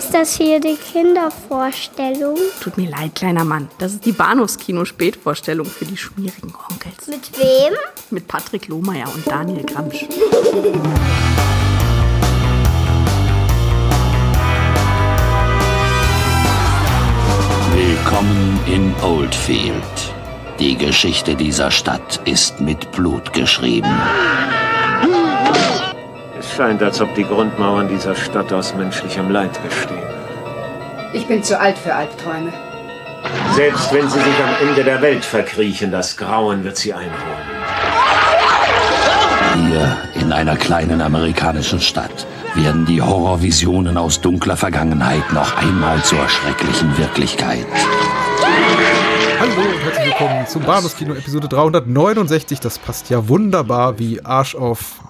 Ist das hier die Kindervorstellung? Tut mir leid, kleiner Mann. Das ist die Bahnhofskino-Spätvorstellung für die schmierigen Onkels. Mit wem? Mit Patrick Lohmeier und Daniel Gramsch. Willkommen in Oldfield. Die Geschichte dieser Stadt ist mit Blut geschrieben. Es scheint, als ob die Grundmauern dieser Stadt aus menschlichem Leid bestehen. Ich bin zu alt für Albträume. Selbst wenn sie sich am Ende der Welt verkriechen, das Grauen wird sie einholen. Hier in einer kleinen amerikanischen Stadt werden die Horrorvisionen aus dunkler Vergangenheit noch einmal zur schrecklichen Wirklichkeit. Hallo und herzlich willkommen zum Bahnhofskino Episode 369. Das passt ja wunderbar wie Arsch auf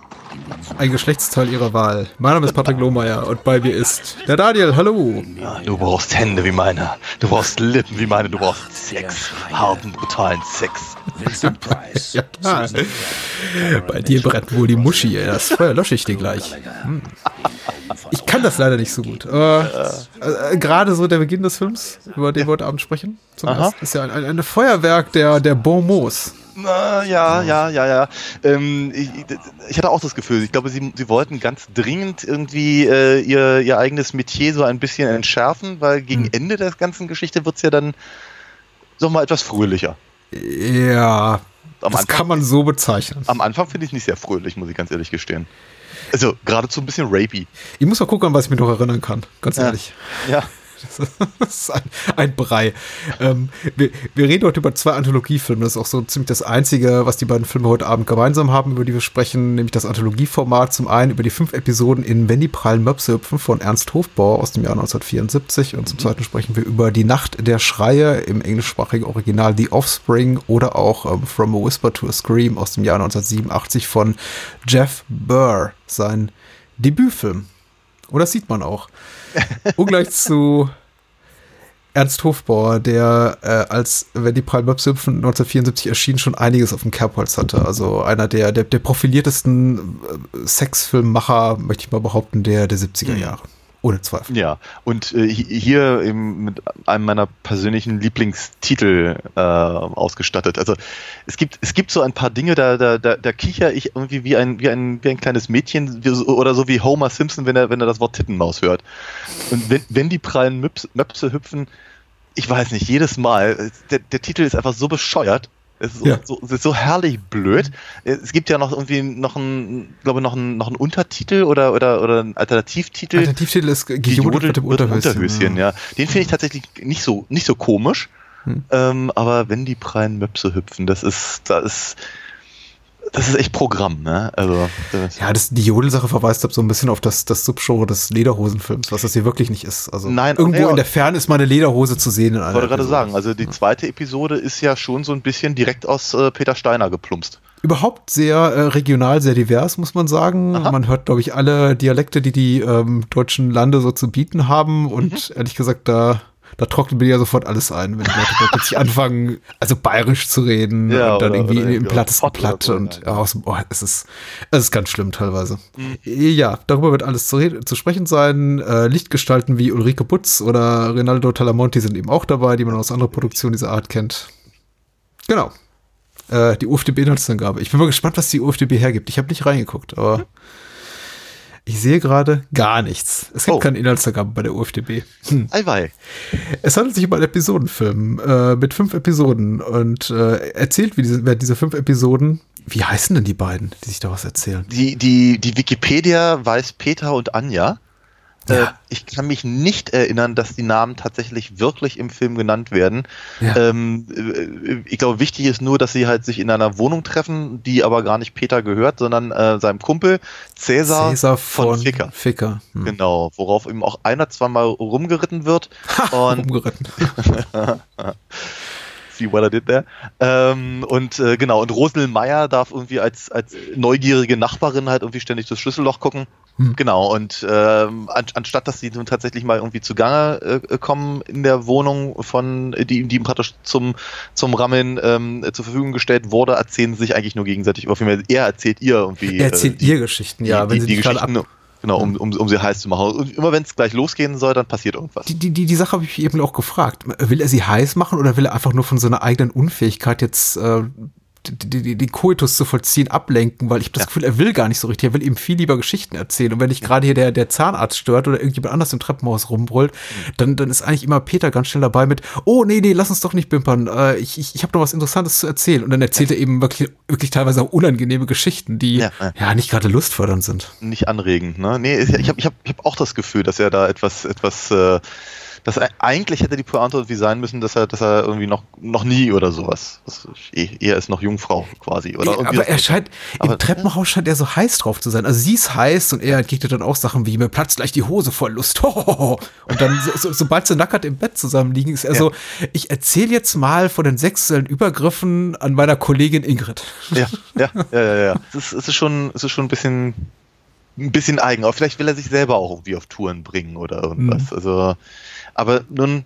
ein Geschlechtsteil ihrer Wahl. Mein Name ist Patrick Lohmeier und bei mir ist der Daniel. Hallo. Du brauchst Hände wie meine. Du brauchst Lippen wie meine. Du brauchst Sex. Harten, brutalen Sex. ja, klar. Bei dir brennt wohl die Muschi. ey. Das Feuer lösche ich dir gleich. Hm. Ich kann das leider nicht so gut. Äh, äh, Gerade so der Beginn des Films, über den wir heute Abend sprechen, zum Aha. ersten, ist ja ein, ein, ein Feuerwerk der, der Bon mots. Na, ja, ja, ja, ja. Ähm, ich, ich hatte auch das Gefühl, ich glaube, sie, sie wollten ganz dringend irgendwie äh, ihr, ihr eigenes Metier so ein bisschen entschärfen, weil gegen Hm. Ende der ganzen Geschichte wird es ja dann noch mal etwas fröhlicher. Ja, Am das Anfang, kann man so bezeichnen. am Anfang finde ich es nicht sehr fröhlich, muss ich ganz ehrlich gestehen. Also geradezu ein bisschen rapey. Ich muss mal gucken, was ich mich noch erinnern kann. Ganz Ja. ehrlich. Ja. Das ist ein, ein Brei. Ähm, wir, wir reden heute über zwei Anthologiefilme. Das ist auch so ziemlich das Einzige, was die beiden Filme heute Abend gemeinsam haben, über die wir sprechen, nämlich das Anthologieformat. Zum einen über die fünf Episoden in Wenn die prallen Möpse hüpfen von Ernst Hofbauer aus dem Jahr 1974 und zum zweiten sprechen wir über Die Nacht der Schreie im englischsprachigen Original The Offspring oder auch ähm, From a Whisper to a Scream aus dem Jahr 1987 von Jeff Burr, sein Debütfilm. Und das sieht man auch. Ungleich zu Ernst Hofbauer, der äh, als Wenn die Prallmöpse hüpfen 1974 erschien, schon einiges auf dem Kerbholz hatte. Also einer der, der, der profiliertesten äh, Sexfilmmacher, möchte ich mal behaupten, der, der 70er Jahre. Ohne Zweifel. Ja, und äh, hi- hier eben mit einem meiner persönlichen Lieblingstitel äh, ausgestattet. Also es gibt, es gibt so ein paar Dinge, da, da, da, da kicher ich irgendwie wie ein, wie ein, wie ein kleines Mädchen wie oder so wie Homer Simpson, wenn er, wenn er das Wort Tittenmaus hört. Und wenn, wenn die prallen Möps, Möpse hüpfen, ich weiß nicht, jedes Mal, der, der Titel ist einfach so bescheuert. Es ist so, Ja. so, es ist so herrlich blöd. Es gibt ja noch irgendwie noch einen, glaube noch einen, noch einen Untertitel oder, oder, oder einen Alternativtitel. Alternativtitel ist gejodelt mit dem Unterhöschen. Unterhöschen, ja. Den finde ich tatsächlich nicht so, nicht so komisch. Hm. Ähm, aber wenn die prallen Möpse hüpfen, das ist, das ist, das ist echt Programm, ne? Also, das, Ja, das, die Jodelsache verweist ab so ein bisschen auf das, das Subgenre des Lederhosenfilms, was das hier wirklich nicht ist. Also Nein, irgendwo ja. in der Ferne ist mal eine Lederhose zu sehen. In ich wollte gerade sagen, also die zweite Episode ist ja schon so ein bisschen direkt aus äh, Peter Steiner geplumpst. Überhaupt sehr äh, regional, sehr divers, muss man sagen. Aha. Man hört, glaube ich, alle Dialekte, die die ähm, deutschen Lande so zu bieten haben. Und ehrlich gesagt, da, da trocknet mir ja sofort alles ein, wenn die Leute da plötzlich anfangen, also bayerisch zu reden Ja, und dann oder- irgendwie oder im plattesten Platt. und ja. ja, aus, dem- oh, es, ist, es ist ganz schlimm teilweise. Mhm. Ja, darüber wird alles zu, zu sprechen sein. Äh, Lichtgestalten wie Ulrike Butz oder Rinaldo Talamonti sind eben auch dabei, die man aus anderen Produktionen dieser Art kennt. Genau. Äh, die UFDB-Inhaltsangabe. Ich bin mal gespannt, was die UFDB hergibt. Ich habe nicht reingeguckt, aber ich sehe gerade gar nichts. Es gibt Oh. keine Inhaltsangabe bei der UFDB. Hm. Eiwei. Es handelt sich um einen Episodenfilm äh, mit fünf Episoden und äh, erzählt, wie diese, diese fünf Episoden, wie heißen denn die beiden, die sich da was erzählen? Die, die, die Wikipedia weiß Peter und Anja. Äh, Ja. ich kann mich nicht erinnern, dass die Namen tatsächlich wirklich im Film genannt werden. Ja. Ähm, äh, ich glaube, wichtig ist nur, dass sie halt sich in einer Wohnung treffen, die aber gar nicht Peter gehört, sondern äh, seinem Kumpel Cäsar, Cäsar von, Ficker. Ficker. Hm. Genau, worauf eben auch einer zweimal rumgeritten wird. und Umgeritten. see what I did there. Ähm, und äh, genau, und Rosel Meyer darf irgendwie als, als neugierige Nachbarin halt irgendwie ständig das Schlüsselloch gucken. Hm. Genau, und ähm, an, anstatt dass sie nun tatsächlich mal irgendwie zugange äh, kommen in der Wohnung von, die, die ihm praktisch zum, zum Rammeln ähm, zur Verfügung gestellt wurde, erzählen sie sich eigentlich nur gegenseitig, oder vielmehr er erzählt ihr irgendwie. Er erzählt äh, die, ihr Geschichten, ja, die, wenn die, sie die Geschichten Genau, um, um, um sie heiß zu machen. Und immer wenn es gleich losgehen soll, dann passiert irgendwas. Die, die, die, die Sache habe ich eben auch gefragt. Will er sie heiß machen oder will er einfach nur von seiner eigenen Unfähigkeit jetzt äh, den Koitus zu vollziehen, ablenken, weil ich habe das Ja. Gefühl, er will gar nicht so richtig. Er will ihm viel lieber Geschichten erzählen. Und wenn nicht gerade hier der, der Zahnarzt stört oder irgendjemand anders im Treppenhaus rumbrüllt, dann, dann ist eigentlich immer Peter ganz schnell dabei mit, oh nee, nee, lass uns doch nicht bimpern. Äh, ich ich, ich habe noch was Interessantes zu erzählen. Und dann erzählt er eben wirklich, wirklich teilweise auch unangenehme Geschichten, die ja, Ja, ja. nicht gerade lustfördernd sind. Nicht anregend, ne? Nee, ich habe ich hab, ich hab auch das Gefühl, dass er da etwas, etwas, äh, dass er, eigentlich hätte die Pointe irgendwie sein müssen, dass er, dass er irgendwie noch, noch nie oder sowas. Das, er ist noch Jungfrau quasi. Oder Ja, aber er scheint, Aber- im Treppenhaus scheint er so heiß drauf zu sein. Also sie ist heiß und er entgegnet dann auch Sachen wie, mir platzt gleich die Hose voll Lust. Und dann, so, sobald sie nackert im Bett zusammenliegen, ist er Ja. so, ich erzähle jetzt mal von den sexuellen Übergriffen an meiner Kollegin Ingrid. Ja, ja, ja, ja, ja. Es ist, es ist schon, es ist schon ein bisschen, ein bisschen eigen. Aber vielleicht will er sich selber auch irgendwie auf Touren bringen oder irgendwas. Mhm. Also, aber nun,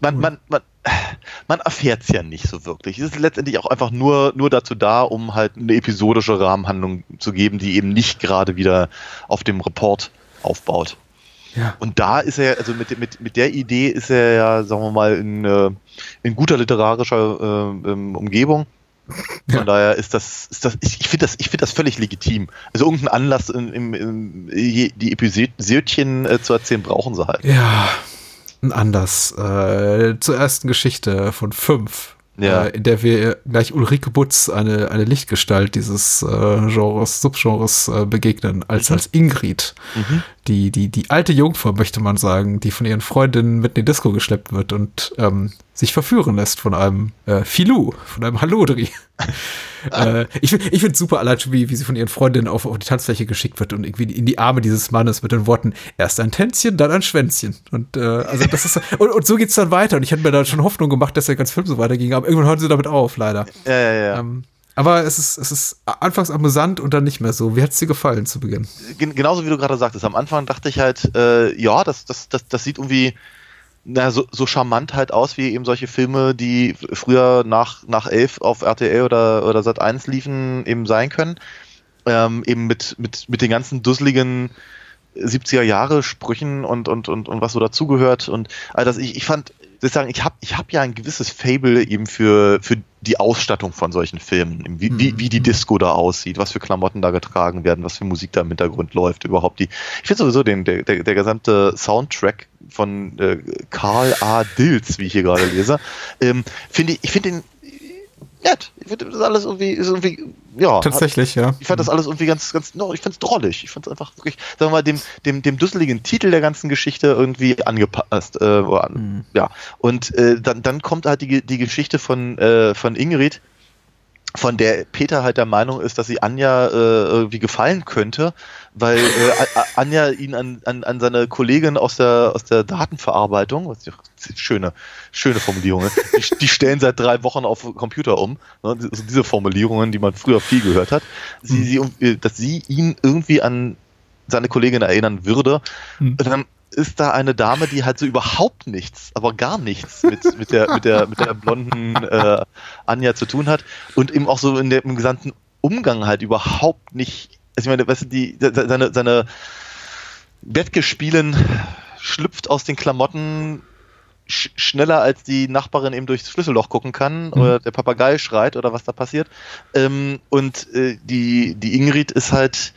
man, man, man, man erfährt es ja nicht so wirklich. Es ist letztendlich auch einfach nur, nur dazu da, um halt eine episodische Rahmenhandlung zu geben, die eben nicht gerade wieder auf dem Report aufbaut. Ja. Und da ist er, also mit, mit, mit der Idee ist er ja, sagen wir mal, in, äh, in guter literarischer äh, ähm, Umgebung. Von Ja. daher ist das, ist das ich, ich finde das, ich finde das völlig legitim. Also irgendeinen Anlass, in, im, je- die Episödchen äh, zu erzählen, brauchen sie halt. Ja, ein anders. Äh, zur ersten Geschichte von fünf. Ja. Äh, in der wir gleich Ulrike Butz, eine, eine Lichtgestalt dieses äh, Genres, Subgenres äh, begegnen, als, als Ingrid. Mhm. Die, die, die alte Jungfrau, möchte man sagen, die von ihren Freundinnen mit in die Disco geschleppt wird und ähm, sich verführen lässt von einem äh, Filou, von einem Hallodri. äh, ich ich finde super allein schon, wie, wie sie von ihren Freundinnen auf, auf die Tanzfläche geschickt wird und irgendwie in die Arme dieses Mannes mit den Worten, erst ein Tänzchen, dann ein Schwänzchen. Und äh, also das ist und, und so geht's dann weiter. Und ich hatte mir da schon Hoffnung gemacht, dass der ganze Film so weiterging, aber irgendwann hören sie damit auf, leider. Ja, ja, ja. Ähm, aber es ist, es ist anfangs amüsant und dann nicht mehr so. Wie hat's dir gefallen zu Beginn? Gen genauso wie du gerade sagtest, am Anfang dachte ich halt, äh, ja, das, das, das, das sieht irgendwie na, so, so charmant halt aus, wie eben solche Filme, die früher nach, nach elf auf RTL oder, oder Sat 1 liefen, eben sein können. Ähm, eben mit, mit, mit den ganzen dusseligen 70er Jahre Sprüchen und, und, und, und was so dazugehört. Und all das, ich, ich fand, ich muss sagen, ich habe ich hab ja ein gewisses Fable eben für, für die Ausstattung von solchen Filmen, wie, wie, wie die Disco da aussieht, was für Klamotten da getragen werden, was für Musik da im Hintergrund läuft, überhaupt die. Ich finde sowieso den, der, der, der gesamte Soundtrack von äh, Karl A. Dills, wie ich hier gerade lese, ähm, finde ich, ich finde den nett. Ich finde das alles irgendwie, ist irgendwie, ja. Tatsächlich, ja. Ich fand das alles irgendwie ganz, ganz, no, ich fand's drollig. Ich fand's einfach wirklich, sagen wir mal, dem, dem, dem dusseligen Titel der ganzen Geschichte irgendwie angepasst. Äh, an, Mhm. Ja. Und äh, dann, dann kommt halt die, die Geschichte von, äh, von Ingrid, von der Peter halt der Meinung ist, dass sie Anja äh, irgendwie gefallen könnte, weil äh, Anja ihn an, an, an seine Kollegin aus der, aus der Datenverarbeitung, was die, schöne, schöne Formulierungen, die, die stellen seit drei Wochen auf Computer um, ne, also diese Formulierungen, die man früher viel gehört hat, sie, sie, äh, dass sie ihn irgendwie an seine Kollegin erinnern würde. Hm. Und dann ist da eine Dame, die halt so überhaupt nichts, aber gar nichts mit, mit, der, mit, der, mit der blonden äh, Anja zu tun hat und eben auch so in dem gesamten Umgang halt überhaupt nicht. Also ich meine, weißt du, die, se- seine, seine Bettgespielen schlüpft aus den Klamotten sch schneller als die Nachbarin eben durchs Schlüsselloch gucken kann oder der Papagei schreit oder was da passiert. Ähm, und äh, die, die Ingrid ist halt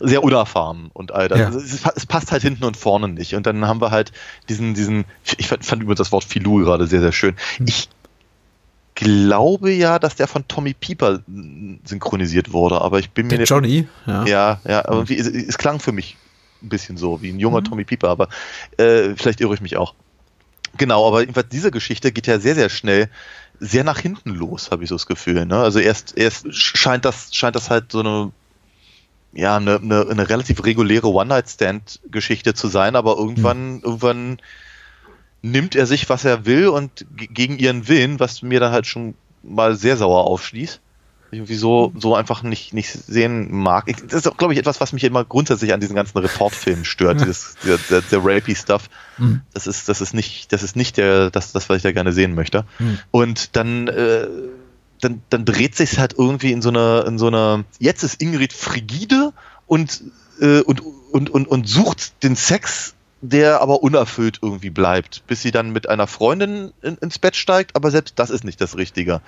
sehr unerfahren und all das. Ja. Also es, es passt halt hinten und vorne nicht. Und dann haben wir halt diesen, diesen, ich fand, fand übrigens das Wort Filou gerade sehr, sehr schön. Ich glaube ja, dass der von Tommy Pieper synchronisiert wurde, aber ich bin mir Der. Johnny, ja. Ja, ja, aber irgendwie, es, es klang für mich ein bisschen so, wie ein junger Tommy Pieper, aber äh, vielleicht irre ich mich auch. Genau, aber jedenfalls diese Geschichte geht ja sehr, sehr schnell sehr nach hinten los, habe ich so das Gefühl. Ne? Also erst, erst scheint das, scheint das halt so eine, ja, eine, eine, eine relativ reguläre One-Night-Stand-Geschichte zu sein, aber irgendwann, irgendwann nimmt er sich, was er will und ge- gegen ihren Willen, was mir dann halt schon mal sehr sauer aufschließt. Irgendwie so, so einfach nicht, nicht sehen mag. Ich, das ist auch, glaube ich, etwas, was mich immer grundsätzlich an diesen ganzen Reportfilmen stört, dieses, der, der, der Rapey-Stuff. Mhm. Das ist, das ist nicht, das ist nicht der, das, das, was ich da gerne sehen möchte. Mhm. Und dann, äh, dann, dann dreht sich halt irgendwie in so eine, in so eine, jetzt ist Ingrid frigide und äh, und, und, und, und sucht den Sex, der aber unerfüllt irgendwie bleibt, bis sie dann mit einer Freundin in, ins Bett steigt, aber selbst das ist nicht das Richtige.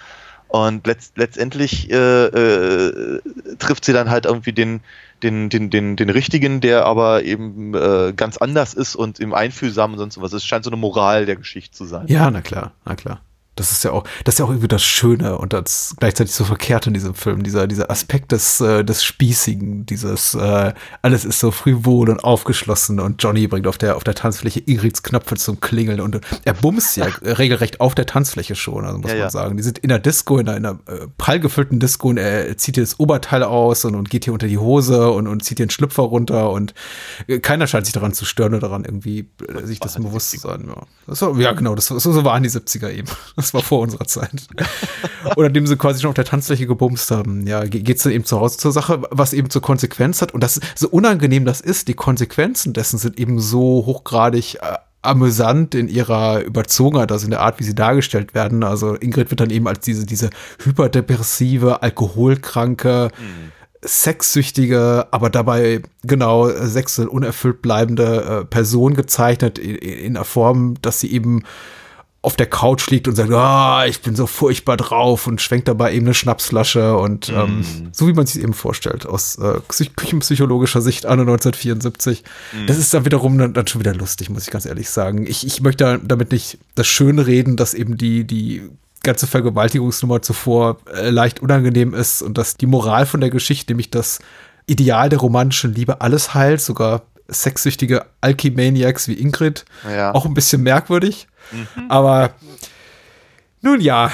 Und letzt, letztendlich äh, äh, trifft sie dann halt irgendwie den, den, den, den, den richtigen, der aber eben äh, ganz anders ist und im Einfühlsam und sonst was. Es scheint so eine Moral der Geschichte zu sein. Ja, na klar, na klar. Das ist ja auch, das ist ja auch irgendwie das Schöne und das gleichzeitig so verkehrt in diesem Film. Dieser, dieser Aspekt des, äh, des Spießigen, dieses, äh, alles ist so frivol und aufgeschlossen und Johnny bringt auf der, auf der Tanzfläche Ingrids Knöpfe zum Klingeln und er bumst ja regelrecht auf der Tanzfläche schon, also muss Ja, man ja. sagen. Die sind in der Disco, in einer, in einer äh, prall gefüllten Disco und er zieht hier das Oberteil aus und, und geht hier unter die Hose und, und zieht hier den Schlüpfer runter und äh, keiner scheint sich daran zu stören oder daran irgendwie äh, sich das bewusst zu sein. Ja, das war, ja genau, das, so waren die 70er eben. Das war vor unserer Zeit. Oder dem sie quasi schon auf der Tanzfläche gebumst haben. Ja, ge- geht's dann eben zu Hause zur Sache, was eben zur Konsequenz hat. Und das, so unangenehm das ist, die Konsequenzen dessen sind eben so hochgradig äh, amüsant in ihrer Überzogenheit, also in der Art, wie sie dargestellt werden. Also Ingrid wird dann eben als diese, diese hyperdepressive, alkoholkranke, sexsüchtige, aber dabei genau sexuell unerfüllt bleibende äh, Person gezeichnet in, in der Form, dass sie eben auf der Couch liegt und sagt, ah, ich bin so furchtbar drauf und schwenkt dabei eben eine Schnapsflasche und ähm, so wie man sich eben vorstellt aus äh, psych- küchenpsychologischer Sicht anno 1974. Das ist dann wiederum dann, dann schon wieder lustig, muss ich ganz ehrlich sagen. Ich, ich möchte damit nicht das Schöne reden, dass eben die, die ganze Vergewaltigungsnummer zuvor äh, leicht unangenehm ist und dass die Moral von der Geschichte, nämlich das Ideal der romantischen Liebe alles heilt, sogar sexsüchtige Alchemaniacs wie Ingrid, Ja. auch ein bisschen merkwürdig. Aber nun ja,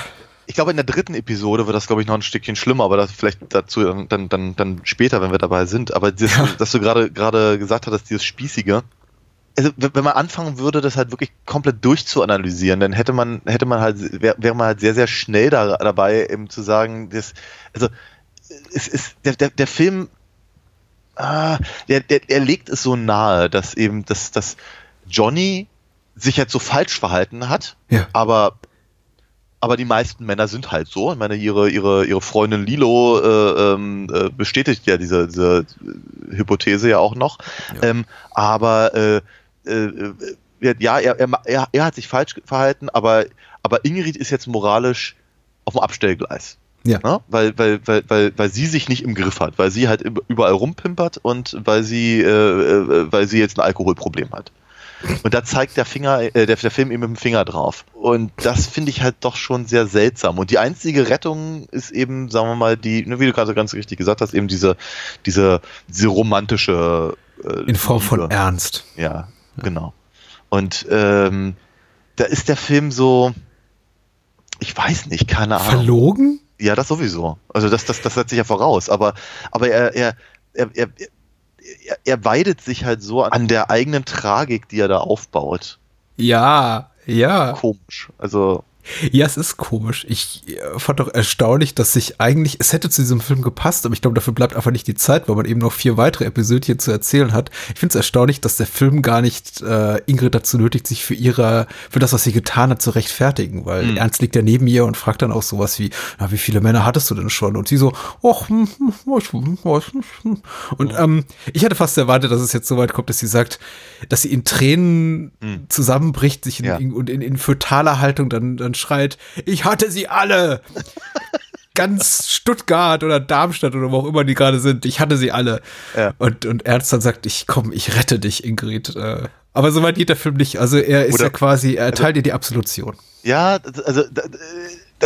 Ich glaube, in der dritten Episode wird das, glaube ich, noch ein Stückchen schlimmer, aber das vielleicht dazu dann, dann, dann später, wenn wir dabei sind. Aber das, Ja. dass du gerade gerade gesagt hattest, dieses Spießige. Also, wenn man anfangen würde, das halt wirklich komplett durchzuanalysieren, dann hätte man, hätte man halt, wäre wär man halt sehr, sehr schnell da, dabei, eben zu sagen, das, also, es ist, der, der, der Film, ah, der, der, der legt es so nahe, dass eben, dass, dass Johnny sich jetzt so falsch verhalten hat, Ja. aber aber die meisten Männer sind halt so. Ich meine, ihre, ihre, ihre Freundin Lilo äh, ähm, äh, bestätigt ja diese, diese Hypothese ja auch noch. Ähm, aber äh, äh, äh, ja, er, er, er, hat sich falsch verhalten, aber, aber Ingrid ist jetzt moralisch auf dem Abstellgleis. Ja. Ne? Weil, weil, weil, weil, weil sie sich nicht im Griff hat, weil sie halt überall rumpimpert und weil sie, äh, weil sie jetzt ein Alkoholproblem hat. Und da zeigt der Finger, äh, der, der Film eben mit dem Finger drauf. Und das finde ich halt doch schon sehr seltsam. Und die einzige Rettung ist eben, sagen wir mal, die, ne, wie du gerade ganz richtig gesagt hast, eben diese, diese, diese romantische äh, in Form von Liebe. Ernst. Ja, genau. Und ähm, da ist der Film so, ich weiß nicht, keine Ahnung. Verlogen? Ja, das sowieso. Also das, das, das setzt sich ja voraus. Aber, aber er, er, er, er, er, er weidet sich halt so an der eigenen Tragik, die er da aufbaut. Ja, ja. Komisch. Also, Ja, es ist komisch. Ich äh, fand doch erstaunlich, dass sich eigentlich, es hätte zu diesem Film gepasst, aber ich glaube, dafür bleibt einfach nicht die Zeit, weil man eben noch vier weitere Episodien zu erzählen hat. Ich finde es erstaunlich, dass der Film gar nicht äh, Ingrid dazu nötigt, sich für ihre, für das, was sie getan hat, zu rechtfertigen, weil Mhm. Ernst liegt ja neben ihr und fragt dann auch sowas wie, na, wie viele Männer hattest du denn schon? Und sie so, ach, hm, hm, ich weiß nicht. hm. Und ähm, ich hatte fast erwartet, dass es jetzt so weit kommt, dass sie sagt, dass sie in Tränen Mhm. zusammenbricht, sich in, Ja. in, und in, in fötaler Haltung dann, dann schreit, ich hatte sie alle. Ganz Stuttgart oder Darmstadt oder wo auch immer die gerade sind, ich hatte sie alle. Ja. Und, und Ernst dann sagt, ich komm, ich rette dich, Ingrid. Äh, Aber so weit geht der Film nicht. Also er ist Oder- ja quasi, er erteilt ihr die Absolution. ja, das- also da-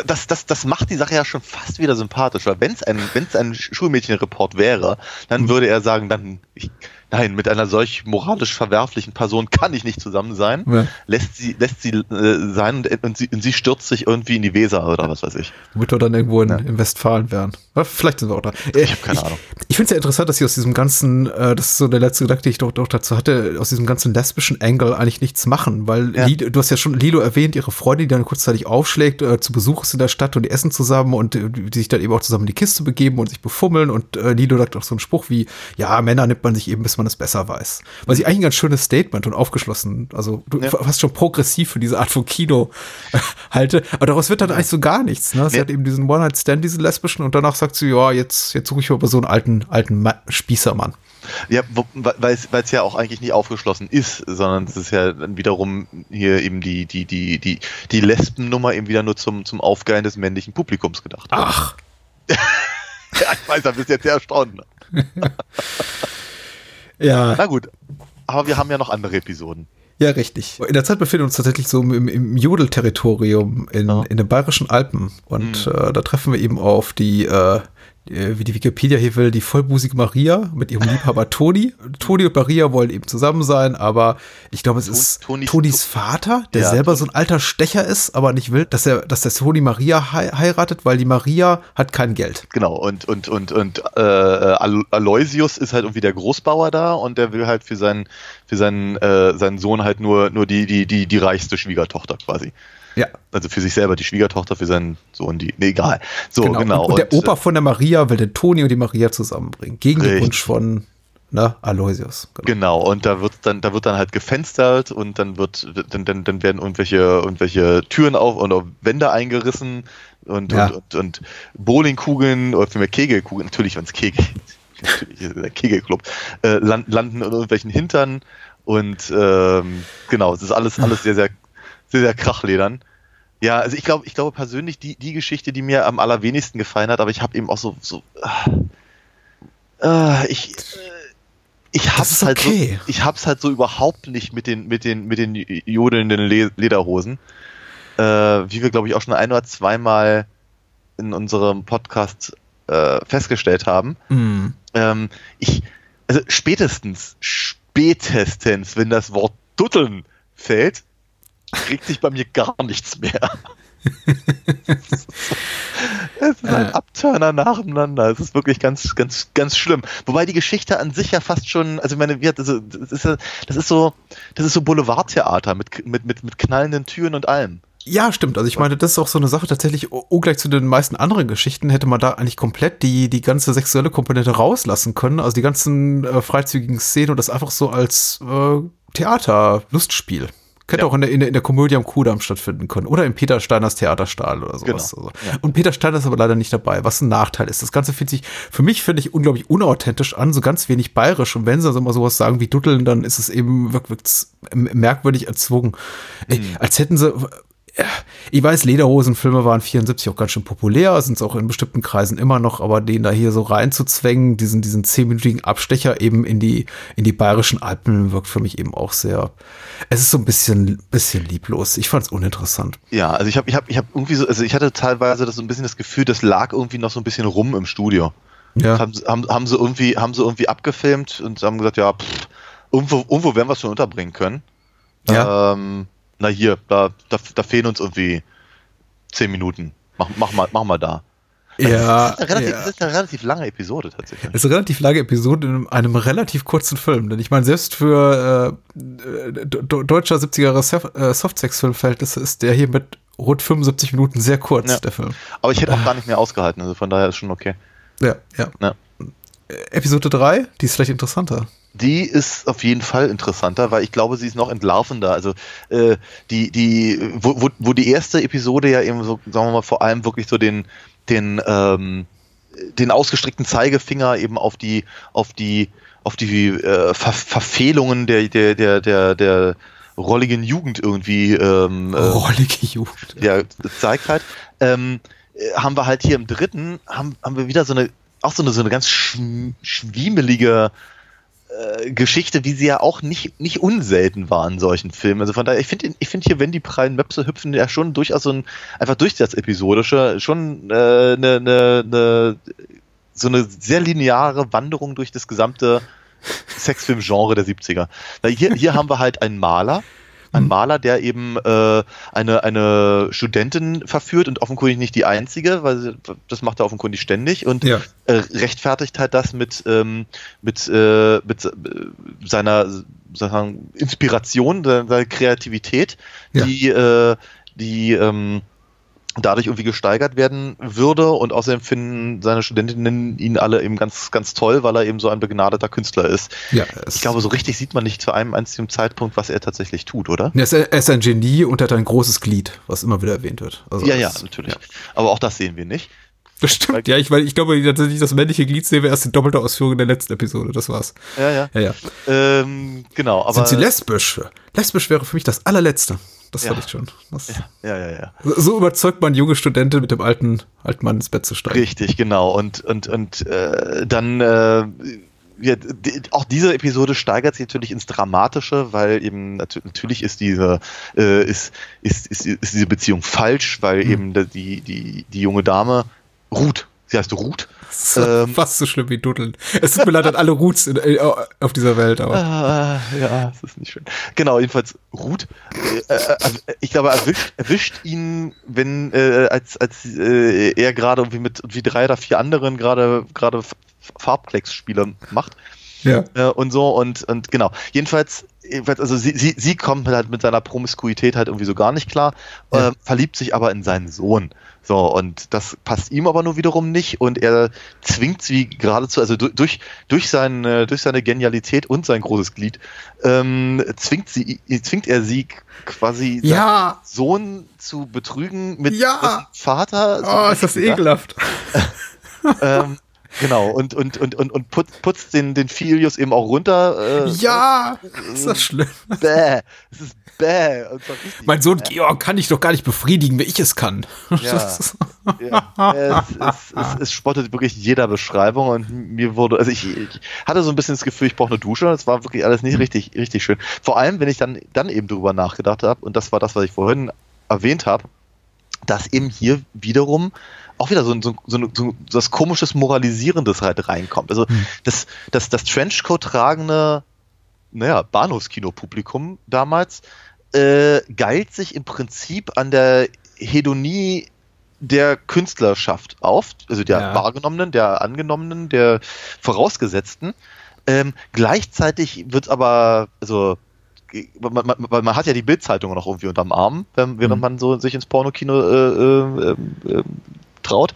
das, das, das macht die Sache ja schon fast wieder sympathisch, weil wenn es ein, wenn's ein Schulmädchenreport wäre, dann Mhm. würde er sagen, dann, ich, nein, mit einer solch moralisch verwerflichen Person kann ich nicht zusammen sein. Ja. Lässt sie, lässt sie äh, sein und, und, sie, und sie stürzt sich irgendwie in die Weser oder was weiß ich. Womit wir dann irgendwo in, Ja. in Westfalen wären. Vielleicht sind wir auch da. Äh, Ich hab keine Ahnung. Ich finde es ja interessant, dass sie aus diesem ganzen, äh, das ist so der letzte Gedanke, den ich doch, doch dazu hatte, aus diesem ganzen lesbischen Angle eigentlich nichts machen, weil Ja. Lido, du hast ja schon Lilo erwähnt, ihre Freundin, die dann kurzzeitig aufschlägt, äh, zu Besuch ist in der Stadt und die essen zusammen und äh, die sich dann eben auch zusammen in die Kiste begeben und sich befummeln und äh, Lido sagt auch so einen Spruch wie, ja, Männer nimmt man sich eben, bis man es besser weiß. Was ich eigentlich ein ganz schönes Statement und aufgeschlossen, also du, Ja. fast schon progressiv für diese Art von Kino äh, halte, aber daraus wird dann eigentlich so gar nichts, ne? Sie Ja. hat eben diesen One-Night-Stand, diesen lesbischen und danach sagt sie, ja, jetzt, jetzt suche ich aber so einen alten, alten Ma Spießermann. Ja, weil es ja auch eigentlich nicht aufgeschlossen ist, sondern es ist ja dann wiederum hier eben die, die, die, die, die Lesbennummer eben wieder nur zum, zum Aufgeilen des männlichen Publikums gedacht. Ach. ja, ich weiß, da bist du jetzt sehr erstaunt. Ja. Na gut, aber wir haben ja noch andere Episoden. Ja, richtig. In der Zeit befinden wir uns tatsächlich so im, im Jodelterritorium in, ja. in den Bayerischen Alpen. Und mhm. äh, da treffen wir eben auf die äh, wie die Wikipedia hier will, die vollbusige Maria mit ihrem Liebhaber Toni. Toni und Maria wollen eben zusammen sein, aber ich glaube, es ist Tonis, Tonis Vater, der ja, selber so ein alter Stecher ist, aber nicht will, dass er, dass der Toni Maria heiratet, weil die Maria hat kein Geld. Genau, und, und, und, und äh, Aloysius ist halt irgendwie der Großbauer da und der will halt für seinen, für seinen, äh, seinen Sohn halt nur, nur die, die, die, die reichste Schwiegertochter quasi. Ja. Also für sich selber die Schwiegertochter, für seinen Sohn die. Nee, egal. So, genau. genau. Und, und, der Opa von der Maria will den Toni und die Maria zusammenbringen. Gegen richtig. den Wunsch von ne, Aloysius. Genau. genau. und da wird dann, da wird dann halt gefenstert und dann wird, dann, dann, dann werden irgendwelche, irgendwelche Türen auf und Wände eingerissen und, ja. und, und, und Bowlingkugeln oder vielmehr Kegelkugeln, natürlich, wenn es Kegel, natürlich der Kegelclub, äh, landen in irgendwelchen Hintern und ähm, genau, es ist alles, alles sehr, sehr sehr, sehr krachledern. Ja, also ich glaube, ich glaube persönlich die, die Geschichte, die mir am allerwenigsten gefallen hat, aber ich habe eben auch so, so äh, ich, äh, ich hab's halt okay. so, ich hab's halt so überhaupt nicht mit den, mit den, mit den jodelnden Le Lederhosen. Äh, wie wir, glaube ich, auch schon ein oder zweimal in unserem Podcast äh, festgestellt haben. Mm. Ähm, ich, also spätestens, spätestens, wenn das Wort Dutteln fällt, kriegt sich bei mir gar nichts mehr. es ist ein Abturner nacheinander. Es ist wirklich ganz, ganz, ganz schlimm. Wobei die Geschichte an sich ja fast schon, also ich meine, das ist, das ist so, das ist so Boulevardtheater mit, mit, mit, mit knallenden Türen und allem. Ja, stimmt. Also ich meine, das ist auch so eine Sache tatsächlich, ungleich zu den meisten anderen Geschichten hätte man da eigentlich komplett die, die ganze sexuelle Komponente rauslassen können. Also die ganzen äh, freizügigen Szenen und das einfach so als äh, Theater, Lustspiel könnte ja. auch in der, in, der, in der Komödie am Kudamm stattfinden können. Oder in Peter Steiners Theaterstahl oder sowas. Genau. Also. Ja. Und Peter Steiner ist aber leider nicht dabei, was ein Nachteil ist. Das Ganze fühlt sich für mich, finde ich, unglaublich unauthentisch an, so ganz wenig bayerisch. Und wenn sie also mal sowas sagen wie Dutteln, dann ist es eben wirklich merkwürdig erzwungen. Mhm. als hätten sie ich weiß, Lederhosenfilme waren 74 auch ganz schön populär, sind es auch in bestimmten Kreisen immer noch, aber den da hier so reinzuzwängen, diesen, diesen zehnminütigen Abstecher eben in die, in die bayerischen Alpen wirkt für mich eben auch sehr, es ist so ein bisschen, bisschen lieblos. Ich fand es uninteressant. Ja, also ich habe, ich habe, ich habe irgendwie so, also ich hatte teilweise das so ein bisschen das Gefühl, das lag irgendwie noch so ein bisschen rum im Studio. Ja. Haben, haben, haben sie irgendwie, haben sie irgendwie abgefilmt und haben gesagt, ja, pff, irgendwo, irgendwo werden wir es schon unterbringen können. Ja. Ähm, na hier, da, da, da fehlen uns irgendwie zehn Minuten. Mach, mach, mal, mach mal da. Ja, das ist, relativ, ja. das ist eine relativ lange Episode tatsächlich. Das ist eine relativ lange Episode in einem relativ kurzen Film. Denn ich meine, selbst für äh, deutscher 70er äh, Softsex-Filmverhältnisse ist der hier mit rund 75 Minuten sehr kurz, ja. der Film. Aber ich hätte auch gar nicht mehr ausgehalten, also von daher ist schon okay. Ja, ja. ja. Episode 3, die ist vielleicht interessanter die ist auf jeden Fall interessanter, weil ich glaube, sie ist noch entlarvender. Also äh, die, die, wo, wo, wo die erste Episode ja eben so, sagen wir mal, vor allem wirklich so den, den, ähm, den ausgestreckten Zeigefinger eben auf die, auf die, auf die äh, Ver Verfehlungen der, der, der, der, der rolligen Jugend irgendwie ähm, äh, rollige Jugend. Ja, zeigt halt. Ähm, äh, haben wir halt hier im dritten, haben, haben wir wieder so eine, auch so eine, so eine ganz schwiemelige äh, Geschichte, wie sie ja auch nicht, nicht unselten war in solchen Filmen. Also von daher, ich finde ich finde hier, wenn die prallen Möpse hüpfen, ja schon durchaus so ein, einfach durch das Episodische, schon eine äh, ne, ne, ne, so eine sehr lineare Wanderung durch das gesamte Sexfilm-Genre der 70er. Hier, hier haben wir halt einen Maler, ein mhm. Maler, der eben äh, eine, eine Studentin verführt und offenkundig nicht die einzige, weil sie, das macht er offenkundig ständig und ja. äh, rechtfertigt halt das mit, ähm, mit, äh, mit äh, seiner sagen, Inspiration, seiner Kreativität, ja. die, äh, die ähm, dadurch irgendwie gesteigert werden würde und außerdem finden seine Studentinnen ihn alle eben ganz, ganz toll, weil er eben so ein begnadeter Künstler ist. Ja, ich glaube, so richtig sieht man nicht zu einem einzigen Zeitpunkt, was er tatsächlich tut, oder? Er ist, ein Genie und hat ein großes Glied, was immer wieder erwähnt wird. Also ja, ja, natürlich. Ja. Aber auch das sehen wir nicht. Das stimmt, ja, ich, weil ich glaube tatsächlich, das männliche Glied sehen wir erst in doppelter Ausführung in der letzten Episode, das war's. Ja, ja. Ja, ja. Ähm, genau, aber. Sind sie lesbisch? Lesbisch wäre für mich das allerletzte. Das Ja. fand ich schon. Das, ja, ja, ja. So überzeugt man junge Studentin mit dem alten, alten Mann ins Bett zu steigen. Richtig, genau. Und, und, und äh, dann äh, ja, die, auch diese Episode steigert sich natürlich ins Dramatische, weil eben natu natürlich ist diese äh, ist, ist, ist, ist diese Beziehung falsch, weil Hm. eben die, die, die, die junge Dame Ruth, sie heißt Ruth. Das ist Ähm. fast so schlimm wie Duddeln. Es tut mir leid an alle Roots in, äh, auf dieser Welt, aber. Ah, ja, das ist nicht schön. Genau, jedenfalls Ruth. Äh, äh, ich glaube, erwischt, erwischt ihn, wenn äh, als als äh, er gerade irgendwie mit wie drei oder vier anderen gerade gerade F- Farbklecks-Spiele macht Ja. äh, und so und und genau. Jedenfalls, also sie, sie, sie kommt halt mit seiner Promiskuität halt irgendwie so gar nicht klar, Ja. äh, verliebt sich aber in seinen Sohn. So, und das passt ihm aber nur wiederum nicht und er zwingt sie geradezu, also du- durch, durch, seine, durch seine Genialität und sein großes Glied, ähm, zwingt, sie, zwingt er sie quasi Ja. Sohn zu betrügen mit Ja. Vater. So Oh, ist das ekelhaft. Ähm, genau, und, und, und, und, und putzt, putzt den, den Filius eben auch runter. Äh, Ja, ist das schlimm. Bäh. Es ist bäh. Und Mein Sohn bäh. Georg kann ich doch gar nicht befriedigen, wie ich es kann. Ja. Ja, es, es, es, es spottet wirklich jeder Beschreibung und mir wurde, also ich, ich hatte so ein bisschen das Gefühl, ich brauche eine Dusche. Das war wirklich alles nicht richtig, richtig schön. Vor allem, wenn ich dann, dann eben drüber nachgedacht habe, und das war das, was ich vorhin erwähnt habe, dass eben hier wiederum auch wieder so, ein- so, so, so das komisches Moralisierendes halt reinkommt. Also das, das, das Trenchcoat tragende, naja, Bahnhofskino-Publikum damals äh, geilt sich im Prinzip an der Hedonie der Künstlerschaft auf, also der Ja. wahrgenommenen, der angenommenen, der vorausgesetzten. Ähm, gleichzeitig wird aber, also man, man, man hat ja die Bildzeitung noch irgendwie unterm Arm, wenn, während Mhm. man so sich ins Pornokino äh, äh, äh, traut.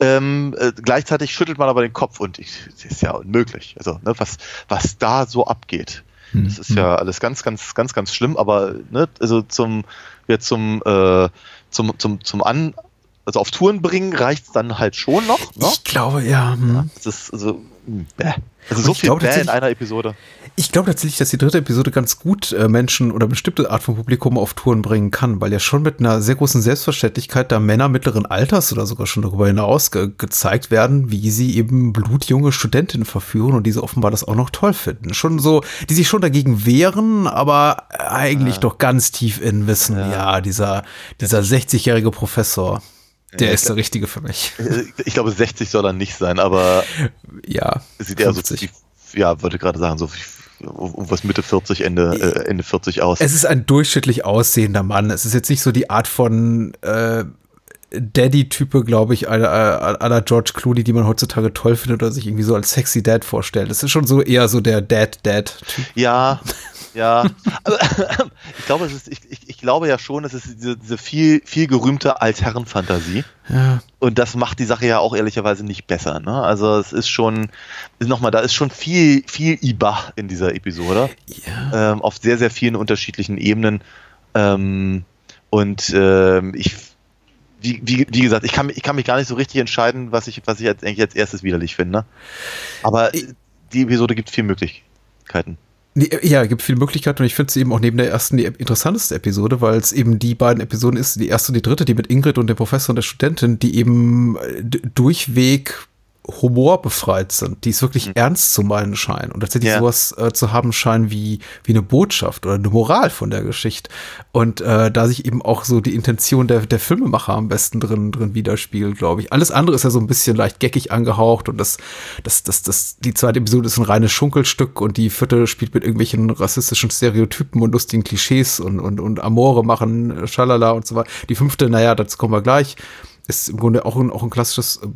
Ähm, äh, gleichzeitig schüttelt man aber den Kopf und ich, das ist ja unmöglich. Also, ne, was, was da so abgeht. Das ist ja alles ganz, ganz, ganz, ganz schlimm, aber ne, also zum, ja, zum, äh, zum, zum, zum An, also auf Touren bringen reicht es dann halt schon noch. Ne? Ich glaube, ja. hm. Das ist also. Also so ich viel glaube Bäh in tatsächlich- einer Episode. Ich glaube tatsächlich, dass die dritte Episode ganz gut äh, Menschen oder bestimmte Art von Publikum auf Touren bringen kann, weil ja schon mit einer sehr großen Selbstverständlichkeit da Männer mittleren Alters oder sogar schon darüber hinaus ge gezeigt werden, wie sie eben blutjunge Studentinnen verführen und diese offenbar das auch noch toll finden. Schon so, die sich schon dagegen wehren, aber eigentlich doch ganz tief innen wissen, ja, dieser, dieser 60-jährige Professor, der Ja, ist der richtige für mich. Äh, Ich glaube, 60 soll er nicht sein, aber Ja, sieht eher so 50. wie, ja, wollte gerade sagen, so wie, was Mitte 40, Ende, äh, Ende 40 aus. Es ist ein durchschnittlich aussehender Mann. Es ist jetzt nicht so die Art von äh, Daddy-Type, glaube ich, aller aller George Clooney, die man heutzutage toll findet oder sich irgendwie so als sexy Dad vorstellt. Das ist schon so eher so der Dad-Dad-Typ. Ja, ja. Aber ich glaube, es ist, ich, ich, ich glaube ja schon, es ist diese, diese viel, viel gerühmte Altherrenfantasie. Ja. Und das macht die Sache ja auch ehrlicherweise nicht besser. Ne? Also es ist schon, nochmal, da ist schon viel, viel Iba in dieser Episode. ja. Ähm, auf sehr, sehr vielen unterschiedlichen Ebenen. Ähm, und ähm, ich, wie, wie, wie gesagt, ich kann, ich kann mich gar nicht so richtig entscheiden, was ich, was ich jetzt eigentlich als erstes widerlich finde. Aber die Episode gibt viel Möglichkeiten. Nee, Ja, gibt viele Möglichkeiten und ich finde es eben auch neben der ersten die interessanteste Episode, weil es eben die beiden Episoden ist, die erste und die dritte, die mit Ingrid und dem Professor und der Studentin, die eben äh, durchweg humorbefreit sind, die es wirklich ernst zu meinen scheinen und tatsächlich Ja. sowas äh, zu haben scheinen wie, wie eine Botschaft oder eine Moral von der Geschichte. Und äh, da sich eben auch so die Intention der, der Filmemacher am besten drin, drin widerspiegelt, glaube ich. Alles andere ist ja so ein bisschen leicht geckig angehaucht und das, das, das, das, die zweite Episode ist ein reines Schunkelstück und die vierte spielt mit irgendwelchen rassistischen Stereotypen und lustigen Klischees und, und, und Amore machen, äh, schalala und so weiter. Die fünfte, naja, dazu kommen wir gleich ist im Grunde auch ein, auch ein klassisches äh,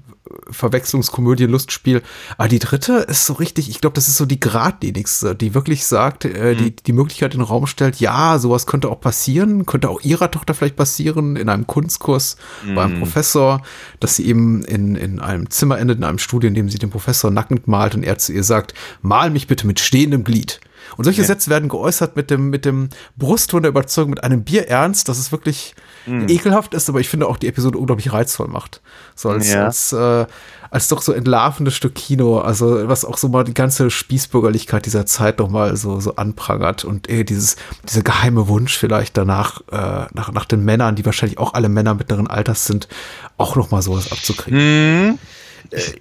Verwechslungskomödien-Lustspiel. Aber die dritte ist so richtig, ich glaube, das ist so die geradlinigste, die wirklich sagt, äh, die die Möglichkeit in den Raum stellt, ja, sowas könnte auch passieren, könnte auch ihrer Tochter vielleicht passieren, in einem Kunstkurs bei einem Professor, dass sie eben in, in einem Zimmer endet, in einem Studio, in dem sie den Professor nackend malt und er zu ihr sagt, mal mich bitte mit stehendem Glied. Und solche Ja. Sätze werden geäußert mit dem, mit dem Brustton der Überzeugung, mit einem Bierernst, dass es wirklich Mhm. ekelhaft ist, aber ich finde auch die Episode unglaublich reizvoll macht. So als, Ja. als, äh, als doch so entlarvendes Stück Kino, also was auch so mal die ganze Spießbürgerlichkeit dieser Zeit noch mal so, so anprangert und eh dieses, dieser geheime Wunsch vielleicht danach, äh, nach, nach den Männern, die wahrscheinlich auch alle Männer mittleren Alters sind, auch noch mal sowas abzukriegen.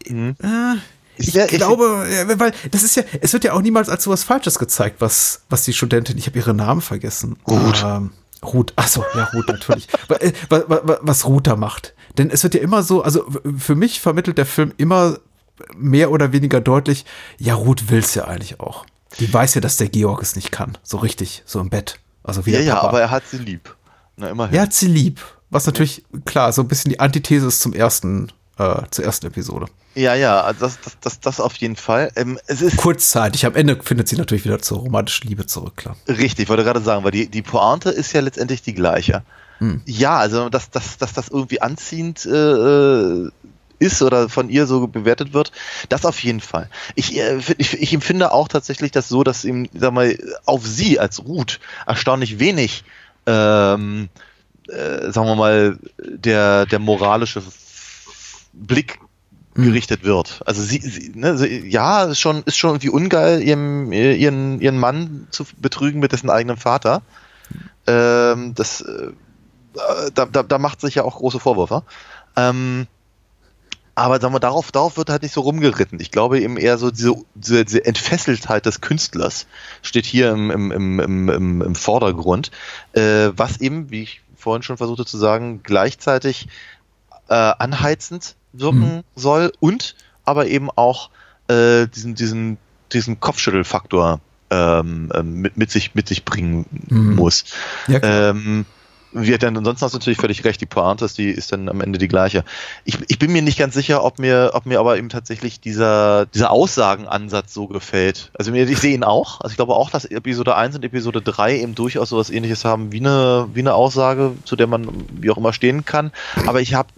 Hm. Ich Ja, ich- glaube, weil das ist ja, es wird ja auch niemals als sowas Falsches gezeigt, was, was die Studentin, ich habe ihren Namen vergessen. Ruth. Ähm, Ruth, achso, ja, Ruth natürlich. Äh, wa- wa- was Ruth da macht. Denn es wird ja immer so, also für mich vermittelt der Film immer mehr oder weniger deutlich, ja, Ruth will's ja eigentlich auch. Die weiß ja, dass der Georg es nicht kann. So richtig, so im Bett. Also wie Ja, ja, aber er hat sie lieb. Na, immerhin. er hat sie lieb. Was natürlich, klar, so ein bisschen die Antithese ist zum ersten, äh, zur ersten Episode. Ja, ja, also das, das, das, das auf jeden Fall. Ähm, es ist kurzzeitig. Am Ende findet sie natürlich wieder zur romantischen Liebe zurück, klar. richtig, ich wollte gerade sagen, weil die, die Pointe ist ja letztendlich die gleiche. Ja, also dass, dass, dass das irgendwie anziehend äh, ist oder von ihr so bewertet wird, das auf jeden Fall. Ich, äh, ich, ich empfinde auch tatsächlich das so, dass ihm, sag mal, auf sie als Ruth erstaunlich wenig, ähm, äh, sagen wir mal, der, der moralische Blick gerichtet wird. Also sie, sie, ne, sie ja, ist schon, ist schon irgendwie ungeil, ihrem, ihren, ihren Mann zu betrügen mit dessen eigenen Vater. Ähm, das, äh, da, da, da macht sich ja auch große Vorwürfe. Ähm, aber sagen wir, darauf, darauf wird halt nicht so rumgeritten. Ich glaube eben eher so diese, diese, diese Entfesseltheit des Künstlers steht hier im, im, im, im, im, im Vordergrund, äh, was eben, wie ich vorhin schon versuchte zu sagen, gleichzeitig äh, anheizend wirken soll und aber eben auch äh, diesen, diesen, diesen Kopfschüttelfaktor ähm, ähm, mit, mit, sich, mit sich bringen Mhm. muss. Ja. Ähm, wir dann, ansonsten hast du natürlich völlig recht, die Pointe ist, die ist dann am Ende die gleiche. Ich, ich bin mir nicht ganz sicher, ob mir, ob mir aber eben tatsächlich dieser, dieser Aussagenansatz so gefällt. Also mir, ich sehe ihn auch. Also ich glaube auch, dass Episode 1 und Episode 3 eben durchaus sowas ähnliches haben wie eine, wie eine Aussage, zu der man wie auch immer stehen kann. Aber ich habe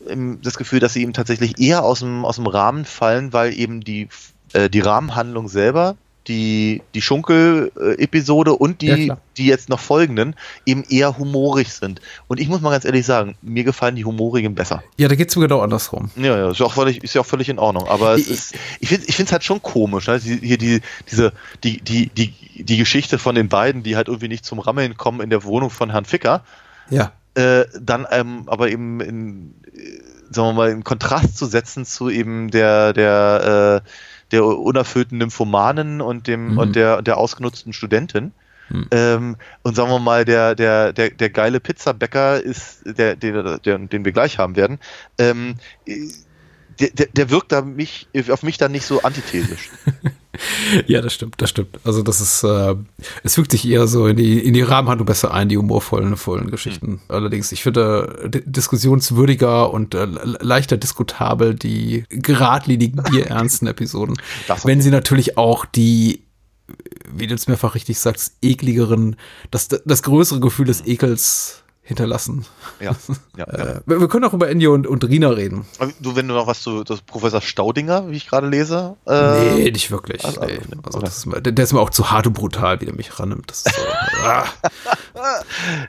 das Gefühl, dass sie eben tatsächlich eher aus dem, aus dem Rahmen fallen, weil eben die, äh, die Rahmenhandlung selber die, die Schunkel-Episode und Ja, die, klar. die jetzt noch folgenden eben eher humorig sind. Und ich muss mal ganz ehrlich sagen, mir gefallen die humorigen besser. ja, da geht's mir genau andersrum. Ja, ja, ist ja auch völlig, ist ja auch völlig in Ordnung. Aber es Ich- ist, ich finde es halt schon komisch, ne? Die- hier die, diese, die, die, die, die Geschichte von den beiden, die halt irgendwie nicht zum Rammeln kommen in der Wohnung von Herrn Ficker, Ja. äh, dann ähm, aber eben in, äh, sagen wir mal, in Kontrast zu setzen zu eben der, der, äh, der unerfüllten Nymphomanen und dem Mhm. und der, der ausgenutzten Studentin. Mhm. Ähm, und sagen wir mal, der, der, der, der geile Pizzabäcker ist, der, der, der, den wir gleich haben werden, ähm, äh, der, der, der wirkt da mich, auf mich dann nicht so antithesisch. Ja, das stimmt, das stimmt. Also das ist, äh, es fügt sich eher so in die, in die Rahmenhandlung besser ein, die humorvollen, vollen Geschichten. Allerdings, ich finde äh, di- diskussionswürdiger und äh, le- leichter diskutabel die geradlinigen, bierernsten Episoden. Wenn sie natürlich auch die, wie du es mehrfach richtig sagst, ekligeren, das, das größere Gefühl des Ekels hinterlassen. Ja, ja, ja. Äh, wir, wir können auch über Ennio und, und Rina reden. Du, wenn du noch was zu Professor Staudinger, wie ich gerade lese, äh, Nee, nicht wirklich. also- nee. also das ist der, ist mir auch zu hart und brutal, wie der mich rannimmt. Das so, ah.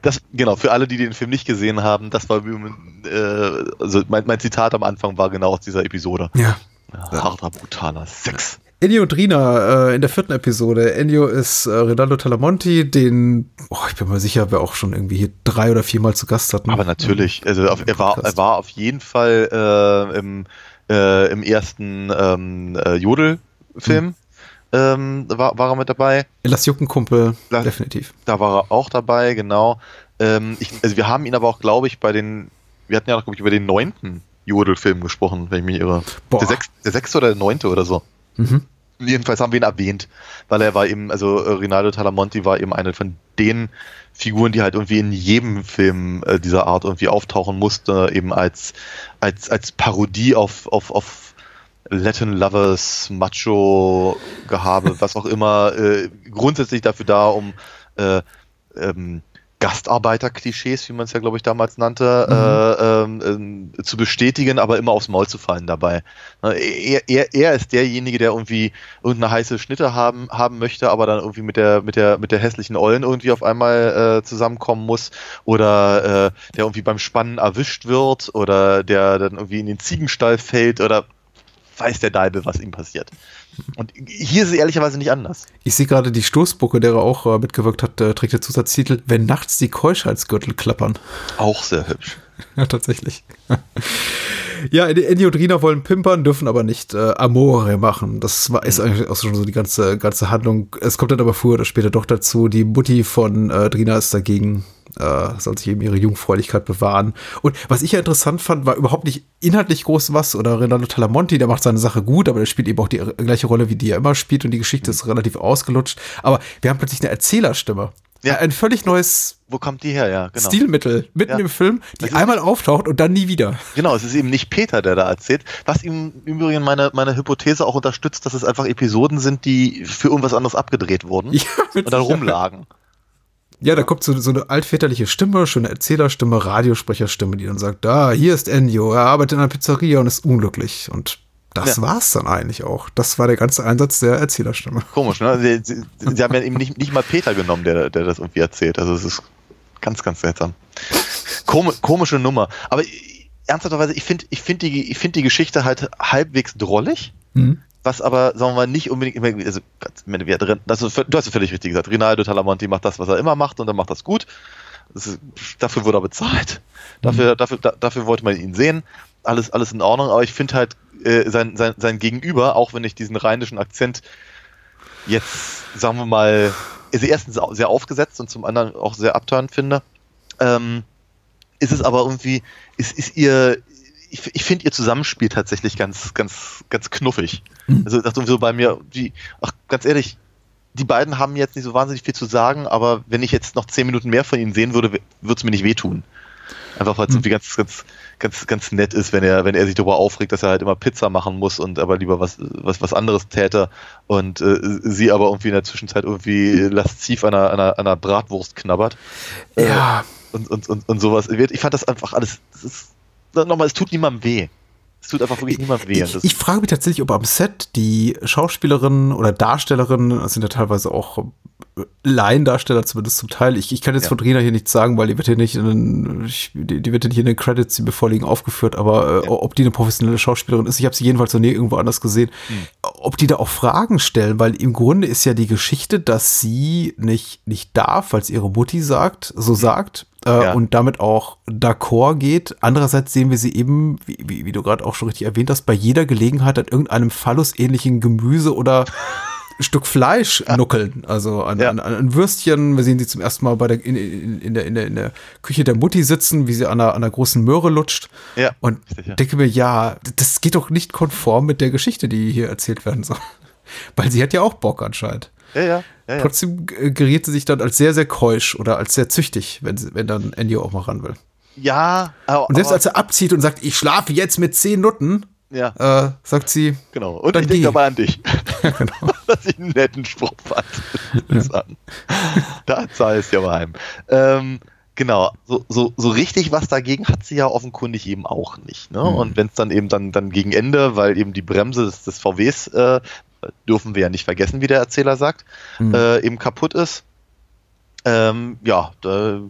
Das, genau, für alle, die den Film nicht gesehen haben, das war äh, also mein, mein Zitat am Anfang war genau aus dieser Episode. Ja. Ja, harter, brutaler Sex. Ennio und Rina äh, in der vierten Episode. Ennio ist äh, Rinaldo Talamonti, den, oh, ich bin mir sicher, wir auch schon irgendwie hier drei oder viermal zu Gast hatten. Aber natürlich, also auf, er, war, er war auf jeden Fall äh, im, äh, im ersten ähm, äh, Jodel-Film ähm, war, war er mit dabei. Lass Jucken Kumpel, Lass- definitiv. Da war er auch dabei, genau. Ähm, ich, also wir haben ihn aber auch, glaube ich, bei den, wir hatten ja noch, glaube ich, über den neunten Jodel-Film gesprochen, wenn ich mich irre. Boah. Der, sechs, der sechste oder der neunte oder so. Mhm. Jedenfalls haben wir ihn erwähnt, weil er war eben, also äh, Rinaldo Talamonti war eben eine von den Figuren, die halt irgendwie in jedem Film äh, dieser Art irgendwie auftauchen musste, eben als, als, als Parodie auf, auf, auf Latin Lovers, Macho-Gehabe, was auch immer, äh, grundsätzlich dafür da, um äh, ähm, Gastarbeiter-Klischees, wie man es ja, glaube ich, damals nannte, äh, ähm, äh, zu bestätigen, aber immer aufs Maul zu fallen dabei. Ne, Er, er, er ist derjenige, der irgendwie irgendeine heiße Schnitte haben, haben möchte, aber dann irgendwie mit der, mit der, mit der hässlichen Ollen irgendwie auf einmal äh, zusammenkommen muss oder äh, der irgendwie beim Spannen erwischt wird oder der dann irgendwie in den Ziegenstall fällt oder weiß der Deibel, was ihm passiert. Und hier ist es ehrlicherweise nicht anders. Ich sehe gerade die Stoßbucke, der auch äh, mitgewirkt hat, äh, trägt der Zusatztitel, wenn nachts die Keuschheitsgürtel klappern. Auch sehr hübsch. Ja, tatsächlich. ja, Andy und Rina wollen pimpern, dürfen aber nicht äh, Amore machen. Das war, ist eigentlich auch schon so die ganze, ganze Handlung. Es kommt dann aber früher oder später doch dazu. Die Mutti von äh, Drina ist dagegen, äh, soll sich eben ihre Jungfräulichkeit bewahren. Und was ich ja interessant fand, war überhaupt nicht inhaltlich groß was. Oder Renato Talamonti, der macht seine Sache gut, aber der spielt eben auch die gleiche Rolle, wie die er immer spielt. Und die Geschichte ist relativ ausgelutscht. Aber wir haben plötzlich eine Erzählerstimme. Ja. Ein völlig neues Wo kommt die her? Ja, genau. Stilmittel mitten Ja. im Film, die einmal auftaucht und dann nie wieder. Genau, es ist eben nicht Peter, der da erzählt. Was ihm im Übrigen meine, meine Hypothese auch unterstützt, dass es einfach Episoden sind, die für irgendwas anderes abgedreht wurden Ja, und dann rumlagen. Ja, da kommt so, so eine altväterliche Stimme, schöne Erzählerstimme, Radiosprecherstimme, die dann sagt, da, hier ist Ennio, er arbeitet in einer Pizzeria und ist unglücklich. Und das Ja. war's dann eigentlich auch. Das war der ganze Einsatz der Erzählerstimme. Komisch, ne? Sie, sie, sie haben ja eben nicht, nicht mal Peter genommen, der, der das irgendwie erzählt. Also es ist ganz, ganz seltsam. Komi komische Nummer. Aber ernsthafterweise, ich finde ich find die, ich find die Geschichte halt halbwegs drollig. Mhm. Was aber, sagen wir mal, nicht unbedingt also, ist, du hast es völlig richtig gesagt. Rinaldo Talamonti macht das, was er immer macht und er macht das gut. Das ist, dafür wurde er bezahlt. Dafür, dafür, da, dafür wollte man ihn sehen. Alles, alles in Ordnung, aber ich finde halt äh, sein, sein, sein Gegenüber, auch wenn ich diesen rheinischen Akzent jetzt, sagen wir mal, also erstens sehr aufgesetzt und zum anderen auch sehr abtörend finde, ähm, ist es aber irgendwie, ist, ist ihr, ich, ich finde ihr Zusammenspiel tatsächlich ganz, ganz, ganz knuffig. Also das so bei mir, die, ach, ganz ehrlich, die beiden haben jetzt nicht so wahnsinnig viel zu sagen, aber wenn ich jetzt noch zehn Minuten mehr von ihnen sehen würde, würde es mir nicht wehtun. Einfach weil es irgendwie ganz, ganz, ganz, ganz nett ist, wenn er, wenn er sich darüber aufregt, dass er halt immer Pizza machen muss und aber lieber was, was, was anderes täte und äh, sie aber irgendwie in der Zwischenzeit irgendwie lasziv an einer, an einer, an einer Bratwurst knabbert. Ja. Äh, und, und, und, und sowas. Ich fand das einfach alles, das ist, nochmal, es tut niemandem weh. Es tut einfach wirklich niemandem weh. Ich, ich frage mich tatsächlich, ob am Set die Schauspielerinnen oder Darstellerinnen, das sind ja teilweise auch äh, Laiendarsteller zumindest zum Teil. Ich, ich kann jetzt Ja. von Rina hier nichts sagen, weil die wird hier nicht in den, ich, die, die wird hier in den Credits, die mir vorliegen, aufgeführt, aber äh, Ja. ob die eine professionelle Schauspielerin ist, ich habe sie jedenfalls noch nie irgendwo anders gesehen. Hm. Ob die da auch Fragen stellen, weil im Grunde ist ja die Geschichte, dass sie nicht, nicht darf, weil es ihre Mutti sagt, so sagt, äh. Ja. und damit auch d'accord geht. Andererseits sehen wir sie eben, wie, wie, wie du gerade auch schon richtig erwähnt hast, bei jeder Gelegenheit an irgendeinem Phallus-ähnlichen Gemüse oder Stück Fleisch nuckeln. Also an, Ja. an, an ein Würstchen. Wir sehen sie zum ersten Mal bei der, in, in, in, der, in, der, in der Küche der Mutti sitzen, wie sie an einer, an einer großen Möhre lutscht. Ja, Und richtig, ja. denke mir, ja, das geht doch nicht konform mit der Geschichte, die hier erzählt werden soll. Weil sie hat ja auch Bock anscheinend. ja, ja, ja, ja. Trotzdem äh, geriert sie sich dann als sehr, sehr keusch oder als sehr züchtig, wenn, wenn dann Ennio auch mal ran will. Ja, aber, Und selbst als er abzieht und sagt, ich schlafe jetzt mit zehn Nutten, ja, äh, sagt sie, genau. Und dann ich denke dabei an dich. genau. dass ich einen netten Spruch fand. An. Da zahle ich ja mal heim. Ähm, genau, so, so, so richtig was dagegen hat sie ja offenkundig eben auch nicht. Ne? Und wenn es dann eben dann, dann gegen Ende, weil eben die Bremse des, des VWs, äh, dürfen wir ja nicht vergessen, wie der Erzähler sagt, äh, eben kaputt ist, ähm, ja, da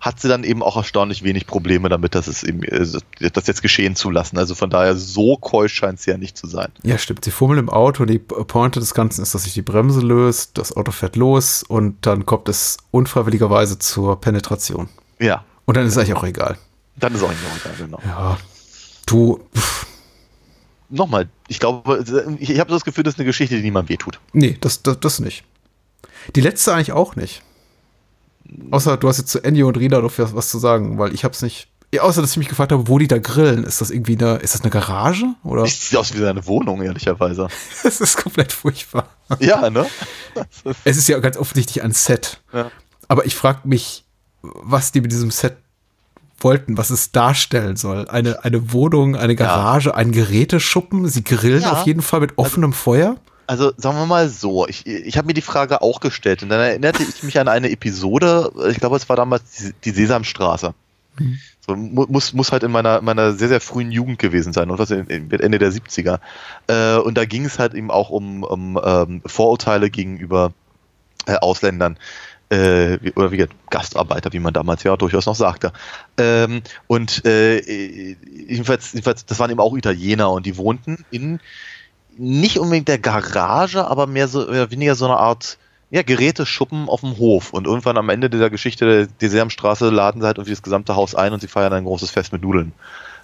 hat sie dann eben auch erstaunlich wenig Probleme damit, dass es eben, äh, das jetzt geschehen zu lassen. Also von daher, so keusch scheint sie ja nicht zu sein. Ja, stimmt. Sie fummeln im Auto. Die Pointe des Ganzen ist, dass sich die Bremse löst, das Auto fährt los und dann kommt es unfreiwilligerweise zur Penetration. Ja, Und dann ist es eigentlich auch egal. dann ist auch egal, genau. Ja. Du, pff, nochmal, ich glaube, ich, habe das Gefühl, das ist eine Geschichte, die niemandem wehtut. nee, das, das, das nicht. Die letzte eigentlich auch nicht. Außer du hast jetzt zu Ennio und Rina noch was, was zu sagen, weil ich hab's nicht. Ja, außer dass ich mich gefragt habe, wo die da grillen. Ist das irgendwie eine, ist das eine Garage? Oder? Das sieht aus wie seine Wohnung, ehrlicherweise. Das ist komplett furchtbar. ja, ne? Es ist ja ganz offensichtlich ein Set. Ja. Aber ich frage mich, was die mit diesem Set wollten, was es darstellen soll. Eine, eine Wohnung, eine Garage, ein Geräteschuppen. Sie grillen Ja. auf jeden Fall mit offenem Feuer. Also sagen wir mal so, ich, ich habe mir die Frage auch gestellt und dann erinnerte ich mich an eine Episode, ich glaube es war damals die, Sesamstraße. So, mu- muss, muss halt in meiner, meiner sehr, sehr frühen Jugend gewesen sein und was Ende der 70er. Äh, und da ging es halt eben auch um, um ähm, Vorurteile gegenüber äh, Ausländern. Äh, oder wie gesagt, Gastarbeiter, wie man damals ja durchaus noch sagte. Ähm, und äh, jedenfalls, jedenfalls, das waren eben auch Italiener und die wohnten in nicht unbedingt der Garage, aber mehr so oder weniger so eine Art ja, Geräteschuppen auf dem Hof. Und irgendwann am Ende dieser Geschichte der, Sesamstraße laden sie halt irgendwie das gesamte Haus ein und sie feiern ein großes Fest mit Nudeln.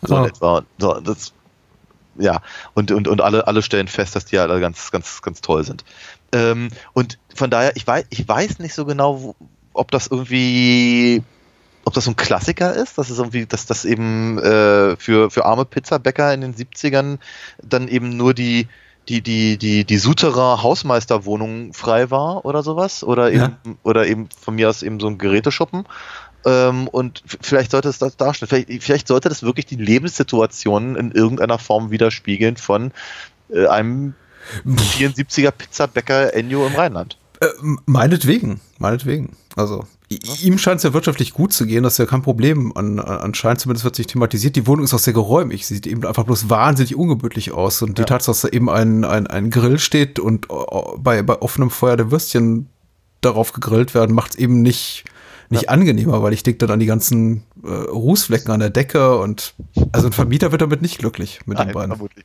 So Ah. in etwa. So, das, ja, und, und, und alle, alle stellen fest, dass die alle ganz, ganz, ganz toll sind. Ähm, und von daher, ich weiß, ich weiß nicht so genau, wo, ob das irgendwie, ob das so ein Klassiker ist, dass es irgendwie, dass das eben äh, für, für arme Pizzabäcker in den 70ern dann eben nur die, die, die, die, die Suterer Hausmeisterwohnung frei war oder sowas. Oder eben, Ja. oder eben von mir aus eben so ein Geräteschuppen. Ähm, und vielleicht sollte es das darstellen. Vielleicht, vielleicht sollte das wirklich die Lebenssituation in irgendeiner Form widerspiegeln von äh, einem 74er Pizzabäcker Ennio im Rheinland. Äh, meinetwegen, meinetwegen. Also i- ihm scheint es ja wirtschaftlich gut zu gehen, das ist ja kein Problem. An, an- anscheinend zumindest wird sich thematisiert. Die Wohnung ist auch sehr geräumig. Sie sieht eben einfach bloß wahnsinnig ungemütlich aus. Und die Ja. Tatsache, dass da eben ein, ein, ein Grill steht und bei, bei offenem Feuer der Würstchen darauf gegrillt werden, macht es eben nicht, nicht angenehmer, weil ich denke dann an die ganzen äh, Rußflecken an der Decke und also ein Vermieter wird damit nicht glücklich mit den Nein, beiden. vermutlich.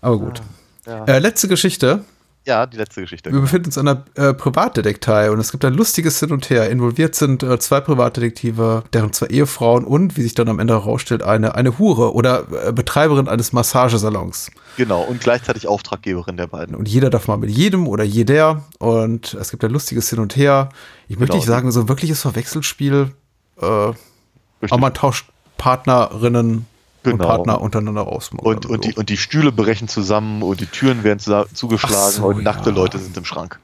Aber gut. Ja. Äh, letzte Geschichte. Ja, die letzte Geschichte. Wir befinden uns in einer äh, Privatdetektei und es gibt ein lustiges Hin und Her. Involviert sind äh, zwei Privatdetektive, deren zwei Ehefrauen und, wie sich dann am Ende herausstellt, eine, eine Hure oder äh, Betreiberin eines Massagesalons. Genau, und gleichzeitig Auftraggeberin der beiden. Und jeder darf mal mit jedem oder jeder und es gibt ein lustiges Hin und Her. Ich möchte Genau. nicht sagen, so ein wirkliches Verwechselspiel, äh, aber man tauscht Partnerinnen und Genau. Partner untereinander aus. Und, und, die, und die Stühle brechen zusammen und die Türen werden zugeschlagen so, und nackte ja. Leute sind im Schrank.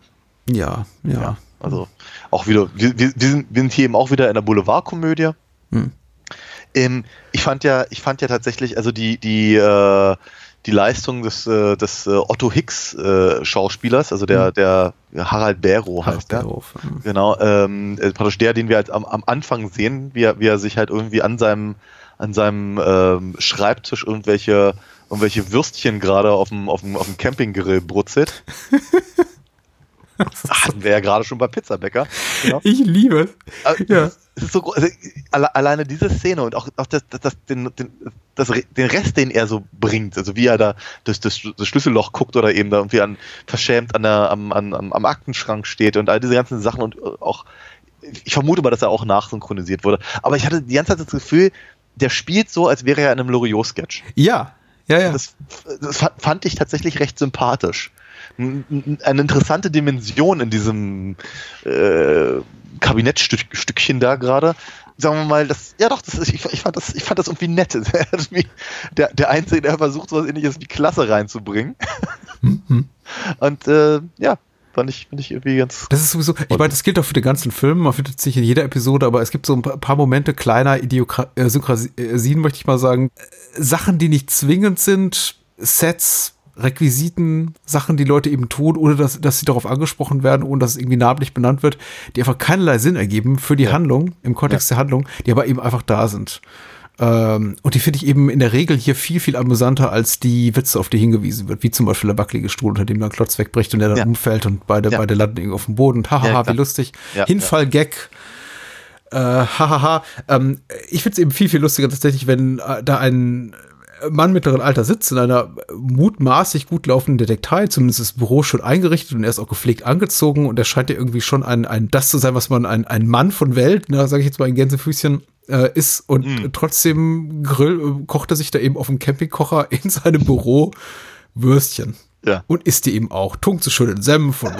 ja, ja. Also auch wieder, wir, wir, sind, wir sind hier eben auch wieder in der Boulevardkomödie. Hm. Ähm, ich fand ja, ich fand ja tatsächlich, also die, die, äh, die Leistung des, äh, des äh, Otto Hicks äh, Schauspielers, also der, Hm. der Harald Bero heißt der. Darauf. Hm. Genau, ähm, äh, praktisch der, den wir halt am, am Anfang sehen, wie er, wie er sich halt irgendwie an seinem, an seinem ähm, Schreibtisch irgendwelche, irgendwelche Würstchen gerade auf dem, auf dem, auf dem Campinggrill brutzelt. Hatten wir ja gerade schon bei Pizzabäcker. Genau. Ich liebe es. Aber Ja. es ist- so. Also, alle, alleine diese Szene und auch, auch das, das, das, den, den, das, den Rest, den er so bringt, also wie er da durch das, das Schlüsselloch guckt oder eben da irgendwie an, verschämt an der, am, an, am, am Aktenschrank steht und all diese ganzen Sachen und auch, ich vermute mal, dass er auch nachsynchronisiert wurde. Aber ich hatte die ganze Zeit das Gefühl, der spielt so, als wäre er in einem Loriot-Sketch. Ja, ja, ja. Das, das fa- fand ich tatsächlich recht sympathisch. Eine interessante Dimension in diesem äh, Kabinettstückchen da gerade. Sagen wir mal, das, ja doch, das ist, ich, ich, fand das, ich fand das irgendwie nett. Er Der, der Einzige, der versucht, so was ähnliches wie Klasse reinzubringen. Mhm. Und äh, ja, fand ich, fand ich irgendwie ganz. Das ist sowieso, ich meine, das gilt auch für den ganzen Film, man findet es nicht in jeder Episode, aber es gibt so ein paar Momente kleiner Idiokrasien, möchte ich mal sagen. Äh, Sachen, die nicht zwingend sind, Sets, Requisiten, Sachen, die Leute eben tun, ohne dass, dass sie darauf angesprochen werden, ohne dass es irgendwie namentlich benannt wird, die einfach keinerlei Sinn ergeben für die Handlung, im Kontext der Handlung, die aber eben einfach da sind. Ähm, und die finde ich eben in der Regel hier viel, viel amüsanter als die Witze, auf die hingewiesen wird, wie zum Beispiel der wackelige Stuhl, unter dem dann Klotz wegbricht und der dann Ja. umfällt und beide, Ja. beide landen irgendwie auf dem Boden. Und hahaha, Ja, wie lustig. Hinfall-Gag. Äh, hahaha. Ähm, ich finde es eben viel, viel lustiger tatsächlich, wenn äh, da ein Mann mittleren Alter sitzt in einer mutmaßlich gut laufenden Detektei, zumindest ist das Büro schon eingerichtet und er ist auch gepflegt angezogen und er scheint ja irgendwie schon ein, ein das zu sein, was man ein, ein Mann von Welt, ne, sage ich jetzt mal in Gänsefüßchen, äh, ist und Mhm. trotzdem grill, kocht er sich da eben auf dem Campingkocher in seinem Büro Würstchen. Ja. Und isst die eben auch. Tunkt so schön in Senf und,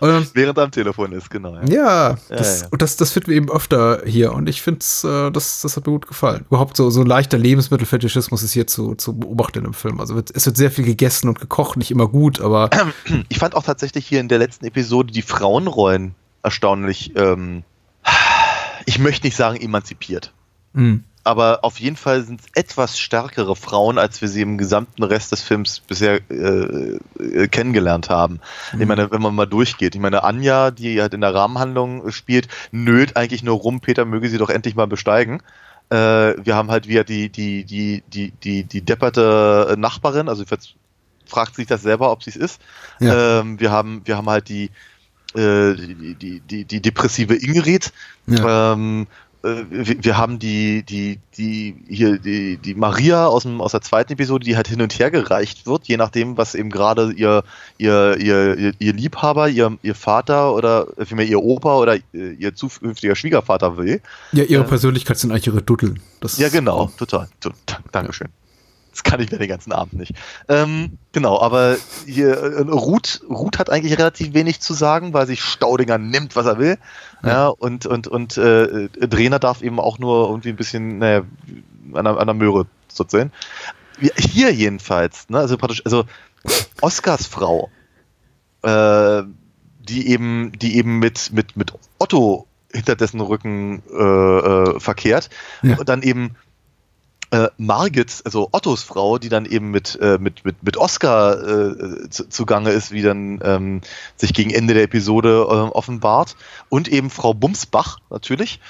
dann, Während er am Telefon ist, genau. Ja. ja, das, ja. und das, das finden wir eben öfter hier und ich finde äh, das, das hat mir gut gefallen. Überhaupt so, so ein leichter Lebensmittelfetischismus ist hier zu, zu beobachten im Film. Also es wird sehr viel gegessen und gekocht, nicht immer gut, aber Ich fand auch tatsächlich hier in der letzten Episode die Frauenrollen erstaunlich, ähm, ich möchte nicht sagen emanzipiert. mh, aber auf jeden Fall sind es etwas stärkere Frauen, als wir sie im gesamten Rest des Films bisher äh, äh, kennengelernt haben. Ich meine, wenn man mal durchgeht, ich meine, Anja, die halt in der Rahmenhandlung spielt, nölt eigentlich nur rum, Peter möge sie doch endlich mal besteigen. Äh, wir haben halt wieder die, die, die, die, die, die depperte Nachbarin, also fragt sich das selber, ob sie es ist. Ja. Ähm, wir haben, wir haben halt die, äh, die, die, die, depressive Ingrid. Ja. Ähm, äh, wir, wir haben die, die, die, hier, die, die Maria aus, dem, aus der zweiten Episode, die halt hin und her gereicht wird, je nachdem, was eben gerade ihr, ihr, ihr, ihr, Liebhaber, ihr, ihr Vater oder äh, vielmehr ihr Opa oder äh, ihr zukünftiger Schwiegervater will. Ja, ihre Persönlichkeit sind eigentlich ihre Duddeln. Das Ja, genau, total. Dankeschön. Das kann ich mir den ganzen Abend nicht. Ähm, genau, aber hier, äh, Ruth, Ruth hat eigentlich relativ wenig zu sagen, weil sich Staudinger nimmt, was er will. Ja, und, und, und äh, Drehner darf eben auch nur irgendwie ein bisschen, naja, an der, an der Möhre sozusagen. Hier jedenfalls, ne, also praktisch, also Oscars Frau, äh, die eben, die eben mit, mit, mit Otto hinter dessen Rücken äh, äh, verkehrt Ja. und dann eben äh, Margit, also Ottos Frau, die dann eben mit, äh, mit, mit, mit Oscar äh, zu, zugange ist, wie dann ähm, sich gegen Ende der Episode äh, offenbart. Und eben Frau Bumsbach, natürlich,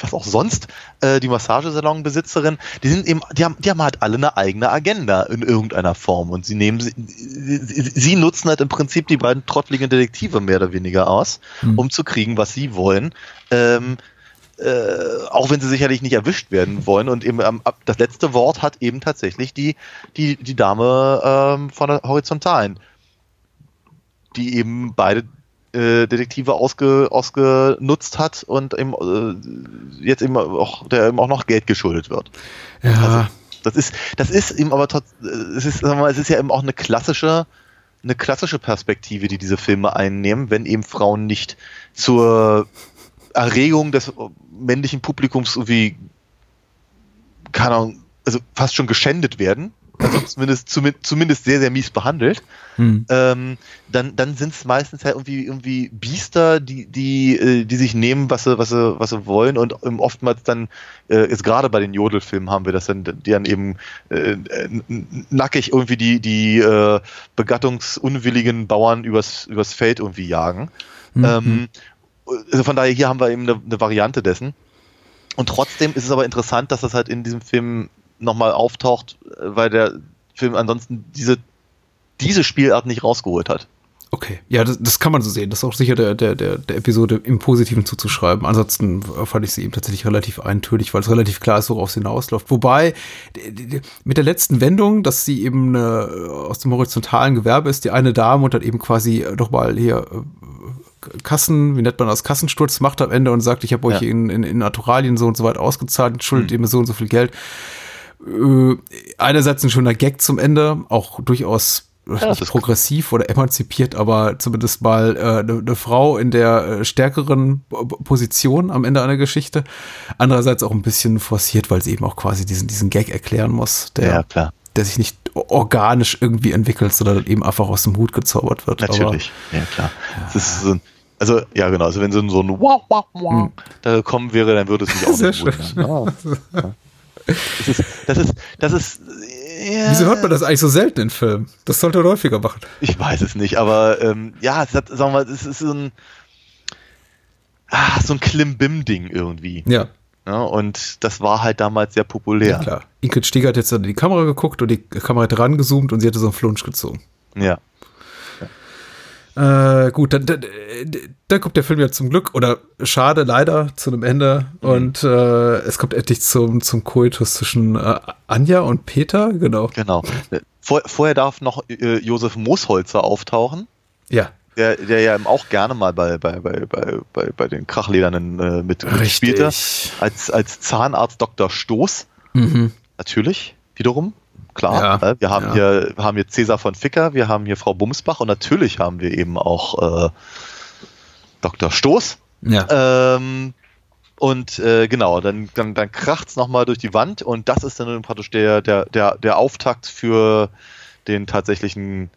was auch sonst, äh, die Massagesalonbesitzerin, die sind eben, die haben, die haben halt alle eine eigene Agenda in irgendeiner Form. Und sie nehmen, sie, sie, sie nutzen halt im Prinzip die beiden trottligen Detektive mehr oder weniger aus, um zu kriegen, was sie wollen. Ähm, äh, auch wenn sie sicherlich nicht erwischt werden wollen. Und eben ähm, das letzte Wort hat eben tatsächlich die, die, die Dame ähm, von der Horizontalen, die eben beide äh, Detektive ausge, ausgenutzt hat und eben, äh, jetzt eben auch, der eben auch noch Geld geschuldet wird. Ja, Das ist, das ist eben aber trotz, es ist, sagen wir mal, es ist ja eben auch eine klassische, eine klassische Perspektive, die diese Filme einnehmen, wenn eben Frauen nicht zur Erregung des männlichen Publikums irgendwie, keine Ahnung, also fast schon geschändet werden, also zumindest, zumi- zumindest sehr, sehr mies behandelt, hm. ähm, dann, dann sind es meistens halt irgendwie, irgendwie Biester, die, die, äh, die sich nehmen, was sie, was sie, was sie wollen. Und ähm, oftmals dann, äh, jetzt gerade bei den Jodelfilmen haben wir das dann, die dann eben äh, nackig irgendwie die, die äh, begattungsunwilligen Bauern übers, übers Feld irgendwie jagen. Ähm, also von daher, hier haben wir eben eine, eine Variante dessen. Und trotzdem ist es aber interessant, dass das halt in diesem Film nochmal auftaucht, äh, weil der Film ansonsten diese, diese Spielart nicht rausgeholt hat. Okay, ja, das, das kann man so sehen. Das ist auch sicher der, der, der, der Episode im Positiven zuzuschreiben. Ansonsten fand ich sie eben tatsächlich relativ eintönig, weil es relativ klar ist, worauf sie hinausläuft. Wobei, mit der letzten Wendung, dass sie eben eine, aus dem horizontalen Gewerbe ist, die eine Dame und dann eben quasi doch mal hier äh, Kassen, wie nennt man das, Kassensturz macht am Ende und sagt, ich habe euch Ja. in, in, in Naturalien so und so weit ausgezahlt, schuldet ihr mir so und so viel Geld. Äh, einerseits ein schöner Gag zum Ende, auch durchaus äh, das nicht ist- progressiv oder emanzipiert, aber zumindest mal eine äh, ne Frau in der äh, stärkeren Position am Ende einer Geschichte. Andererseits auch ein bisschen forciert, weil sie eben auch quasi diesen, diesen Gag erklären muss, der, Ja, der sich nicht organisch irgendwie entwickelt, sondern eben einfach aus dem Hut gezaubert wird. Natürlich, ja klar. Es ist so ein, also, ja genau, also wenn so ein, so ein Wow, wow, wow da gekommen wäre, dann würde es mich auch Sehr nicht wundern. Ja. Das ist, das ist, das ist, ja, wieso hört man das eigentlich so selten in Filmen? Das sollte man häufiger machen. Ich weiß es nicht, aber ähm, ja, es hat, sagen wir mal, es ist so ein, ah, so ein Klimbim-Ding irgendwie. Ja, Ja, und das war halt damals sehr populär. ja. klar. Ingrid Stieger hat jetzt in die Kamera geguckt und die Kamera hat rangezoomt und sie hatte so einen Flunsch gezogen. Ja. Äh, gut, dann, dann, dann kommt der Film ja zum Glück, oder schade, leider, zu einem Ende. Und äh, es kommt endlich zum, zum Koitus zwischen äh, Anja und Peter, genau. Genau. Vor, vorher darf noch äh, Josef Moosholzer auftauchen, Ja, der, der ja eben auch gerne mal bei, bei, bei, bei, bei, bei den Krachledernen äh, mit, mitspielte. Als, als Zahnarzt Dr. Stoß, Mhm. natürlich, wiederum. Klar, Ja, äh, wir haben ja. hier haben hier Cäsar von Ficker, wir haben hier Frau Bumsbach und natürlich haben wir eben auch äh, Dr. Stoß. Ja. Ähm, und äh, genau, dann, dann, dann kracht es nochmal durch die Wand und das ist dann praktisch der, der, der, der Auftakt für den tatsächlichen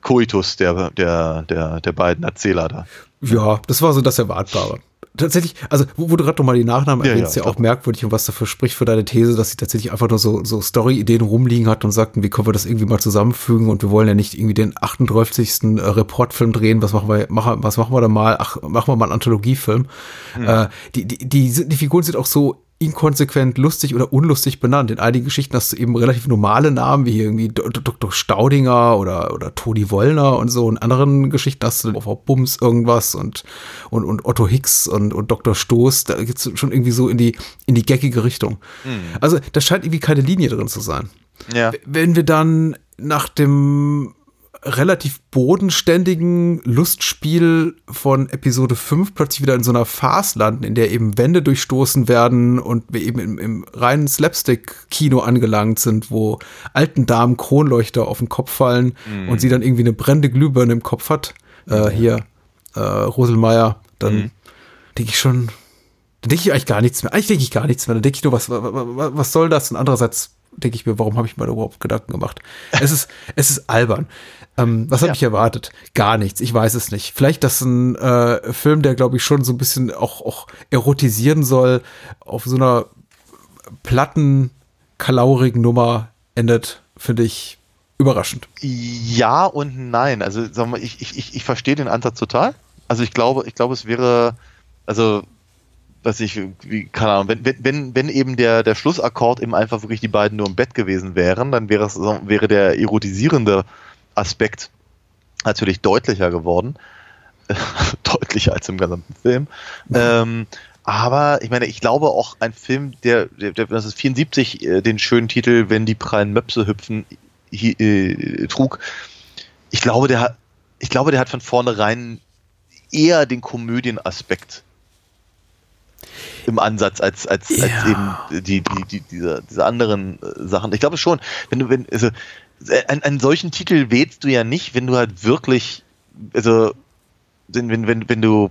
Koitus der, der, der, der beiden Erzähler da. Ja, das war so das Erwartbare. tatsächlich, also wo, wo du gerade nochmal die Nachnamen Ja, erwähnst, ja, ja, auch merkwürdig und was dafür spricht für deine These, dass sie tatsächlich einfach nur so, so Story-Ideen rumliegen hat und sagten, wie können wir das irgendwie mal zusammenfügen und wir wollen ja nicht irgendwie den 38. äh, Reportfilm drehen, was machen wir, machen, was machen wir da mal? Ach, machen wir mal einen Anthologiefilm. Äh, die, die, die, die Figuren sind auch so inkonsequent lustig oder unlustig benannt. In einigen Geschichten hast du eben relativ normale Namen, wie hier irgendwie Dr. Staudinger oder, oder Toni Wollner und so. In anderen Geschichten hast du Frau Bums irgendwas und, und, und Otto Hicks und, und Dr. Stoß. Da geht's schon irgendwie so in die, in die geckige Richtung. Also da scheint irgendwie keine Linie drin zu sein. Ja. Wenn wir dann nach dem relativ bodenständigen Lustspiel von Episode 5 plötzlich wieder in so einer Farce landen, in der eben Wände durchstoßen werden und wir eben im, im reinen Slapstick-Kino angelangt sind, wo alten Damen Kronleuchter auf den Kopf fallen und sie dann irgendwie eine brennende Glühbirne im Kopf hat. Äh, hier, äh, Roselmeier, dann denke ich schon, dann denke ich eigentlich gar nichts mehr. Eigentlich denke ich gar nichts mehr. Dann denke ich nur, was, was, was soll das? Und andererseits denke ich mir, warum habe ich mir da überhaupt Gedanken gemacht? Es ist, es ist albern. Ähm, was habe Ja. ich erwartet? Gar nichts. Ich weiß es nicht. Vielleicht, dass ein äh, Film, der glaube ich schon so ein bisschen auch, auch erotisieren soll, auf so einer platten, kalaurigen Nummer endet, finde ich überraschend. Ja und nein. Also sag mal, ich, ich, ich, ich verstehe den Ansatz total. Also ich glaube, ich glaube, es wäre, also was ich, wie, keine Ahnung, wenn, wenn, wenn, wenn eben der, der Schlussakkord eben einfach wirklich die beiden nur im Bett gewesen wären, dann wäre es, wäre der erotisierende Aspekt natürlich deutlicher geworden. deutlicher als im gesamten Film. Ähm, aber ich meine, ich glaube auch ein Film, der, der, der das ist 74 äh, den schönen Titel Wenn die prallen Möpse hüpfen hi, äh, trug. Ich glaube, der hat, ich glaube, der hat von vornherein eher den Komödienaspekt im Ansatz als, als, als Ja. eben die, die, die, diese, diese anderen äh, Sachen. Ich glaube schon, wenn du, wenn, also, äh, einen, einen solchen Titel wählst du ja nicht, wenn du halt wirklich, also, wenn, wenn, wenn, wenn du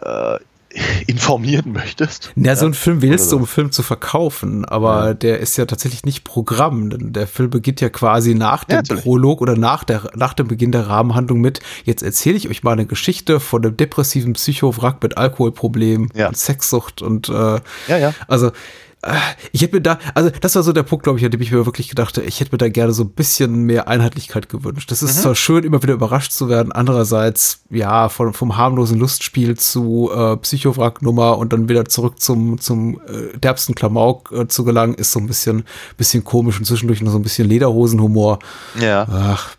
äh, informieren möchtest. Ja, so einen Film wählst du, Oder um einen Film zu verkaufen, aber der ist ja tatsächlich nicht Programm, denn der Film beginnt ja quasi nach Ja, dem natürlich. Prolog oder nach, der, nach dem Beginn der Rahmenhandlung mit, jetzt erzähle ich euch mal eine Geschichte von einem depressiven Psychowrack mit Alkoholproblemen Ja. und Sexsucht und äh, Ja, ja. also ich hätte mir da, also das war so der Punkt, glaube ich, an dem ich mir wirklich gedacht habe, ich hätte mir da gerne so ein bisschen mehr Einheitlichkeit gewünscht. Das Mhm. ist zwar schön, immer wieder überrascht zu werden, andererseits, ja, von, vom harmlosen Lustspiel zu äh, Psychowracknummer und dann wieder zurück zum, zum äh, derbsten Klamauk äh, zu gelangen, ist so ein bisschen, bisschen komisch und zwischendurch noch so ein bisschen Lederhosenhumor. Ja. Ach,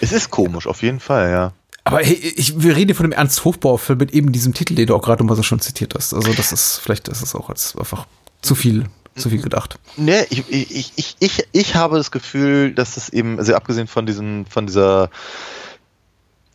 Es ist komisch, auf jeden Fall, ja. aber hey, ich, wir reden hier von dem Ernst Hofbauer-Film mit eben diesem Titel, den du auch gerade mal so schon zitiert hast. Also das ist, vielleicht ist es auch als einfach zu viel, zu viel gedacht. Nee, ich, ich, ich, ich, ich habe das Gefühl, dass es eben, also abgesehen von diesen, von dieser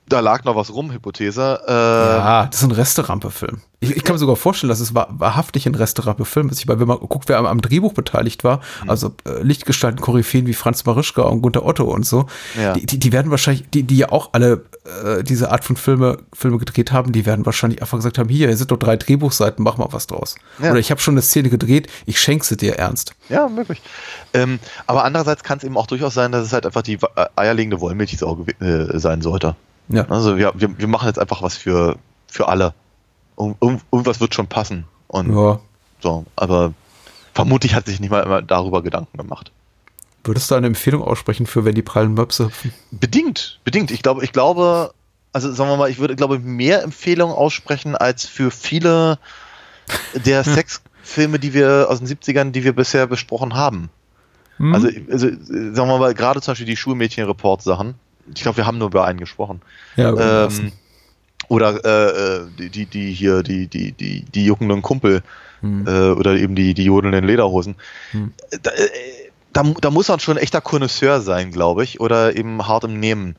da lag noch was rum, Hypothese. Äh, Ja, das ist ein Resterampe-Film. Ich, ich kann mir sogar vorstellen, dass es wahr, wahrhaftig ein Resterampe-Film ist. Ich meine, wenn man guckt, wer am, am Drehbuch beteiligt war, Mhm. also äh, Lichtgestalten, Koryphäen wie Franz Marischka und Gunter Otto und so, Ja. die, die, die werden wahrscheinlich, die, die ja auch alle äh, diese Art von Filme, Filme gedreht haben, die werden wahrscheinlich einfach gesagt haben, hier, hier sind doch drei Drehbuchseiten, mach mal was draus. Ja. Oder ich habe schon eine Szene gedreht, ich schenke sie dir ernst. Ja, möglich. Ähm, aber andererseits kann es eben auch durchaus sein, dass es halt einfach die äh, eierlegende Wollmilchsau äh, sein sollte. Ja. Also wir, wir, wir machen jetzt einfach was für, für alle. Ir- irgend- irgendwas wird schon passen. Und ja. so, aber vermutlich hat sich nicht mal immer darüber Gedanken gemacht. Würdest du eine Empfehlung aussprechen für, wenn die prallen Möpse hüpfen? Bedingt, bedingt. Ich glaube, ich glaube, also sagen wir mal, ich würde, glaube mehr Empfehlungen aussprechen als für viele der Sexfilme, die wir aus den 70ern, die wir bisher besprochen haben. Hm? Also, also sagen wir mal, gerade zum Beispiel die Schulmädchen-Report-Sachen. Ich glaube, wir haben nur über einen gesprochen. ja, Ähm, oder äh, äh, die, die, hier, die, die, die, die juckenden Kumpel Hm. äh, oder eben die, die jodelnden Lederhosen. Hm. Da, äh, da, da muss man schon ein echter Connoisseur sein, glaube ich, oder eben hart im Nehmen.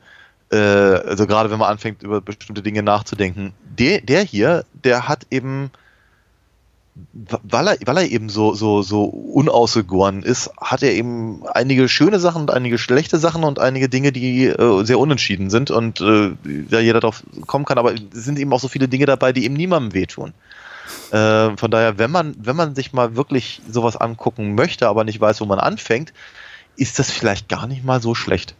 Äh, also gerade wenn man anfängt, über bestimmte Dinge nachzudenken. Der, der hier, der hat eben, weil er, weil er eben so, so, so unausgegoren ist, hat er eben einige schöne Sachen und einige schlechte Sachen und einige Dinge, die äh, sehr unentschieden sind und äh, da jeder drauf kommen kann, aber es sind eben auch so viele Dinge dabei, die eben niemandem wehtun. Äh, von daher, wenn man, wenn man sich mal wirklich sowas angucken möchte, aber nicht weiß, wo man anfängt, ist das vielleicht gar nicht mal so schlecht.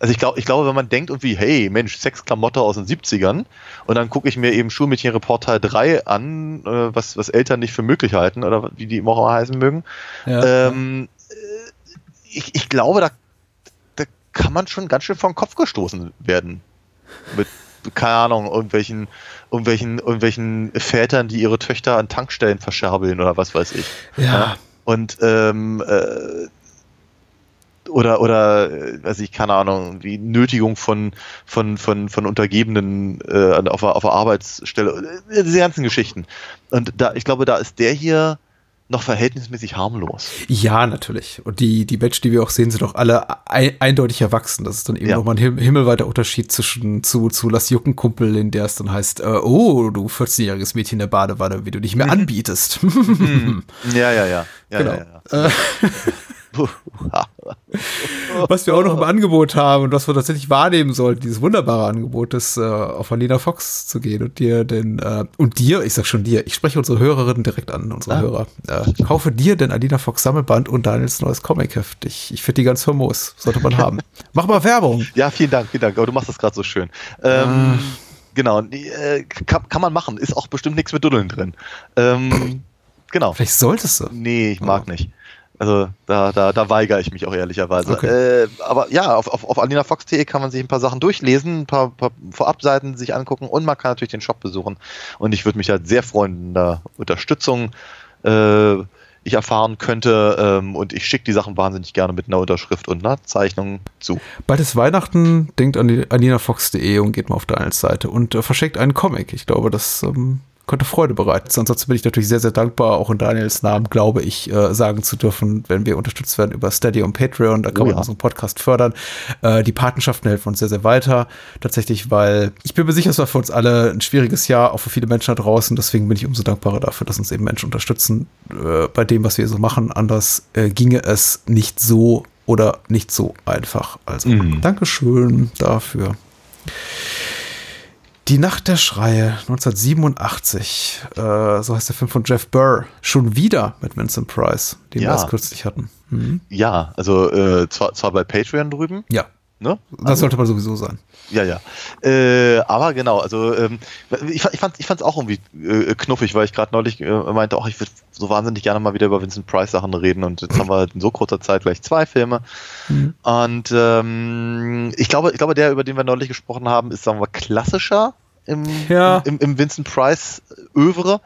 Also ich glaube, ich glaube, wenn man denkt irgendwie, hey, Mensch, Sexklamotte aus den 70ern und dann gucke ich mir eben Schulmädchenreport Teil 3 an, äh, was, was Eltern nicht für möglich halten oder wie die immer heißen mögen. Ja. Ähm, äh, ich, ich glaube, da, da kann man schon ganz schön vor den Kopf gestoßen werden. Mit, keine Ahnung, irgendwelchen, irgendwelchen, irgendwelchen Vätern, die ihre Töchter an Tankstellen verscherbeln oder was weiß ich. Ja. Und ähm, äh, oder oder äh, weiß ich keine Ahnung wie Nötigung von von von von Untergebenen äh, auf, der- auf der Arbeitsstelle äh, diese ganzen Geschichten und da ich glaube da ist der hier noch verhältnismäßig harmlos Ja, natürlich. Und die, die Menschen, die wir auch sehen, sind auch alle ei- eindeutig erwachsen. Das ist dann eben Ja. nochmal ein him himmelweiter Unterschied zwischen zu, zu Lass Jucken Kumpel, in der es dann heißt, äh, oh, du 14-jähriges Mädchen in der Badewanne, wie du dich mehr anbietest. ja ja ja ja Genau. ja, ja. Was wir auch noch im Angebot haben und was wir tatsächlich wahrnehmen sollten, dieses wunderbare Angebot ist, äh, auf Alina Fox zu gehen und dir den, äh, und dir, ich sag schon dir, ich spreche unsere Hörerinnen direkt an, unsere Ah. Hörer, äh, kaufe dir den Alina Fox Sammelband und Daniels neues Comicheft. Ich, ich finde die ganz famos, sollte man haben. Mach mal Werbung. ja vielen Dank vielen Dank aber du machst das gerade so schön ähm, genau die, äh, kann, kann man machen ist auch bestimmt nichts mit Duddeln drin ähm, genau Vielleicht solltest du. Nee, ich mag nicht. Also da, da, da weigere ich mich auch ehrlicherweise. Okay. Äh, aber ja, auf, auf, auf alinafox.de kann man sich ein paar Sachen durchlesen, ein paar, paar Vorabseiten sich angucken und man kann natürlich den Shop besuchen. Und ich würde mich halt sehr freuen, wenn da Unterstützung äh, ich erfahren könnte. Ähm, und ich schicke die Sachen wahnsinnig gerne mit einer Unterschrift und einer Zeichnung zu. Bald ist Weihnachten, denkt an die alinafox.de und geht mal auf Daniels Seite und äh, verschickt einen Comic. Ich glaube, das ähm, könnte Freude bereiten. Ansonsten bin ich natürlich sehr, sehr dankbar, auch in Daniels Namen, glaube ich, äh, sagen zu dürfen, wenn wir unterstützt werden über Steady und Patreon, da kann Oh man ja. unseren Podcast fördern. Äh, die Patenschaften helfen uns sehr, sehr weiter. Tatsächlich, weil ich bin mir sicher, es war für uns alle ein schwieriges Jahr, auch für viele Menschen da draußen. Deswegen bin ich umso dankbarer dafür, dass uns eben Menschen unterstützen äh, bei dem, was wir so machen. Anders äh, ginge es nicht so oder nicht so einfach. Also Mhm. Dankeschön dafür. Die Nacht der Schreie 1987, äh, so heißt der Film von Jeff Burr. Schon wieder mit Vincent Price, den wir Ja. erst kürzlich hatten. Mhm. Ja, also äh, zwar, zwar bei Patreon drüben, Ja, ne? das sollte man sowieso sein. Ja, ja. Äh, aber genau, also ähm, ich, ich fand ich fand's auch irgendwie äh, knuffig, weil ich gerade neulich äh, meinte, auch ich würde so wahnsinnig gerne mal wieder über Vincent Price Sachen reden und jetzt haben wir in so kurzer Zeit gleich zwei Filme. Mhm. Und ähm, ich glaube, ich glaube, der, über den wir neulich gesprochen haben, ist, sagen wir, klassischer im, Ja. im, im Vincent Price Övre.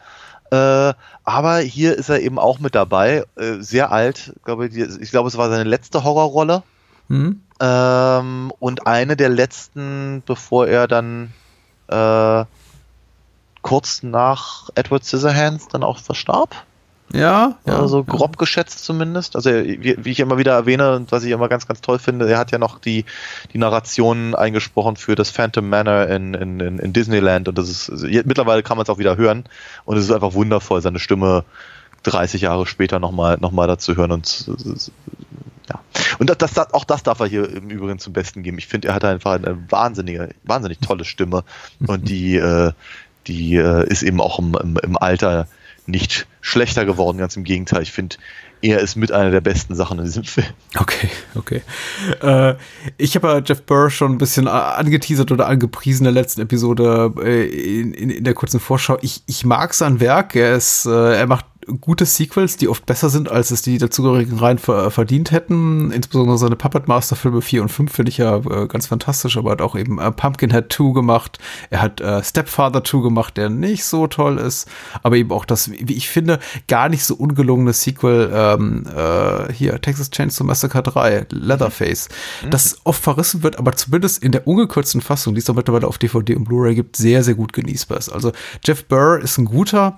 Äh, aber hier ist er eben auch mit dabei, äh, sehr alt, glaube ich, ich glaube, es war seine letzte Horrorrolle. Mhm. Ähm, und eine der letzten, bevor er dann äh, kurz nach Edward Scissorhands dann auch verstarb. Ja, ja. also grob geschätzt zumindest. Also wie, wie ich immer wieder erwähne und was ich immer ganz, ganz toll finde, er hat ja noch die, die Narration eingesprochen für das Phantom Manor in, in, in, Disneyland und das ist, also mittlerweile kann man es auch wieder hören und es ist einfach wundervoll, seine Stimme 30 Jahre später nochmal noch mal dazu hören und ja. Und das, das, auch das darf er hier im Übrigen zum Besten geben. Ich finde, er hat einfach eine wahnsinnige, wahnsinnig tolle Stimme und die, äh, die äh, ist eben auch im, im, im Alter nicht schlechter geworden, ganz im Gegenteil. Ich finde, er ist mit einer der besten Sachen in diesem Film. Okay, okay. Äh, ich habe ja Jeff Burr schon ein bisschen angeteasert oder angepriesen in der letzten Episode äh, in, in, in der kurzen Vorschau. Ich, ich mag sein Werk. Er ist, äh, er macht gute Sequels, die oft besser sind, als es die dazugehörigen Reihen ver verdient hätten. Insbesondere seine Puppet Master Filme 4 und 5 finde ich ja äh, ganz fantastisch, aber er hat auch eben äh, Pumpkinhead 2 gemacht. Er hat äh, Stepfather 2 gemacht, der nicht so toll ist, aber eben auch das, wie ich finde, gar nicht so ungelungene Sequel ähm, äh, hier, Texas Chainsaw Massacre 3, Leatherface, das oft verrissen wird, aber zumindest in der ungekürzten Fassung, die es auch mittlerweile auf DVD und Blu-ray gibt, sehr, sehr gut genießbar ist. Also Jeff Burr ist ein guter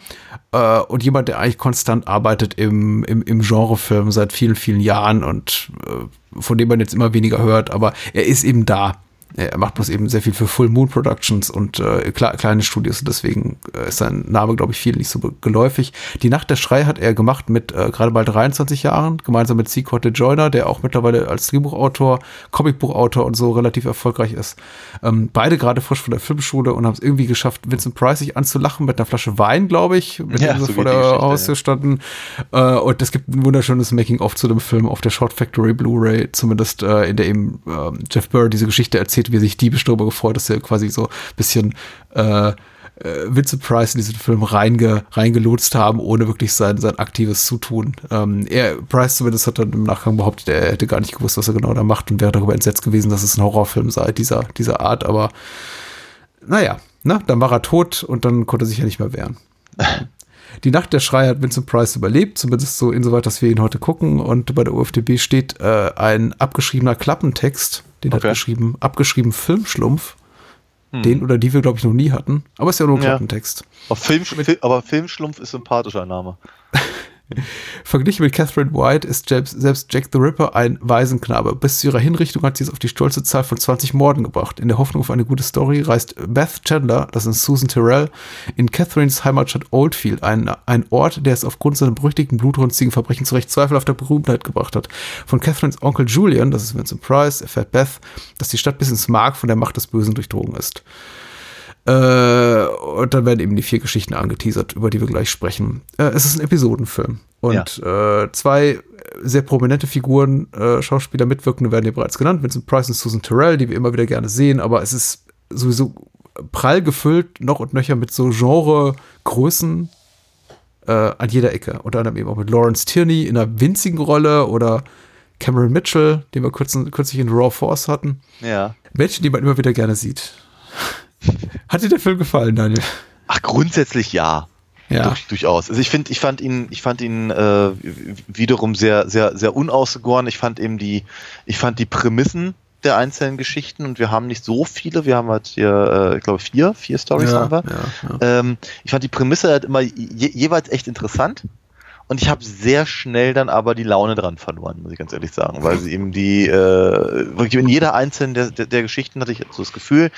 äh, und jemand, der eigentlich konstant arbeitet im, im, im Genrefilm seit vielen, vielen Jahren und äh, von dem man jetzt immer weniger hört, aber er ist eben da. Er macht bloß eben sehr viel für Full Moon Productions und äh, kle kleine Studios. Deswegen äh, ist sein Name, glaube ich, viel nicht so geläufig. Die Nacht der Schrei hat er gemacht mit äh, gerade mal 23 Jahren, gemeinsam mit. Corte Joyner, der auch mittlerweile als Drehbuchautor, Comicbuchautor und so relativ erfolgreich ist. Ähm, beide gerade frisch von der Filmschule und haben es irgendwie geschafft, Vincent Price sich anzulachen mit einer Flasche Wein, glaube ich, mit Ja, dem sie so vor der Haustür ja. standen. Äh, und es gibt ein wunderschönes Making-of zu dem Film auf der Short Factory Blu-ray, zumindest äh, in der eben ähm, Jeff Burr diese Geschichte erzählt, wie er sich diebisch darüber gefreut, dass er quasi so ein bisschen äh, äh, Vincent Price in diesen Film reinge, reingelotst haben, ohne wirklich sein, sein aktives Zutun. Ähm, er, Price zumindest hat dann im Nachgang behauptet, er hätte gar nicht gewusst, was er genau da macht und wäre darüber entsetzt gewesen, dass es ein Horrorfilm sei, dieser, dieser Art, aber naja, ne, dann war er tot und dann konnte er sich ja nicht mehr wehren. Die Nacht der Schrei hat Vincent Price überlebt, zumindest so insoweit, dass wir ihn heute gucken. Und bei der UFDB steht äh, ein abgeschriebener Klappentext, den hat Okay. geschrieben, abgeschrieben Filmschlumpf, den oder die wir, glaube ich, noch nie hatten. Aber ist ja nur ein Ja. Klappentext. Aber, Film, Fil- aber Filmschlumpf ist sympathischer Name. Verglichen mit Catherine White ist selbst Jack the Ripper ein Waisenknabe. Bis zu ihrer Hinrichtung hat sie es auf die stolze Zahl von 20 Morden gebracht. In der Hoffnung auf eine gute Story reist Beth Chandler, das ist Susan Terrell, in Catherines Heimatstadt Oldfield, ein, ein Ort, der es aufgrund seiner berüchtigten blutrünstigen Verbrechen zu recht zweifelhafter Berühmtheit gebracht hat. Von Catherines Onkel Julian, das ist Vincent Price, erfährt Beth, dass die Stadt bis ins Mark von der Macht des Bösen durchdrungen ist. Äh, und dann werden eben die vier Geschichten angeteasert, über die wir gleich sprechen. Äh, es ist ein Episodenfilm. Und äh, zwei sehr prominente Figuren, äh, Schauspieler, Mitwirkende werden hier bereits genannt. Vincent Price und Susan Terrell, die wir immer wieder gerne sehen, aber es ist sowieso prall gefüllt, noch und nöcher mit so Genre-Größen äh, an jeder Ecke. Unter anderem eben auch mit Lawrence Tierney in einer winzigen Rolle oder Cameron Mitchell, den wir kürzlich, kürzlich in Raw Force hatten. Ja. Menschen, die man immer wieder gerne sieht. Hat dir der Film gefallen, Daniel? Ach, grundsätzlich ja. Ja. Durch, durchaus. Also ich finde, ich fand ihn, ich fand ihn äh, wiederum sehr, sehr, sehr unausgegoren. Ich fand eben die, ich fand die Prämissen der einzelnen Geschichten und wir haben nicht so viele. Wir haben halt hier, äh, ich glaube, vier, vier Stories Ja, haben wir. ja. Ähm, ich fand die Prämisse halt immer je, jeweils echt interessant. Und ich habe sehr schnell dann aber die Laune dran verloren, muss ich ganz ehrlich sagen, weil sie eben die, äh, wirklich in jeder einzelnen der, der, der Geschichten hatte ich so das Gefühl,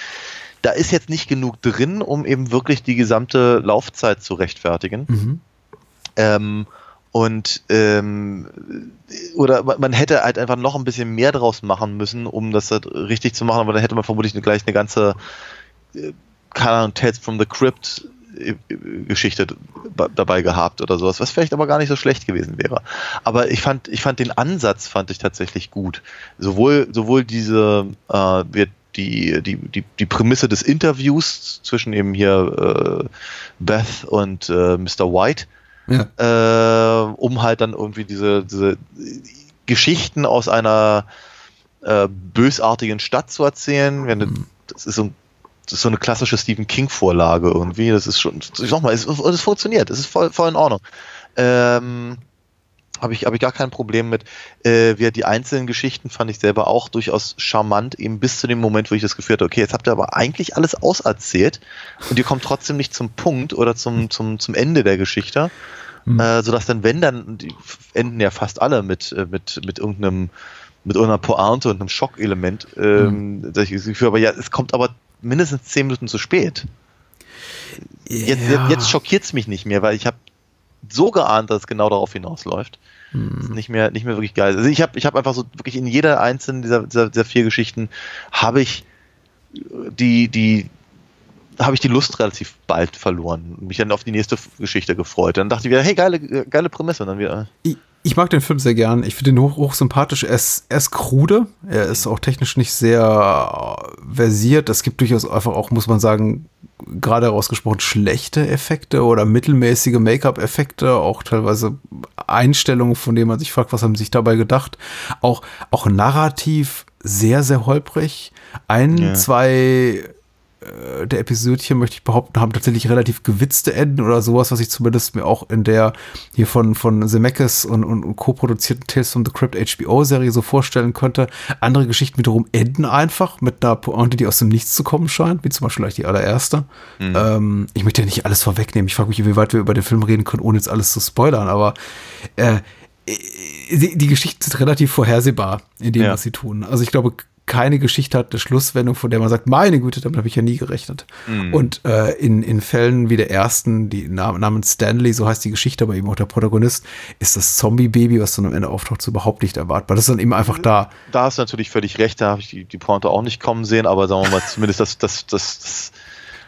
da ist jetzt nicht genug drin, um eben wirklich die gesamte Laufzeit zu rechtfertigen. Mhm. Ähm, und ähm, oder ma- man hätte halt einfach noch ein bisschen mehr draus machen müssen, um das halt richtig zu machen, aber dann hätte man vermutlich gleich eine ganze äh, keine Ahnung, Tales from the Crypt äh, Geschichte dabei gehabt oder sowas, was vielleicht aber gar nicht so schlecht gewesen wäre. Aber ich fand, ich fand den Ansatz fand ich tatsächlich gut. Sowohl, sowohl diese äh, wird die, die, die, die Prämisse des Interviews zwischen eben hier äh, Beth und äh, Mr. White, Ja. äh, um halt dann irgendwie diese, diese Geschichten aus einer äh, bösartigen Stadt zu erzählen. Mhm. Das ist so ein das ist so eine klassische Stephen King-Vorlage irgendwie. Das ist schon, ich sag mal, es, es funktioniert, es ist voll, voll in Ordnung. Ähm, habe ich, hab ich gar kein Problem mit. Äh, wie die einzelnen Geschichten fand ich selber auch durchaus charmant, eben bis zu dem Moment, wo ich das Gefühl hatte, okay, jetzt habt ihr aber eigentlich alles auserzählt und ihr kommt trotzdem nicht zum Punkt oder zum, zum, zum Ende der Geschichte. Mhm. Äh, sodass dann, wenn dann, die enden ja fast alle mit, äh, mit, mit irgendeinem, mit irgendeiner Pointe und einem Schockelement, ähm, dass ich das Gefühl habe, ja, es kommt aber mindestens zehn Minuten zu spät. Jetzt, Ja. jetzt schockiert es mich nicht mehr, weil ich habe so geahnt, dass es genau darauf hinausläuft. Ist nicht mehr, nicht mehr wirklich geil. Also ich habe ich hab einfach so wirklich in jeder einzelnen dieser, dieser, dieser vier Geschichten habe ich die, die, habe ich die Lust relativ bald verloren und mich dann auf die nächste Geschichte gefreut. Dann dachte ich wieder, hey, geile, geile Prämisse. Und dann wieder, Ich, ich mag den Film sehr gern. Ich finde ihn hoch, hoch sympathisch. Er ist, er ist krude. Er ist auch technisch nicht sehr äh, versiert. Es gibt durchaus einfach auch, muss man sagen, gerade herausgesprochen schlechte Effekte oder mittelmäßige Make-up-Effekte, auch teilweise Einstellungen, von denen man sich fragt, was haben sie sich dabei gedacht. Auch, auch narrativ sehr, sehr holprig. Ein, Ja. zwei der Episodchen, möchte ich behaupten, haben tatsächlich relativ gewitzte Enden oder sowas, was ich zumindest mir auch in der hier von, von Zemeckis und, und, und co-produzierten Tales from the Crypt HBO-Serie so vorstellen könnte. Andere Geschichten wiederum enden einfach mit einer Pointe, die aus dem Nichts zu kommen scheint, wie zum Beispiel gleich die allererste. Ähm, ich möchte ja nicht alles vorwegnehmen. Ich frage mich, wie weit wir über den Film reden können, ohne jetzt alles zu spoilern, aber äh, die, die Geschichten sind relativ vorhersehbar in dem, Ja. was sie tun. Also ich glaube, keine Geschichte hat, eine Schlusswendung, von der man sagt, meine Güte, damit habe ich ja nie gerechnet. Mhm. Und äh, in, in Fällen wie der ersten, die nam- namens Stanley, so heißt die Geschichte, aber eben auch der Protagonist, ist das Zombie-Baby, was dann am Ende auftaucht, so überhaupt nicht erwartbar. Das ist dann eben einfach da. Da hast du natürlich völlig recht, da habe ich die, die Pointe auch nicht kommen sehen, aber sagen wir mal, zumindest das, das, das, das,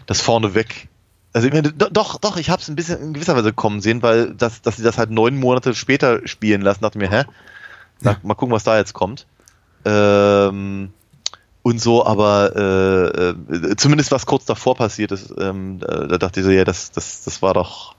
das vorneweg. Also ich meine, do- doch, doch, ich habe es ein bisschen in gewisser Weise kommen sehen, weil das, dass sie das halt neun Monate später spielen lassen, dachte mir, hä? Sag, Mal gucken, was da jetzt kommt. Ähm, und so, aber äh, äh, zumindest was kurz davor passiert ist, ähm, da, da dachte ich so, ja, das, das, das war doch,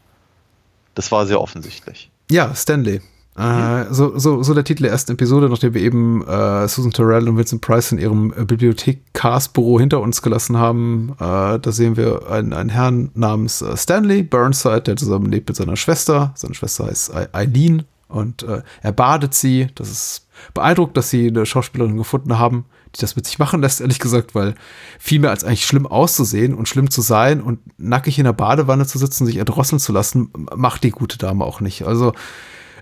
das war sehr offensichtlich. Ja, Stanley. Äh, so, so, so der Titel der ersten Episode, nachdem wir eben äh, Susan Terrell und Vincent Price in ihrem äh, Bibliothekarsbüro hinter uns gelassen haben. Da sehen wir einen, einen Herrn namens Stanley Burnside, der zusammenlebt mit seiner Schwester. Seine Schwester heißt Ei- Eileen und er badet sie. Das ist beeindruckt, dass sie eine Schauspielerin gefunden haben, die das mit sich machen lässt, ehrlich gesagt, weil viel mehr als eigentlich schlimm auszusehen und schlimm zu sein und nackig in der Badewanne zu sitzen, sich erdrosseln zu lassen, macht die gute Dame auch nicht. Also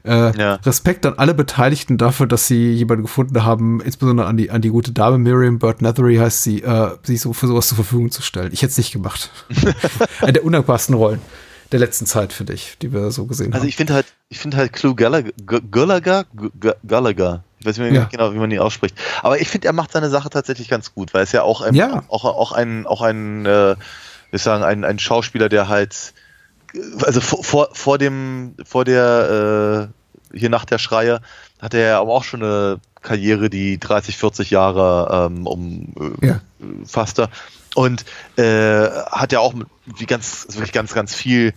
äh, Ja. Respekt an alle Beteiligten dafür, dass sie jemanden gefunden haben, insbesondere an die, an die gute Dame Miriam Bird Nethery heißt sie, äh, sie so für sowas zur Verfügung zu stellen. Ich hätte es nicht gemacht. Eine der undankbarsten Rollen der letzten Zeit, finde ich, die wir so gesehen Also haben. ich finde halt, ich finde halt Clue Gallagher, Gallagher, Gallagher, ich weiß nicht mehr Ja. genau, wie man ihn ausspricht. Aber ich finde, er macht seine Sache tatsächlich ganz gut, weil es ja auch ein, Ja. auch, auch ein, auch ein, äh, ich sagen, ein, ein Schauspieler, der halt, äh, also vor, vor, vor dem, vor der, äh, hier nach der Schreie, hat er ja aber auch schon eine Karriere, die 30, 40 Jahre ähm, Ja. umfasste. Und äh, hat ja auch mit, wie ganz, also wirklich ganz, ganz viel,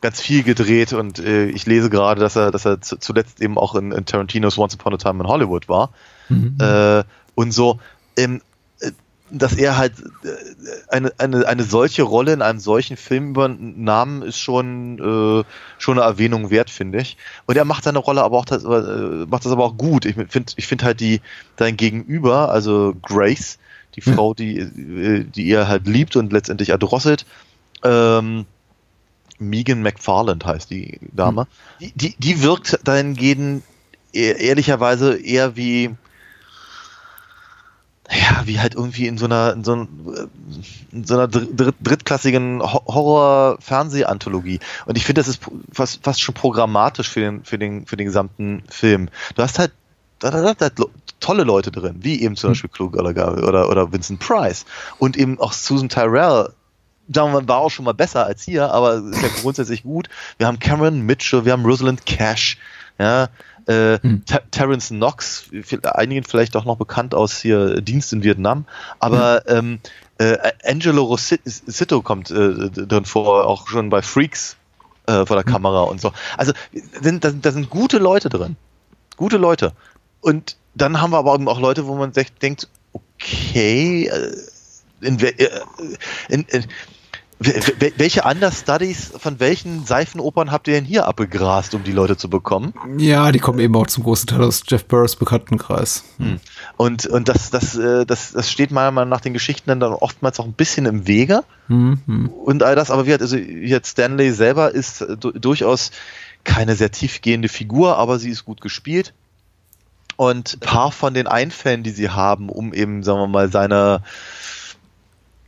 ganz viel gedreht und äh, ich lese gerade, dass er, dass er zu, zuletzt eben auch in, in Tarantinos Once Upon a Time in Hollywood war. Mhm. Äh, und so, ähm, äh, dass er halt äh, eine, eine, eine solche Rolle in einem solchen Film übernahm, ist schon, äh, schon eine Erwähnung wert, finde ich. Und er macht seine Rolle aber auch das, äh, macht das aber auch gut. Ich finde ich finde halt die dein Gegenüber, also Grace, die Ja. Frau, die, äh, die ihr halt liebt und letztendlich erdrosselt, ähm, Megan McFarland heißt die Dame. Die, die, die wirkt dahingehend ehr- ehrlicherweise eher wie ja, wie halt irgendwie in so einer, in so, ein, in so einer dr- dritt, drittklassigen Ho- Horror-Fernseh-Anthologie. Und ich finde, das ist fast, fast schon programmatisch für den, für den, für den gesamten Film. Du hast halt, da, da, da, tolle Leute drin, wie eben zum Beispiel Clue Gallagher oder, oder Vincent Price. Und eben auch Susan Tyrell, sagen wir mal, war auch schon mal besser als hier, aber ist ja grundsätzlich gut. Wir haben Cameron Mitchell, wir haben Rosalind Cash, ja, äh, Hm. Ter Terrence Knox, einigen vielleicht auch noch bekannt aus hier Dienst in Vietnam, aber ähm, äh, Angelo Rossitto kommt äh, drin vor, auch schon bei Freaks äh, vor der Kamera und so. Also sind, da, da sind gute Leute drin. Gute Leute. Und dann haben wir aber eben auch Leute, wo man sich denkt, okay, äh, in, äh, in, in, we- welche Understudies von welchen Seifenopern habt ihr denn hier abgegrast, um die Leute zu bekommen? Ja, die kommen eben auch zum großen Teil aus Jeff Burrs Bekanntenkreis. Und, und das, das, äh, das, das steht meiner Meinung nach den Geschichten dann oftmals auch ein bisschen im Wege. Mhm. und all das, aber wie hat, also jetzt Stanley selber ist äh, du, durchaus keine sehr tiefgehende Figur, aber sie ist gut gespielt. Und ein paar von den Einfällen, die sie haben, um eben, sagen wir mal, seine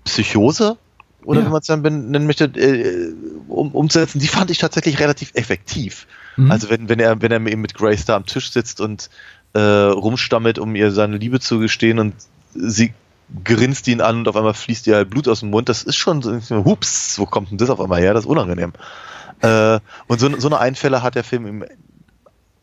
Psychose oder Ja. wie man es dann nennen möchte, äh, um, umzusetzen, die fand ich tatsächlich relativ effektiv. Mhm. Also wenn, wenn er, wenn er eben mit Grace da am Tisch sitzt und äh, rumstammelt, um ihr seine Liebe zu gestehen und sie grinst ihn an und auf einmal fließt ihr halt Blut aus dem Mund. Das ist schon so, hups, wo kommt denn das auf einmal her? Das ist unangenehm. Äh, und so, so eine Einfälle hat der Film im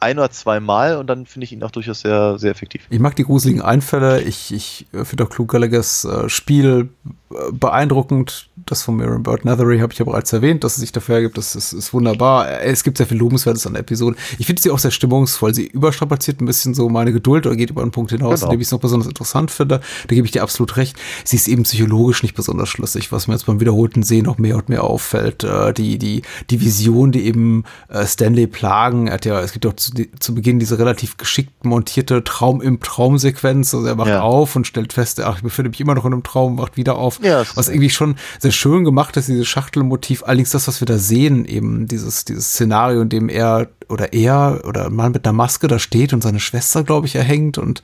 ein oder zwei Mal und dann finde ich ihn auch durchaus sehr, sehr effektiv. Ich mag die gruseligen Einfälle. Ich, ich finde auch Clue Gallaghers äh, Spiel äh, beeindruckend. Das von Miriam Bird Nethery habe ich ja bereits erwähnt, dass es sich dafür ergibt. Das ist, ist wunderbar. Äh, Es gibt sehr viel Lobenswertes an der Episode. Ich finde sie auch sehr stimmungsvoll. Sie überstrapaziert ein bisschen so meine Geduld oder geht über einen Punkt hinaus, Genau. in dem ich es noch besonders interessant finde. Da gebe ich dir absolut recht. Sie ist eben psychologisch nicht besonders schlüssig, was mir jetzt beim wiederholten Sehen noch mehr und mehr auffällt. Äh, die, die, die Vision, die eben äh, Stanley plagen. Hat ja, es gibt auch zu, zu Beginn diese relativ geschickt montierte Traum im Traumsequenz. Also er wacht Ja. auf und stellt fest, ach, ich befinde mich immer noch in einem Traum, wacht wieder auf. Ja, was irgendwie schon sehr schön gemacht ist, dieses Schachtelmotiv. Allerdings das, was wir da sehen, eben dieses, dieses Szenario, in dem er oder er oder ein Mann mit einer Maske da steht und seine Schwester, glaube ich, erhängt und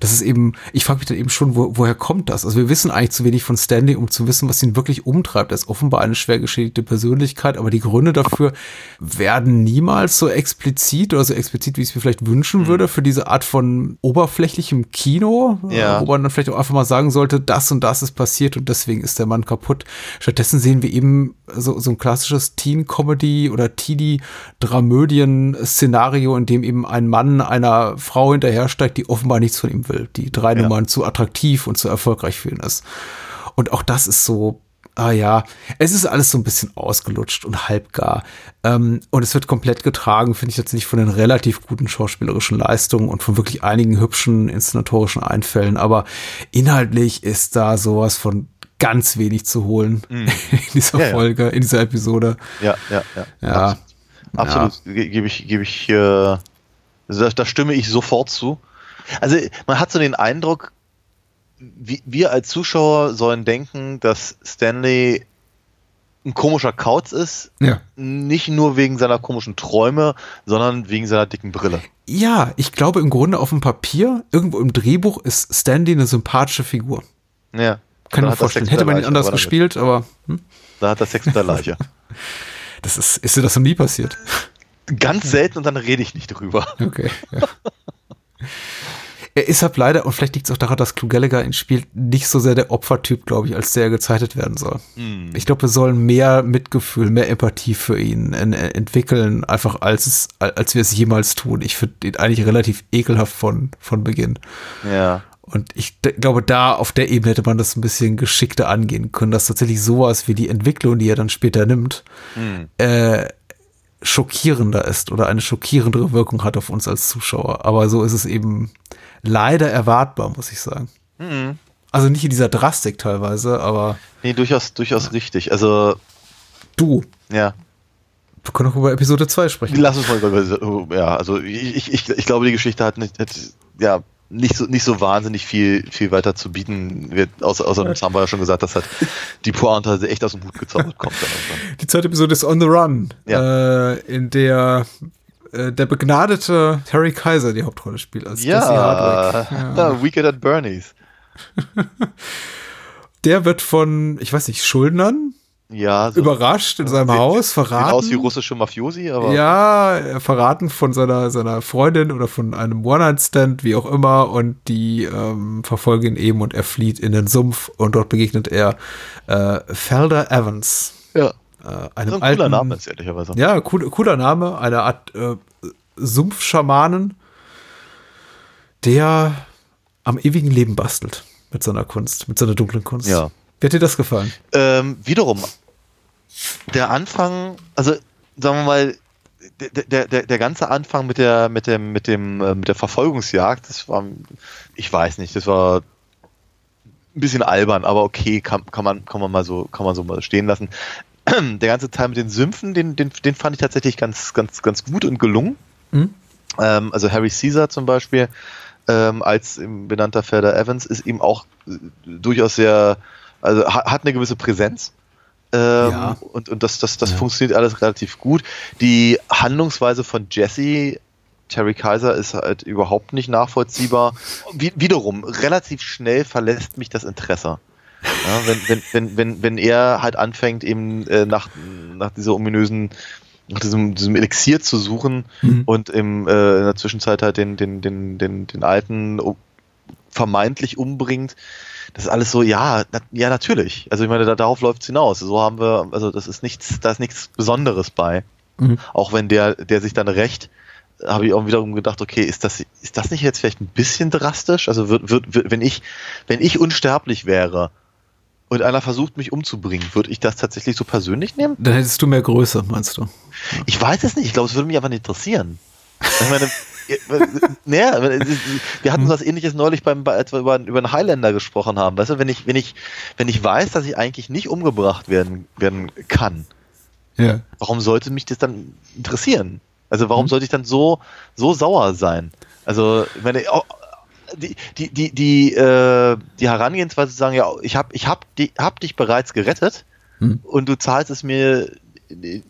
das ist eben, ich frage mich dann eben schon, wo, woher kommt das? Also wir wissen eigentlich zu wenig von Stanley, um zu wissen, was ihn wirklich umtreibt. Er ist offenbar eine schwer geschädigte Persönlichkeit, aber die Gründe dafür werden niemals so explizit oder so explizit, wie ich es mir vielleicht wünschen Mhm. würde, für diese Art von oberflächlichem Kino, Ja. äh, wo man dann vielleicht auch einfach mal sagen sollte, das und das ist passiert und deswegen ist der Mann kaputt. Stattdessen sehen wir eben so, so ein klassisches Teen-Comedy oder Teenie-Dramödien-Szenario, in dem eben ein Mann einer Frau hinterhersteigt, die offenbar nichts von ihm will, die drei Ja. Nummern zu attraktiv und zu erfolgreich für ihn ist. Und auch das ist so, ah ja, es ist alles so ein bisschen ausgelutscht und halbgar. Ähm, und es wird komplett getragen, finde ich tatsächlich von den relativ guten schauspielerischen Leistungen und von wirklich einigen hübschen inszenatorischen Einfällen. Aber inhaltlich ist da sowas von ganz wenig zu holen in dieser. Ja, ja. Folge, in dieser Episode. Ja, ja, ja. Ja. Absolut. Ge- Gebe ich, gebe ich, äh, da, da stimme ich sofort zu. Also man hat so den Eindruck, wir als Zuschauer sollen denken, dass Stanley ein komischer Kauz ist, Ja. nicht nur wegen seiner komischen Träume, sondern wegen seiner dicken Brille. Ja, ich glaube im Grunde auf dem Papier, irgendwo im Drehbuch ist Stanley eine sympathische Figur. Ja. Kann ich mir vorstellen. Hätte man ihn anders aber gespielt, aber hm, Da hat er Sex mit der Leiche. das ist, ist dir das noch nie passiert? Ganz selten und dann rede ich nicht drüber. Okay. Ja. Er ist halt leider, und vielleicht liegt es auch daran, dass Clu Gallagher ihn spielt, nicht so sehr der Opfertyp, glaube ich, als der er gezeichnet werden soll. Hm. Ich glaube, wir sollen mehr Mitgefühl, mehr Empathie für ihn en entwickeln, einfach als, es, als wir es jemals tun. Ich finde ihn eigentlich relativ ekelhaft von, von Beginn. Ja. Und ich glaube, da auf der Ebene hätte man das ein bisschen geschickter angehen können, dass tatsächlich sowas wie die Entwicklung, die er dann später nimmt, Hm. äh, schockierender ist oder eine schockierendere Wirkung hat auf uns als Zuschauer. Aber so ist es eben leider erwartbar, muss ich sagen. Mhm. Also nicht in dieser Drastik teilweise, aber Nee, durchaus, durchaus richtig. Also, du, ja. wir können auch über Episode 2 sprechen. Lass uns mal über, ja, also ich, ich, ich glaube, die Geschichte hat nicht, hat, ja, nicht so, nicht so wahnsinnig viel, viel weiter zu bieten. Wir, außer, außer das haben wir ja schon gesagt, dass halt die Pointe echt aus dem Hut gezaubert kommt. Die zweite Episode ist On the Run, Ja. äh, in der äh, der begnadete Terry Kaiser die Hauptrolle spielt als Jesse Ja, Hardwick. ja. Weekend at Bernie's. Der wird von, ich weiß nicht, Schuldnern Ja, so überrascht in seinem Sieht- Haus, sieht verraten. aus wie russische Mafiosi, aber Ja, äh, verraten von seiner, seiner Freundin oder von einem One-Night-Stand, wie auch immer, und die ähm, verfolgen ihn eben und er flieht in den Sumpf und dort begegnet er äh, Felder Evans. ja. Äh, einem So ein alten, cooler Name ist ehrlicherweise. Ja, cool, cooler Name, eine Art äh, Sumpfschamanen, der am ewigen Leben bastelt mit seiner Kunst, mit seiner dunklen Kunst. Ja. Wie hat dir das gefallen? Ähm, wiederum, der Anfang, also sagen wir mal, der, der, der, der ganze Anfang mit der, mit dem, mit dem, äh, mit der Verfolgungsjagd, das war, ich weiß nicht, das war ein bisschen albern, aber okay, kann, kann man, kann man mal so, kann man so mal stehen lassen. Der ganze Teil mit den Sümpfen, den, den, den fand ich tatsächlich ganz, ganz, ganz gut und gelungen. Hm? Ähm, also Harry Caesar zum Beispiel, ähm, als benannter Felder Evans, ist eben auch äh, durchaus sehr, also ha- hat eine gewisse Präsenz. Ähm, Ja. Und, und das, das, das Ja. funktioniert alles relativ gut. Die Handlungsweise von Jesse, Terry Kaiser, ist halt überhaupt nicht nachvollziehbar. Wie, wiederum, relativ schnell verlässt mich das Interesse. Ja, wenn, wenn, wenn, wenn, wenn er halt anfängt, eben äh, nach, nach dieser ominösen, nach diesem, diesem Elixier zu suchen Mhm. und im, äh, in der Zwischenzeit halt den, den, den, den, den alten vermeintlich umbringt. Das ist alles so, ja, na, ja, natürlich. Also ich meine, da, darauf läuft es hinaus. So haben wir, also das ist nichts, da ist nichts Besonderes bei. Mhm. Auch wenn der, der sich dann rächt, habe ich auch wiederum gedacht, okay, ist das, ist das nicht jetzt vielleicht ein bisschen drastisch? Also wird, wird, wird, wenn ich, wenn ich unsterblich wäre und einer versucht, mich umzubringen, würde ich das tatsächlich so persönlich nehmen? Dann hättest du mehr Größe, meinst du? Ich weiß es nicht. Ich glaube, es würde mich einfach nicht interessieren. Ich meine, naja, wir hatten was ähnliches neulich beim, als wir über, über einen Highlander gesprochen haben. Weißt du, wenn ich, wenn ich, wenn ich weiß, dass ich eigentlich nicht umgebracht werden, werden kann, Ja. warum sollte mich das dann interessieren? Also warum sollte ich dann so, so sauer sein? Also, ich meine, die, die, die, die, äh, die Herangehensweise zu sagen, ja, ich hab, ich hab, die, hab dich bereits gerettet Hm. und du zahlst es mir äh,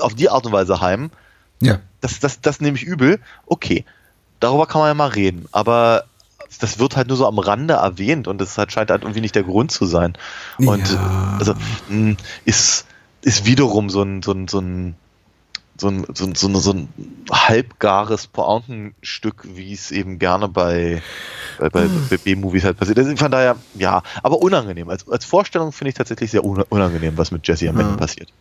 auf die Art und Weise heim, Ja. das, das, das nehme ich übel. Okay, darüber kann man ja mal reden. Aber das wird halt nur so am Rande erwähnt und das halt scheint halt irgendwie nicht der Grund zu sein. Und Ja. also mh, ist, ist wiederum so ein, so ein, so ein so ein, so ein, so ein, so ein halbgares Pointenstück, wie es eben gerne bei, bei, bei, bei B-Movies halt passiert. Also von daher, ja, aber unangenehm. Als, als Vorstellung finde ich tatsächlich sehr una- unangenehm, was mit Jesse am Ende passiert.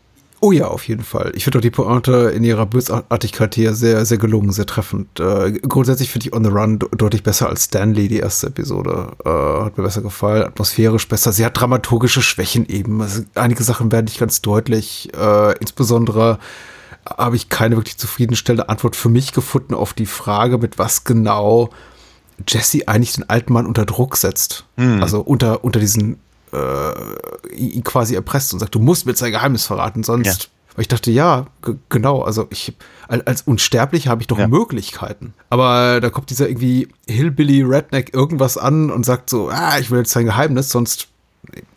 Oh ja, auf jeden Fall. Ich finde auch die Pointe in ihrer Bösartigkeit hier sehr, sehr gelungen, sehr treffend. Äh, grundsätzlich finde ich On the Run de- deutlich besser als Stanley, die erste Episode. Äh, hat mir besser gefallen, atmosphärisch besser. Sie hat dramaturgische Schwächen eben. Also einige Sachen werden nicht ganz deutlich. Äh, insbesondere habe ich keine wirklich zufriedenstellende Antwort für mich gefunden auf die Frage, mit was genau Jesse eigentlich den alten Mann unter Druck setzt. Also unter, unter diesen äh, ihn quasi erpresst und sagt, du musst mir jetzt dein Geheimnis verraten, sonst. Ja. Weil ich dachte, ja, genau, also ich, al- als Unsterblicher habe ich doch Ja. Möglichkeiten. Aber da kommt dieser irgendwie Hillbilly Redneck irgendwas an und sagt so, ah, ich will jetzt dein Geheimnis, sonst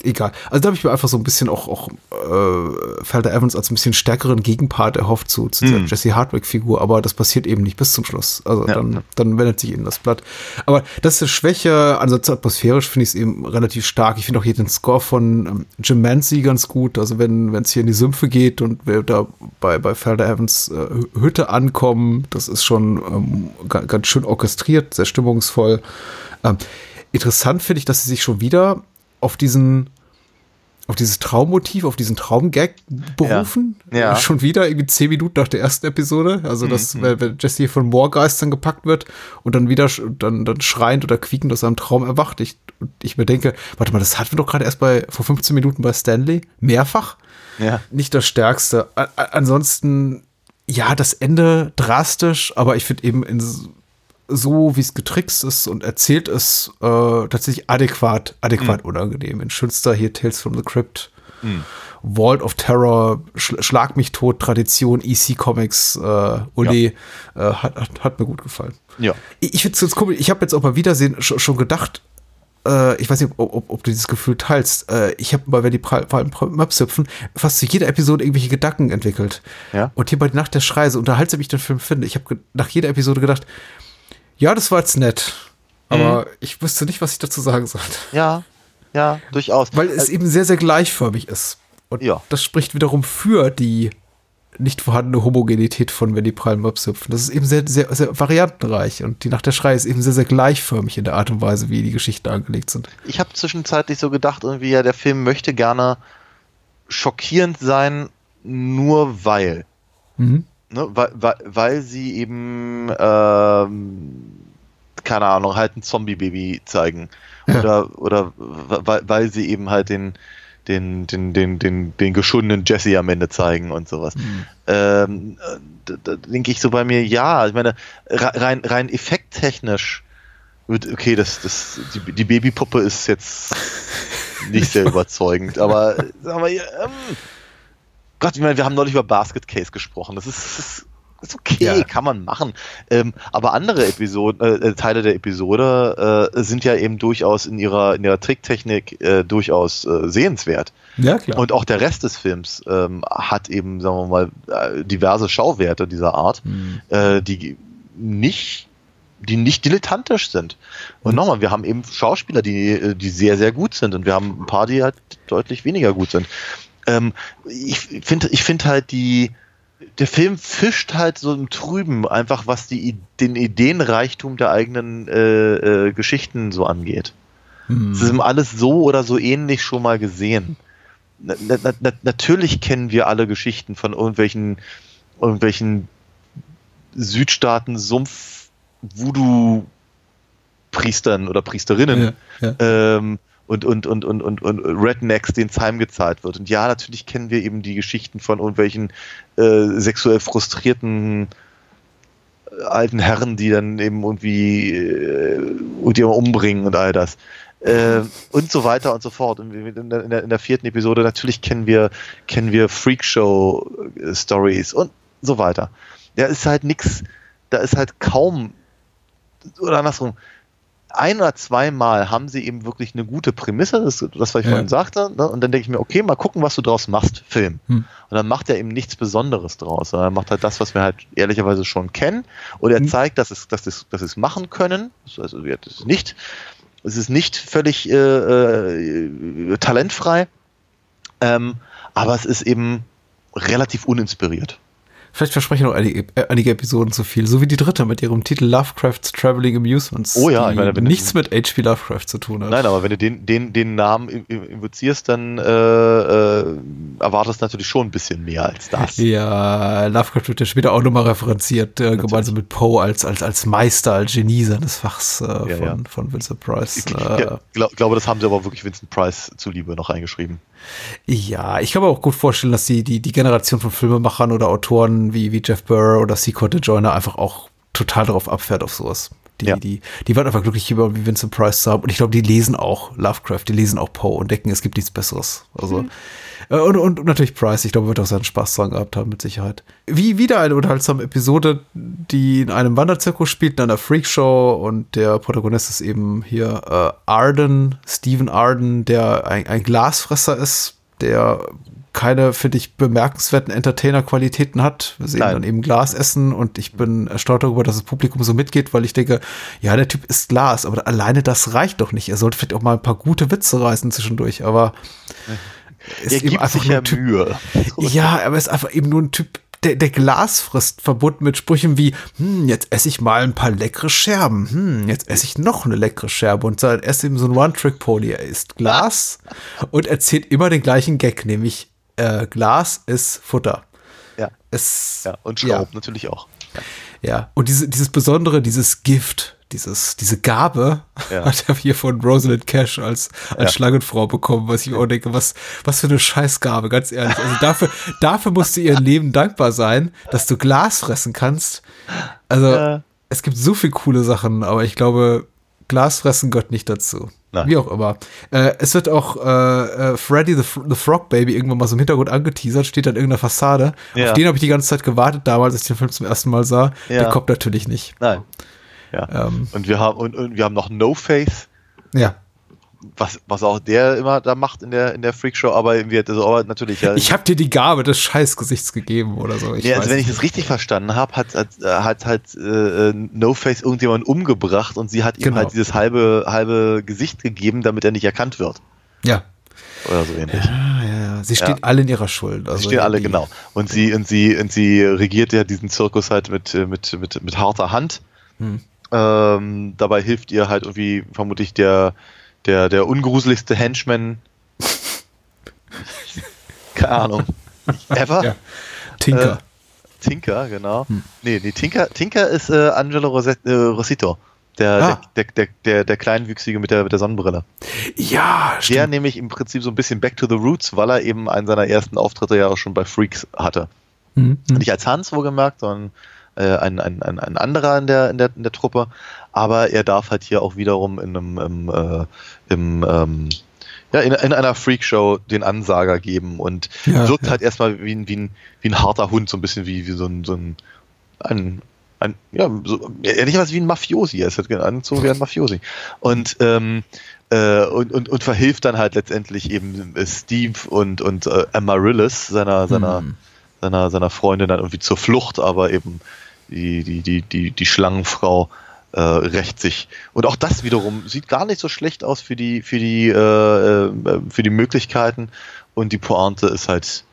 egal. Also da habe ich mir einfach so ein bisschen auch, auch äh, Felder Evans als ein bisschen stärkeren Gegenpart erhofft zu, zu dieser Jesse Hardwick-Figur, aber das passiert eben nicht bis zum Schluss. Also Ja. dann, dann wendet sich ihnen das Blatt. Aber das ist eine Schwäche, ansonsten atmosphärisch finde ich es eben relativ stark. Ich finde auch hier den Score von ähm, Jim Mancy ganz gut. Also wenn es hier in die Sümpfe geht und wir da bei, bei Felder Evans äh, Hütte ankommen, das ist schon ähm, ga- ganz schön orchestriert, sehr stimmungsvoll. Ähm, interessant finde ich, dass sie sich schon wieder auf diesen auf dieses Traummotiv, auf diesen Traumgag berufen. Ja. Ja. Schon wieder irgendwie zehn Minuten nach der ersten Episode. Also, dass, wenn, wenn Jesse hier von Moorgeistern gepackt wird und dann wieder dann, dann schreiend oder quiekend aus seinem Traum erwacht. Ich, ich mir denke, warte mal, das hatten wir doch gerade erst bei vor 15 Minuten bei Stanley. Mehrfach. Ja. Nicht das Stärkste. A ansonsten, ja, das Ende drastisch, aber ich finde eben in so, wie es getrickst ist und erzählt ist, äh, tatsächlich adäquat, adäquat unangenehm. In schönster hier Tales from the Crypt, Vault of Terror, Sch Schlag mich tot, Tradition, EC Comics, äh, Uli, äh, hat, hat, hat mir gut gefallen. Ja. Ich, ich finde es ganz komisch. Ich habe jetzt auch mal Wiedersehen schon, schon gedacht, äh, ich weiß nicht, ob, ob, ob du dieses Gefühl teilst. Äh, ich habe mal, wenn die Pra- vor allem Maps hüpfen, fast zu jeder Episode irgendwelche Gedanken entwickelt. Ja. Und hier bei Nacht der Schreie, so unterhaltsam ich den Film finde, ich habe nach jeder Episode gedacht, ja, das war jetzt nett. Aber ich wüsste nicht, was ich dazu sagen sollte. Ja, ja, durchaus. Weil es eben sehr, sehr gleichförmig ist. Und Ja. das spricht wiederum für die nicht vorhandene Homogenität von wenn die prallen Möps hüpfen. Das ist eben sehr, sehr, sehr variantenreich. Und die Nacht der Schrei ist eben sehr, sehr gleichförmig in der Art und Weise, wie die Geschichten angelegt sind. ich habe zwischenzeitlich so gedacht, irgendwie, ja, der Film möchte gerne schockierend sein, nur weil. Mhm. Ne? Weil, weil, weil sie eben, ähm, keine Ahnung, halt ein Zombie-Baby zeigen. Oder, oder weil, weil sie eben halt den, den, den, den, den, den geschundenen Jesse am Ende zeigen und sowas. Ähm, äh, da, da denke ich so bei mir, ja, ich meine, re- rein, rein effekttechnisch wird, okay, das, das, die, die Babypuppe ist jetzt nicht sehr überzeugend, aber wir, ähm, Gott, ich meine, wir haben neulich über Basket Case gesprochen. Das ist, das ist, ist okay, Ja. kann man machen. Ähm, aber andere Episoden, äh, Teile der Episode äh, sind ja eben durchaus in ihrer, in ihrer Tricktechnik äh, durchaus äh, sehenswert. Ja, klar. Und auch der Rest des Films ähm, hat eben, sagen wir mal, äh, diverse Schauwerte dieser Art, äh, die nicht die nicht dilettantisch sind. Und nochmal, wir haben eben Schauspieler, die, äh, die sehr, sehr gut sind und wir haben ein paar, die halt deutlich weniger gut sind. Ähm, ich finde ich finde halt die, der Film fischt halt so im Trüben, einfach was die, den Ideenreichtum der eigenen äh, äh, Geschichten so angeht. Hm. Das ist alles so oder so ähnlich schon mal gesehen. Na, na, na, natürlich kennen wir alle Geschichten von irgendwelchen, irgendwelchen Südstaaten Sumpf Voodoo Priestern oder Priesterinnen Ja, ja. ähm, und, und, und, und, und, und Rednecks, denen es heimgezahlt wird. Und ja, natürlich kennen wir eben die Geschichten von irgendwelchen äh, sexuell frustrierten äh, alten Herren, die dann eben irgendwie äh, und die immer umbringen und all das. Äh, und so weiter und so fort. Und in der, in der, in der vierten Episode natürlich kennen wir, kennen wir Freakshow-Stories und so weiter. Da ist halt nix, da ist halt kaum, oder andersrum, ein oder zweimal haben sie eben wirklich eine gute Prämisse, das, das was ich Ja. vorhin sagte, ne? und dann denke ich mir, okay, mal gucken, was du draus machst, Film. Hm. Und dann macht er eben nichts Besonderes draus, er macht halt das, was wir halt ehrlicherweise schon kennen, und er Hm. zeigt, dass es, dass es, dass es machen können, also ja, das ist nicht, es ist nicht völlig äh, äh, talentfrei, ähm, aber es ist eben relativ uninspiriert. Vielleicht versprechen noch einige, äh, einige Episoden zu viel. So wie die dritte mit ihrem Titel Lovecraft's Traveling Amusements. Oh ja, ich meine, wenn- nichts mit H.P. Lovecraft zu tun hat. Nein, aber wenn du den, den, den Namen in- in- invozierst, dann äh, äh, erwartest du natürlich schon ein bisschen mehr als das. Ja, Lovecraft wird ja später auch nochmal referenziert, äh, gemeinsam mit Poe als, als, als Meister, als Genie seines Fachs äh, von, ja. von Vincent Price. Ich Äh, ja, glaub, glaube, das haben sie aber wirklich Vincent Price zuliebe noch eingeschrieben. Ja, ich kann mir auch gut vorstellen, dass die, die, die Generation von Filmemachern oder Autoren wie, wie Jeff Burr oder C. Corte Joyner einfach auch total darauf abfährt auf sowas. Die, Ja. die, die waren einfach glücklich über wie Vincent Price zu haben. Und ich glaube, die lesen auch Lovecraft, die lesen auch Poe und denken, es gibt nichts Besseres. Also, äh, und, und, und natürlich Price, ich glaube, wird auch seinen Spaß dran gehabt haben, mit Sicherheit. Wie wieder eine unterhaltsame Episode, die in einem Wanderzirkus spielt, in einer Freakshow und der Protagonist ist eben hier äh, Arden, Stephen Arden, der ein, ein Glasfresser ist, der keine, finde ich, bemerkenswerten Entertainer-Qualitäten hat. Wir sehen Nein. dann eben Glas essen und ich bin erstaunt darüber, dass das Publikum so mitgeht, weil ich denke, ja, der Typ ist Glas, aber alleine das reicht doch nicht. Er sollte vielleicht auch mal ein paar gute Witze reißen zwischendurch, aber ist er eben gibt einfach sich ja Mühe. ja, aber er ist einfach eben nur ein Typ, der, der Glas frisst, verbunden mit Sprüchen wie, hm, jetzt esse ich mal ein paar leckere Scherben, hm, jetzt esse ich noch eine leckere Scherbe und er ist eben so ein One-Trick-Pony. Er isst Glas und erzählt immer den gleichen Gag, nämlich äh, Glas ist Futter. Ja. Es, ja, und ja. Staub natürlich auch. Ja, und diese, dieses Besondere, dieses Gift, dieses, diese Gabe Ja. hat er hier von Rosalind Cash als, als Ja. Schlangenfrau bekommen, was ich auch denke, was, was für eine Scheißgabe, ganz ehrlich. Also dafür, dafür musst du ihr Leben dankbar sein, dass du Glas fressen kannst. Also, Ja. es gibt so viele coole Sachen, aber ich glaube, Glasfressen gehört nicht dazu. Nein. Wie auch immer. Äh, es wird auch äh, äh, Freddy the, the Frog Baby irgendwann mal so im Hintergrund angeteasert, steht an irgendeiner Fassade. Ja. Auf den habe ich die ganze Zeit gewartet, damals, als ich den Film zum ersten Mal sah. Ja. Der kommt natürlich nicht. Nein. Ja. Ähm, Und wir haben und, und wir haben noch No Face, ja. was, was auch der immer da macht in der in der Freakshow, aber irgendwie hat also aber natürlich ja. Ich habe dir die Gabe des Scheißgesichts gegeben oder so. Ich ja, also wenn ich das richtig verstanden habe, hat, hat, hat halt äh, No Face irgendjemand umgebracht und sie hat ihm Genau. halt dieses halbe halbe Gesicht gegeben, damit er nicht erkannt wird Ja. oder so ähnlich. Ah, ja, ja. Sie stehen Ja. alle in ihrer Schuld. Also Sie stehen alle genau. Und sie und sie und sie regiert ja diesen Zirkus halt mit mit mit mit harter Hand. Hm. Ähm, dabei hilft ihr halt irgendwie vermutlich der der der ungruseligste Henchman. Keine Ahnung. Ever? Ja. Tinker. Tinker, genau. Hm. Nee, nee, Tinker, Tinker ist äh, Angelo Roset, äh, Rosito. Der, Ah. der, der, der, der Kleinwüchsige mit der, mit der Sonnenbrille. ja, Der stimmt. nämlich im Prinzip so ein bisschen back to the roots, weil er eben einen seiner ersten Auftritte ja auch schon bei Freaks hatte. Hm, hm. Nicht als Hans wohlgemerkt, sondern äh, ein, ein, ein, ein anderer in der, in, der, in der Truppe. Aber er darf halt hier auch wiederum in einem im, äh, im, ähm, ja, in, in einer Freakshow den Ansager geben und Ja, wirkt ja. halt erstmal wie ein, wie, ein, wie ein harter Hund, so ein bisschen wie, wie so ein, so ein, ein ein, ja, so, ehrlicherweise wie ein Mafiosi. Er ist halt angezogen wie ein Mafiosi. Und, ähm, äh, und, und, und verhilft dann halt letztendlich eben äh, Steve und, und äh, Amaryllis, seiner, seiner, Hm. seiner, seiner Freundin dann irgendwie zur Flucht, aber eben die, die, die, die, die Schlangenfrau äh, rächt sich. Und auch das wiederum sieht gar nicht so schlecht aus für die, für die, äh, äh, für die Möglichkeiten. Und die Pointe ist halt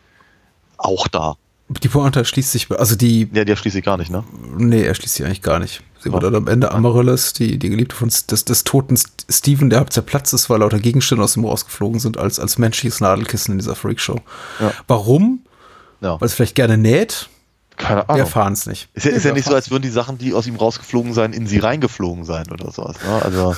auch da. Die Pointe schließt sich, also die, Ja, die schließe ich gar nicht, ne? nee, er schließt sie eigentlich gar nicht. Sie wird Oh. dann am Ende Amaryllis, die, die Geliebte von des, des toten St- Steven, der halb zerplatzt ist, weil lauter Gegenstände aus dem Rohr rausgeflogen sind, als, als menschliches Nadelkissen in dieser Freakshow. Ja. Warum? Ja. Weil es vielleicht gerne näht? Keine Wir Ahnung. erfahren es nicht. Ist ja, ist ja Wir nicht so, als würden die Sachen, die aus ihm rausgeflogen sein, in sie reingeflogen sein oder sowas. Ne? Also,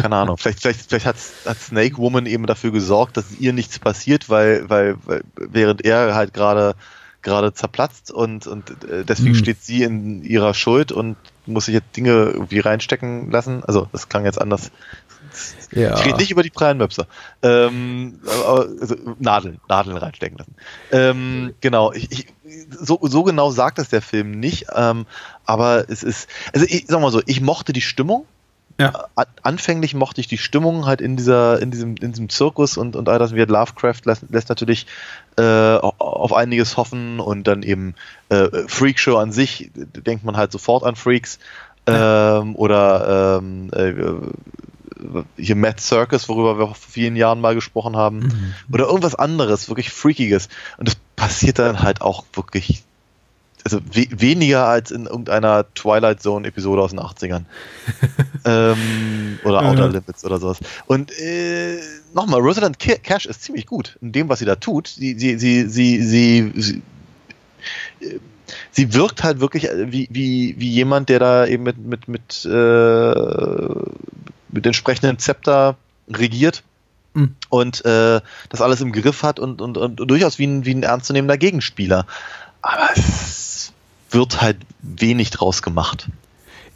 keine Ahnung. Vielleicht, vielleicht, vielleicht hat, hat Snake Woman eben dafür gesorgt, dass ihr nichts passiert, weil, weil, weil während er halt gerade gerade zerplatzt und, und äh, deswegen Hm. steht sie in ihrer Schuld und muss sich jetzt Dinge irgendwie reinstecken lassen. Also, das klang jetzt anders. Ja. Ich rede nicht über die prallen Möpse. Ähm, also Nadeln, Nadeln reinstecken lassen. Ähm, genau, ich, ich, so, so genau sagt das der Film nicht, ähm, aber es ist, also ich sag mal so, ich mochte die Stimmung, Ja. An, anfänglich mochte ich die Stimmung halt in dieser, in diesem, in diesem Zirkus und, und all das. Wie Lovecraft lässt, lässt natürlich äh, auf einiges hoffen und dann eben äh, Freakshow an sich, denkt man halt sofort an Freaks. Ähm, oder ähm, äh, hier Mad Circus, worüber wir vor vielen Jahren mal gesprochen haben, Mhm. oder irgendwas anderes, wirklich Freakiges. Und das passiert dann halt auch wirklich, also we weniger als in irgendeiner Twilight Zone Episode aus den 80ern. ähm, oder. Outer Limits oder sowas. Und äh, nochmal, Rosalind Ca- Cash ist ziemlich gut in dem, was sie da tut. Sie, sie, sie, sie, sie, sie äh, sie wirkt halt wirklich äh, wie, wie, wie jemand, der da eben mit, mit, mit, äh, mit entsprechenden Zepter regiert Mhm. und äh, das alles im Griff hat und, und, und durchaus wie ein, wie ein ernstzunehmender Gegenspieler. Aber es wird halt wenig draus gemacht.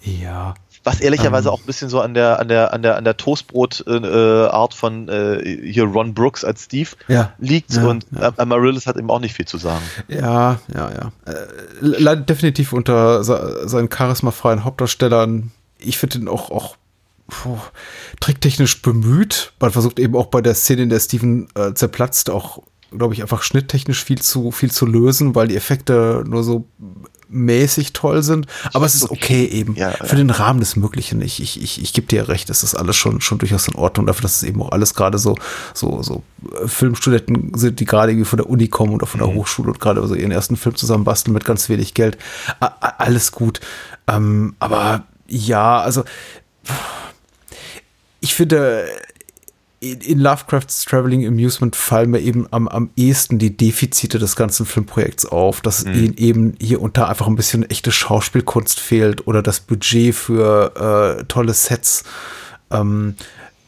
Ja. Was ehrlicherweise Ähm. auch ein bisschen so an der, an der, an der, an der Toastbrot-Art von äh, hier Ron Brooks als Steve Ja. liegt Ja, und ja. Amaryllis hat eben auch nicht viel zu sagen. Ja, ja, ja. Äh, leidet definitiv unter se- seinen charismafreien Hauptdarstellern. Ich finde ihn auch, auch puh, tricktechnisch bemüht. Man versucht eben auch bei der Szene, in der Steven äh, zerplatzt, auch, glaube ich, einfach schnitttechnisch viel zu, viel zu lösen, weil die Effekte nur so mäßig toll sind. Aber es ist okay eben. Ja, Für den Rahmen des Möglichen. Ich, ich, ich, ich gebe dir recht, es ist alles schon, schon durchaus in Ordnung dafür, dass es eben auch alles gerade so, so, so äh, Filmstudenten sind, die gerade irgendwie von der Uni kommen oder von der Hochschule und gerade so ihren ersten Film zusammen basteln mit ganz wenig Geld. A alles gut. Ähm, aber ja, also ich finde, in, in Lovecrafts Traveling Amusement fallen mir eben am, am ehesten die Defizite des ganzen Filmprojekts auf, dass ihnen eben hier und da einfach ein bisschen echte Schauspielkunst fehlt oder das Budget für äh, tolle Sets. Ähm,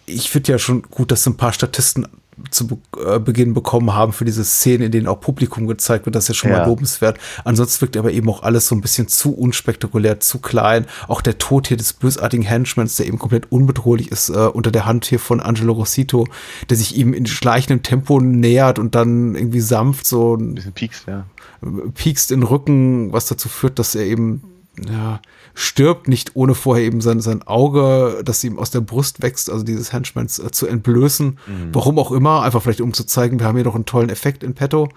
ich finde ja schon gut, dass ein paar Statisten zu Be äh, Beginn bekommen haben für diese Szenen, in denen auch Publikum gezeigt wird, das ist ja schon Ja. mal lobenswert. Ansonsten wirkt aber eben auch alles so ein bisschen zu unspektakulär, zu klein. Auch der Tod hier des bösartigen Henchmans, der eben komplett unbedrohlich ist, äh, unter der Hand hier von Angelo Rossito, der sich ihm in schleichendem Tempo nähert und dann irgendwie sanft so Ein bisschen piekst, ja. piekst in den Rücken, was dazu führt, dass er eben ja, stirbt, nicht ohne vorher eben sein, sein Auge, das ihm aus der Brust wächst, also dieses Henchmans äh, zu entblößen. Warum auch immer, einfach vielleicht um zu zeigen, wir haben hier doch einen tollen Effekt in petto.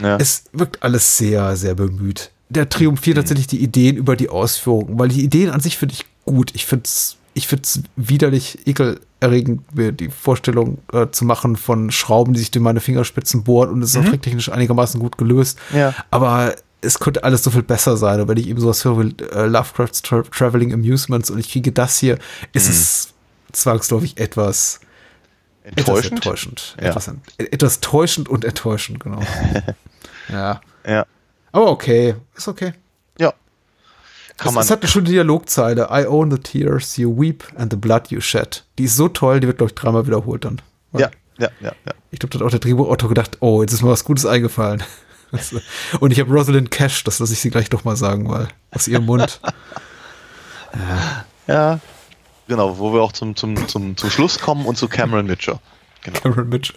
Ja. Es wirkt alles sehr, sehr bemüht. Der triumphiert tatsächlich die Ideen über die Ausführungen, weil die Ideen an sich finde ich gut. Ich finde es ich find's widerlich ekelerregend, mir die Vorstellung äh, zu machen von Schrauben, die sich durch meine Fingerspitzen bohren und es ist auch tricktechnisch einigermaßen gut gelöst. Ja. Aber es könnte alles so viel besser sein. Und wenn ich eben sowas höre wie äh, Lovecraft's Tra Traveling Amusements und ich kriege das hier, ist es zwangsläufig etwas etwas Enttäuschend? enttäuschend. Ja. Etwas, ent- etwas täuschend und enttäuschend, genau. ja. Ja. Aber okay, ist okay. Ja. Kann Es, es hat eine schöne Dialogzeile. I own the tears you weep and the blood you shed. Die ist so toll, die wird, glaube ich, dreimal wiederholt dann. ja, ja, ja, ja. Ich glaube, da hat auch der Drehbuchautor gedacht, oh, jetzt ist mir was Gutes eingefallen. Äh, Und ich habe Rosalind Cash, das lasse ich sie gleich doch mal sagen, weil aus ihrem Mund. Ja. Genau, wo wir auch zum, zum, zum, zum Schluss kommen und zu Cameron Mitchell. Genau. Cameron Mitchell.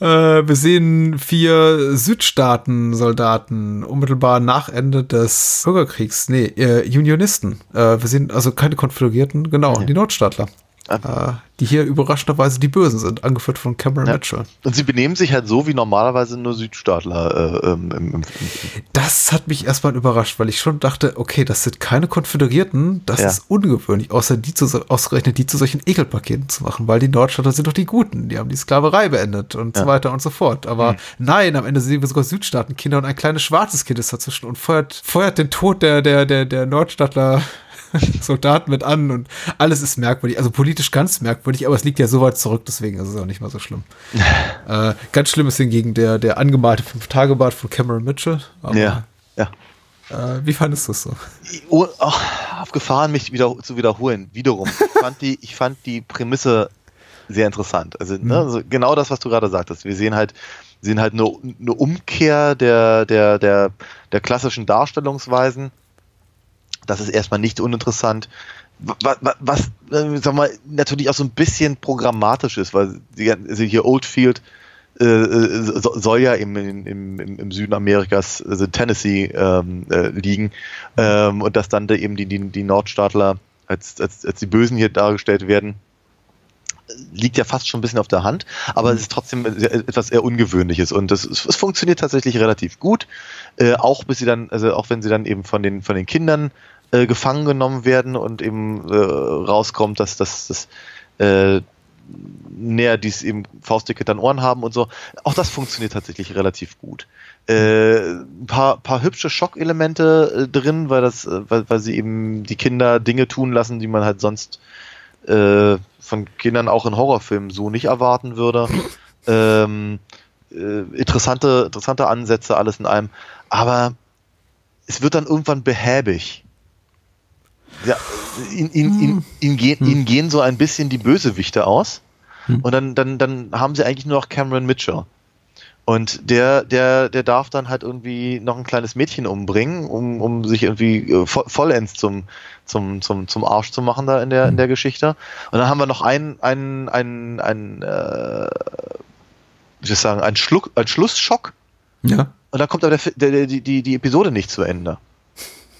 Äh, wir sehen vier Südstaaten-Soldaten unmittelbar nach Ende des Bürgerkriegs. Nee, äh, Unionisten. Äh, wir sehen also keine Konföderierten, genau, die Nordstaatler. Äh, die hier überraschenderweise die Bösen sind, angeführt von Cameron Ja. Mitchell. Und sie benehmen sich halt so, wie normalerweise nur Südstaatler äh, ähm, im, im, Das hat mich erstmal überrascht, weil ich schon dachte, okay, das sind keine Konföderierten, das Ja. ist ungewöhnlich, außer die zu, ausgerechnet die zu solchen Ekelpaketen zu machen, weil die Nordstaater sind doch die Guten, die haben die Sklaverei beendet und so weiter und so fort. Aber nein, am Ende sehen wir sogar Südstaatenkinder und ein kleines schwarzes Kind ist dazwischen und feuert, feuert den Tod der, der, der, der Nordstaatler Soldaten mit an und alles ist merkwürdig, also politisch ganz merkwürdig, aber es liegt ja so weit zurück, deswegen ist es auch nicht mal so schlimm. äh, ganz schlimm ist hingegen der, der angemalte Fünf-Tage-Bart von Cameron Mitchell. Aber, ja, ja. äh, wie fandest du es so? Oh, oh, auf Gefahren, mich wieder zu wiederholen. Wiederum. Ich fand die, ich fand die Prämisse sehr interessant. Also, ne, also genau das, was du gerade sagtest. Wir sehen halt, sehen halt eine, eine Umkehr der, der, der, der klassischen Darstellungsweisen. Das ist erstmal nicht uninteressant. Was, was äh, sag mal, natürlich auch so ein bisschen programmatisch ist, weil also hier Oldfield äh, äh, so, soll ja im, im, im, Süden Amerikas, also Tennessee, ähm, äh, liegen. Ähm, und dass dann da eben die, die, die Nordstaatler als, als, als die Bösen hier dargestellt werden, liegt ja fast schon ein bisschen auf der Hand, aber es ist trotzdem etwas eher Ungewöhnliches und es, es funktioniert tatsächlich relativ gut, äh, auch bis sie dann, also auch wenn sie dann eben von den von den Kindern äh, gefangen genommen werden und eben äh, rauskommt, dass das, das äh, näher dies eben Faustdicke dann Ohren haben und so. Auch das funktioniert tatsächlich relativ gut. Äh, ein paar, paar hübsche Schockelemente äh, drin, weil das, äh, weil, weil sie eben die Kinder Dinge tun lassen, die man halt sonst äh, von Kindern auch in Horrorfilmen so nicht erwarten würde. Ähm, äh, interessante, interessante Ansätze, alles in allem. Aber es wird dann irgendwann behäbig. Ja, ihnen, ihnen, ihnen, ihnen, gehen, ihnen gehen so ein bisschen die Bösewichte aus. Und dann, dann, dann haben sie eigentlich nur noch Cameron Mitchell. Und der, der, der darf dann halt irgendwie noch ein kleines Mädchen umbringen, um, um sich irgendwie äh, vollends zum, zum, zum, zum Arsch zu machen da in der, in der Geschichte. Und dann haben wir noch einen, einen, einen, einen äh, wie ich sagen, einen, Schluck, einen Schlussschock. Ja. Und dann kommt aber der, der, die, die Episode nicht zu Ende.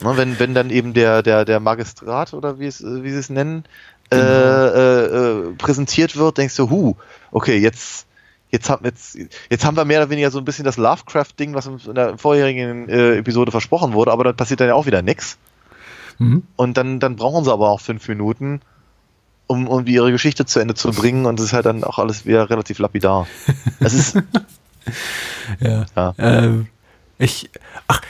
Ne, wenn, wenn dann eben der, der, der Magistrat oder wie, es, wie sie es nennen, äh, äh, äh, präsentiert wird, denkst du, hu, okay, jetzt, jetzt, haben, jetzt, jetzt haben wir mehr oder weniger so ein bisschen das Lovecraft-Ding, was in der vorherigen äh, Episode versprochen wurde, aber dann passiert dann ja auch wieder nichts. Mhm. Und dann, dann brauchen sie aber auch fünf Minuten, um, um ihre Geschichte zu Ende zu bringen und es ist halt dann auch alles wieder relativ lapidar. Es ist. ja. Ja. Ähm, ich, ach,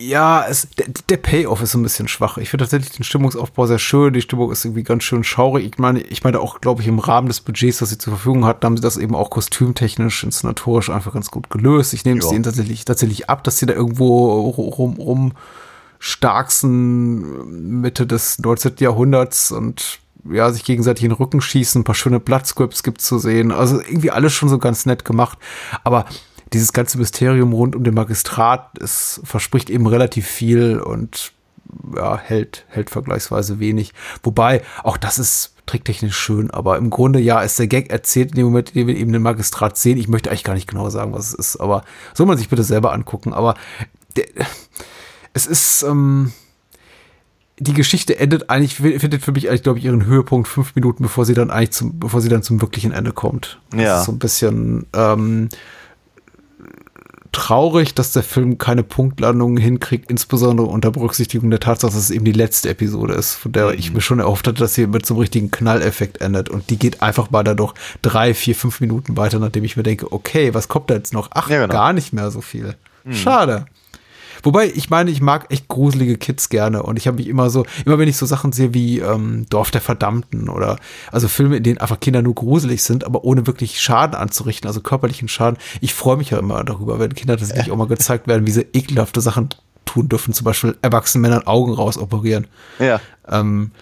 ja, es, der, der Payoff ist so ein bisschen schwach. Ich finde tatsächlich den Stimmungsaufbau sehr schön. Die Stimmung ist irgendwie ganz schön schaurig. Ich meine, ich meine auch, glaube ich, im Rahmen des Budgets, das sie zur Verfügung hatten, haben sie das eben auch kostümtechnisch, inszenatorisch einfach ganz gut gelöst. Ich nehme es ihnen tatsächlich, tatsächlich ab, dass sie da irgendwo rum, rum starksten Mitte des 19. Jahrhunderts und ja, sich gegenseitig in den Rücken schießen, ein paar schöne Bloodscripts gibt zu sehen. Also irgendwie alles schon so ganz nett gemacht. Aber dieses ganze Mysterium rund um den Magistrat, es verspricht eben relativ viel und ja, hält, hält vergleichsweise wenig. Wobei, auch das ist tricktechnisch schön, aber im Grunde ja ist der Gag erzählt in dem Moment, in dem wir eben den Magistrat sehen. Ich möchte eigentlich gar nicht genau sagen, was es ist, aber soll man sich bitte selber angucken. Aber der, es ist, ähm, die Geschichte endet eigentlich, findet für mich eigentlich, glaube ich, ihren Höhepunkt fünf Minuten, bevor sie dann eigentlich zum, bevor sie dann zum wirklichen Ende kommt. Ja. so ein bisschen ähm, traurig, dass der Film keine Punktlandungen hinkriegt, insbesondere unter Berücksichtigung der Tatsache, dass es eben die letzte Episode ist, von der ich mir schon erhofft hatte, dass sie mit so einem richtigen Knalleffekt endet. Und die geht einfach mal dadurch drei, vier, fünf Minuten weiter, nachdem ich mir denke, okay, was kommt da jetzt noch? Ach, Ja, genau. gar nicht mehr so viel. Schade. Wobei, ich meine, ich mag echt gruselige Kids gerne und ich habe mich immer so, immer wenn ich so Sachen sehe wie ähm, Dorf der Verdammten oder also Filme, in denen einfach Kinder nur gruselig sind, aber ohne wirklich Schaden anzurichten, also körperlichen Schaden, ich freue mich ja immer darüber, wenn Kinder tatsächlich auch mal gezeigt werden, wie sie ekelhafte Sachen tun dürfen, zum Beispiel erwachsenen Männern Augen rausoperieren. Ja. Ähm,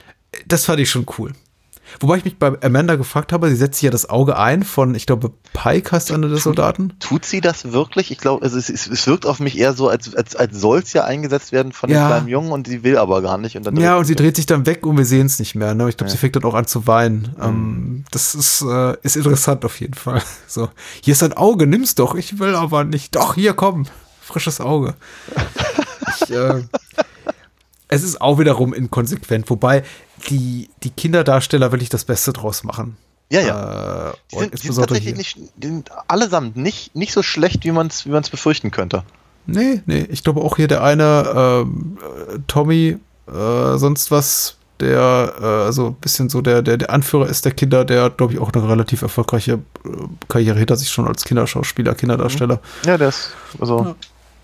das fand ich schon cool. Wobei ich mich bei Amanda gefragt habe, sie setzt sich ja das Auge ein von, ich glaube, Pike heißt einer der Soldaten. Tut sie das wirklich? Ich glaube, also es, es, es wirkt auf mich eher so, als, als, als soll es ja eingesetzt werden von Ja. dem kleinen Jungen und sie will aber gar nicht. Und dann Ja, und sie dreht sich dann weg und wir sehen es nicht mehr. Ne? Ich glaube, Ja. sie fängt dann auch an zu weinen. Ähm, das ist, äh, ist interessant auf jeden Fall. So, hier ist ein Auge, nimm's doch. Ich will aber nicht. Doch, hier, komm. Frisches Auge. Ich, äh, es ist auch wiederum inkonsequent, wobei die, die Kinderdarsteller wirklich das Beste draus machen. Ja, ja. Äh, Die und sind, die sind insbesondere tatsächlich hier. nicht, die sind allesamt nicht, nicht so schlecht, wie man es wie man's befürchten könnte. Nee, nee, ich glaube auch hier der eine, ähm, äh, Tommy, äh, sonst was, der äh, also ein bisschen so der, der, der Anführer ist der Kinder, der hat, glaube ich, auch eine relativ erfolgreiche äh, Karriere hinter sich schon als Kinderschauspieler, Kinderdarsteller. Ja, der ist, also,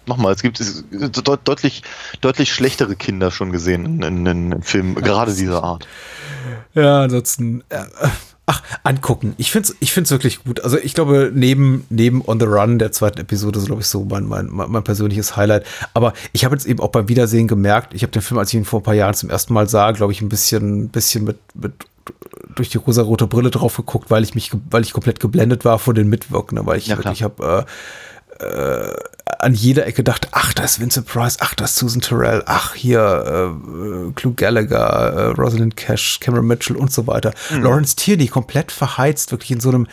nochmal, es gibt es, deut, deutlich, deutlich schlechtere Kinder schon gesehen in, in, in Filmen, gerade dieser Art. Ja, ansonsten, äh, ach, angucken. Ich finde es ich find's wirklich gut. Also ich glaube, neben, neben On the Run der zweiten Episode ist, glaube ich, so mein, mein, mein persönliches Highlight. Aber ich habe jetzt eben auch beim Wiedersehen gemerkt, ich habe den Film, als ich ihn vor ein paar Jahren zum ersten Mal sah, glaube ich, ein bisschen, bisschen mit, mit durch die rosarote Brille drauf geguckt, weil ich mich, weil ich komplett geblendet war von den Mitwirkenden, weil ich Ja, wirklich habe äh, äh, an jeder Ecke dachte, ach, da ist Vincent Price, ach, da ist Susan Terrell, ach, hier äh, Clue Gallagher, äh, Rosalind Cash, Cameron Mitchell und so weiter. Lawrence Tierney komplett verheizt, wirklich in so einem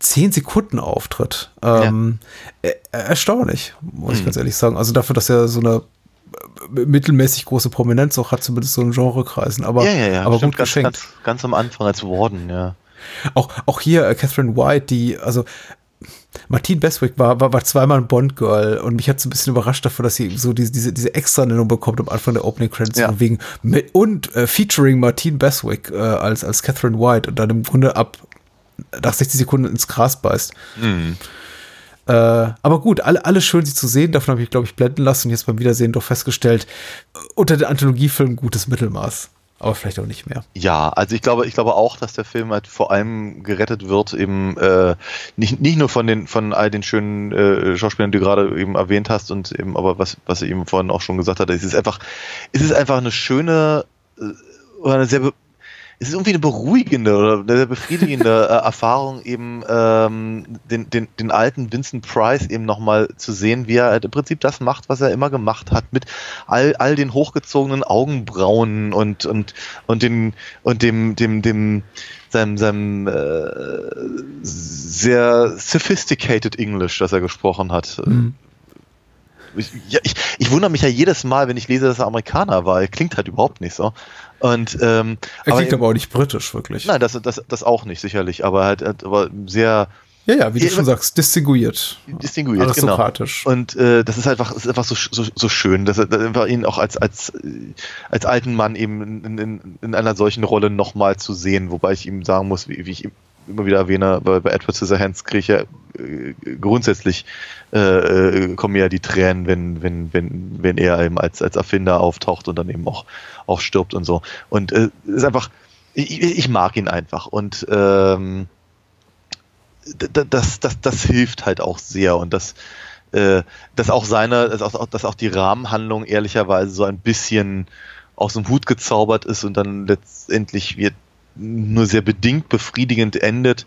10 Sekunden Auftritt. Ähm, er, erstaunlich, muss ich ganz ehrlich sagen. Also dafür, dass er so eine mittelmäßig große Prominenz auch hat, zumindest so in Genrekreisen. Aber, ja, ja, ja. aber Stimmt, gut ganz, geschenkt. ganz, ganz am Anfang als Warden, ja. Auch, auch hier äh, Catherine White, die, also Martine Beswick war, war, war zweimal ein Bond-Girl und mich hat so ein bisschen überrascht davon, dass sie so diese, diese, diese Extra-Nennung bekommt am Anfang der Opening Credits Ja. von wegen mit, und äh, featuring Martine Beswick äh, als, als Catherine White und dann im Grunde ab nach 60 Sekunden ins Gras beißt. Äh, aber gut, alle, alles schön, sie zu sehen. Davon habe ich, glaube ich, blenden lassen und jetzt beim Wiedersehen doch festgestellt, äh, unter den Anthologiefilmen gutes Mittelmaß. Aber vielleicht auch nicht mehr. Ja, also ich glaube, ich glaube auch, dass der Film halt vor allem gerettet wird, eben äh, nicht, nicht nur von den von all den schönen äh, Schauspielern, die du gerade eben erwähnt hast, und eben, aber was, was er eben vorhin auch schon gesagt hat, es ist einfach, es ist einfach eine schöne äh, oder eine sehr es ist irgendwie eine beruhigende oder eine sehr befriedigende äh, Erfahrung, eben ähm, den, den, den alten Vincent Price eben nochmal zu sehen, wie er halt im Prinzip das macht, was er immer gemacht hat, mit all, all den hochgezogenen Augenbrauen und, und, und, den, und dem, dem, dem, seinem, seinem äh, sehr sophisticated English, das er gesprochen hat. Ich, ja, ich, ich wundere mich ja jedes Mal, wenn ich lese, dass er Amerikaner war. Klingt halt überhaupt nicht so. Und, ähm, Er klingt eben- aber auch nicht britisch, wirklich. Nein, das, das, das auch nicht, sicherlich. Aber halt, halt aber sehr Ja, ja, wie du Ja, schon sagst, distinguiert. distinguiert, genau. Aristokratisch. Und äh, das ist einfach, ist einfach so, so, so schön, dass er, er ihn auch als, als, als alten Mann eben in, in, in einer solchen Rolle nochmal zu sehen, wobei ich ihm sagen muss, wie, wie ich immer wieder erwähne, bei, bei Edward Scissorhands kriege ich ja äh, grundsätzlich äh, äh, kommen ja die Tränen, wenn, wenn, wenn, wenn er eben als, als Erfinder auftaucht und dann eben auch, auch stirbt und so. Und äh, ist einfach, ich, ich mag ihn einfach und ähm, das, das, das hilft halt auch sehr und das, äh, dass auch seine, dass auch, dass auch die Rahmenhandlung ehrlicherweise so ein bisschen aus dem Hut gezaubert ist und dann letztendlich wird nur sehr bedingt befriedigend endet.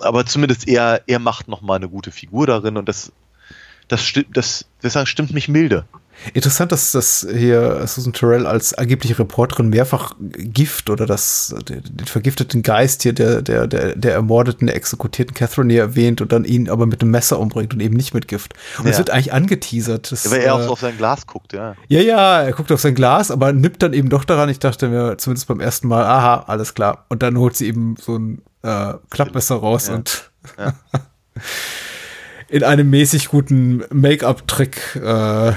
Aber zumindest er, er macht nochmal eine gute Figur darin und das, das stimmt, das, das sagen, stimmt mich milde. Interessant, dass das hier Susan Terrell als angebliche Reporterin mehrfach Gift oder das, den, vergifteten Geist hier der, der, der, der ermordeten, der exekutierten Catherine hier erwähnt und dann ihn aber mit einem Messer umbringt und eben nicht mit Gift. Und es Ja. wird eigentlich angeteasert. Das, Weil er auch äh, so auf sein Glas guckt, ja. ja, ja, er guckt auf sein Glas, aber nippt dann eben doch daran. Ich dachte mir zumindest beim ersten Mal, aha, alles klar. Und dann holt sie eben so ein äh, Klappmesser raus Ja. und in einem mäßig guten Make-up-Trick äh,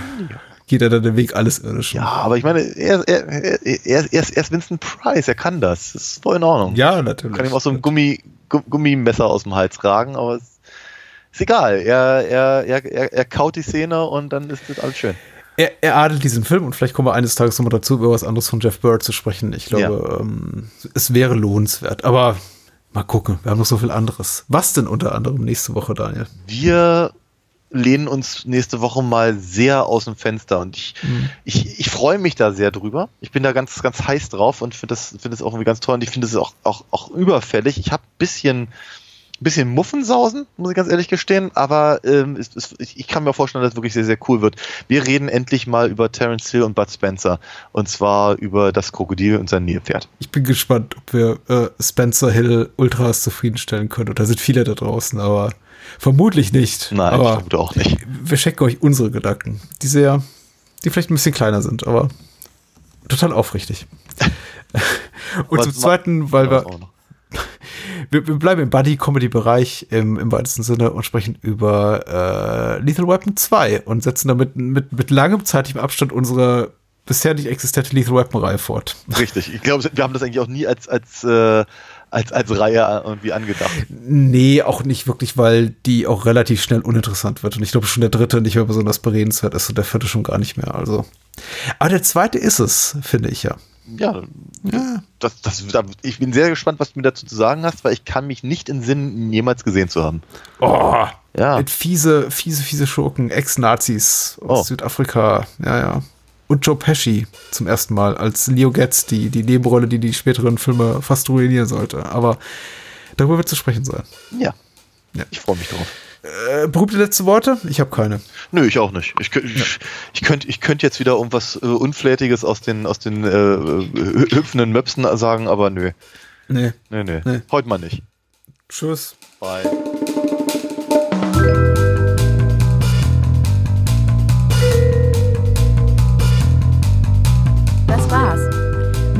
geht er dann den Weg alles Irdischen. Ja, aber ich meine, er, er, er, er, ist- er, ist, er Vincent Price, er kann das. Das ist voll in Ordnung. Ja, natürlich. kann ihm auch so ein Gummi, Gu- Gummimesser aus dem Hals ragen, aber es ist egal. Er, er, er, er, er kaut die Szene und dann ist das alles schön. Er, er adelt diesen Film und vielleicht kommen wir eines Tages nochmal dazu, über was anderes von Jeff Bird zu sprechen. Ich glaube, ähm, es wäre lohnenswert. Aber mal gucken, wir haben noch so viel anderes. Was denn unter anderem nächste Woche, Daniel? Wir lehnen uns nächste Woche mal sehr aus dem Fenster und ich, ich, ich freue mich da sehr drüber. Ich bin da ganz, ganz heiß drauf und finde das, finde das auch irgendwie ganz toll und ich finde es auch, auch, auch überfällig. Ich habe ein bisschen, bisschen Muffensausen, muss ich ganz ehrlich gestehen, aber ähm, es, es, ich, ich kann mir vorstellen, dass es wirklich sehr, sehr cool wird. Wir reden endlich mal über Terence Hill und Bud Spencer und zwar über das Krokodil und sein Nilpferd. Ich bin gespannt, ob wir äh, Spencer Hill Ultras zufriedenstellen können. Und da sind viele da draußen, aber vermutlich nicht. Nein, ich aber vermute auch nicht. wir checken euch unsere Gedanken, die sehr, die vielleicht ein bisschen kleiner sind, aber total aufrichtig. Und Was zum Zweiten, weil wir. wir, wir bleiben im Buddy-Comedy-Bereich im, im weitesten Sinne und sprechen über äh, Lethal Weapon 2 und setzen damit mit, mit langem zeitlichem Abstand unsere bisher nicht existente Lethal Weapon-Reihe fort. Richtig. Ich glaube, wir haben das eigentlich auch nie als, als, äh, als, als Reihe irgendwie angedacht. Nee, auch nicht wirklich, weil die auch relativ schnell uninteressant wird. Und ich glaube schon der dritte nicht mehr besonders beredenswert ist und der vierte schon gar nicht mehr. Also. Aber der zweite ist es, finde ich ja. Ja, Das, das, da- ich bin sehr gespannt, was du mir dazu zu sagen hast, weil ich kann mich nicht in Sinn, ihn jemals gesehen zu haben. Oh, Ja. mit fiese, fiese, fiese Schurken, Ex-Nazis aus Oh. Südafrika. Ja, ja. Und Joe Pesci zum ersten Mal als Leo Getz, die, die Nebenrolle, die die späteren Filme fast ruinieren sollte. Aber darüber wird zu sprechen sein. Ja. Ja. Ich freue mich drauf. Äh, berühmte letzte Worte? Ich habe keine. Nö, ich auch nicht. Ich, ich, ich könnte ich könnt jetzt wieder irgendwas äh, Unflätiges aus den, aus den äh, hüpfenden Möpsen sagen, aber nö. Nee. Nö, nö. Nee. Heute mal nicht. Tschüss. Bye.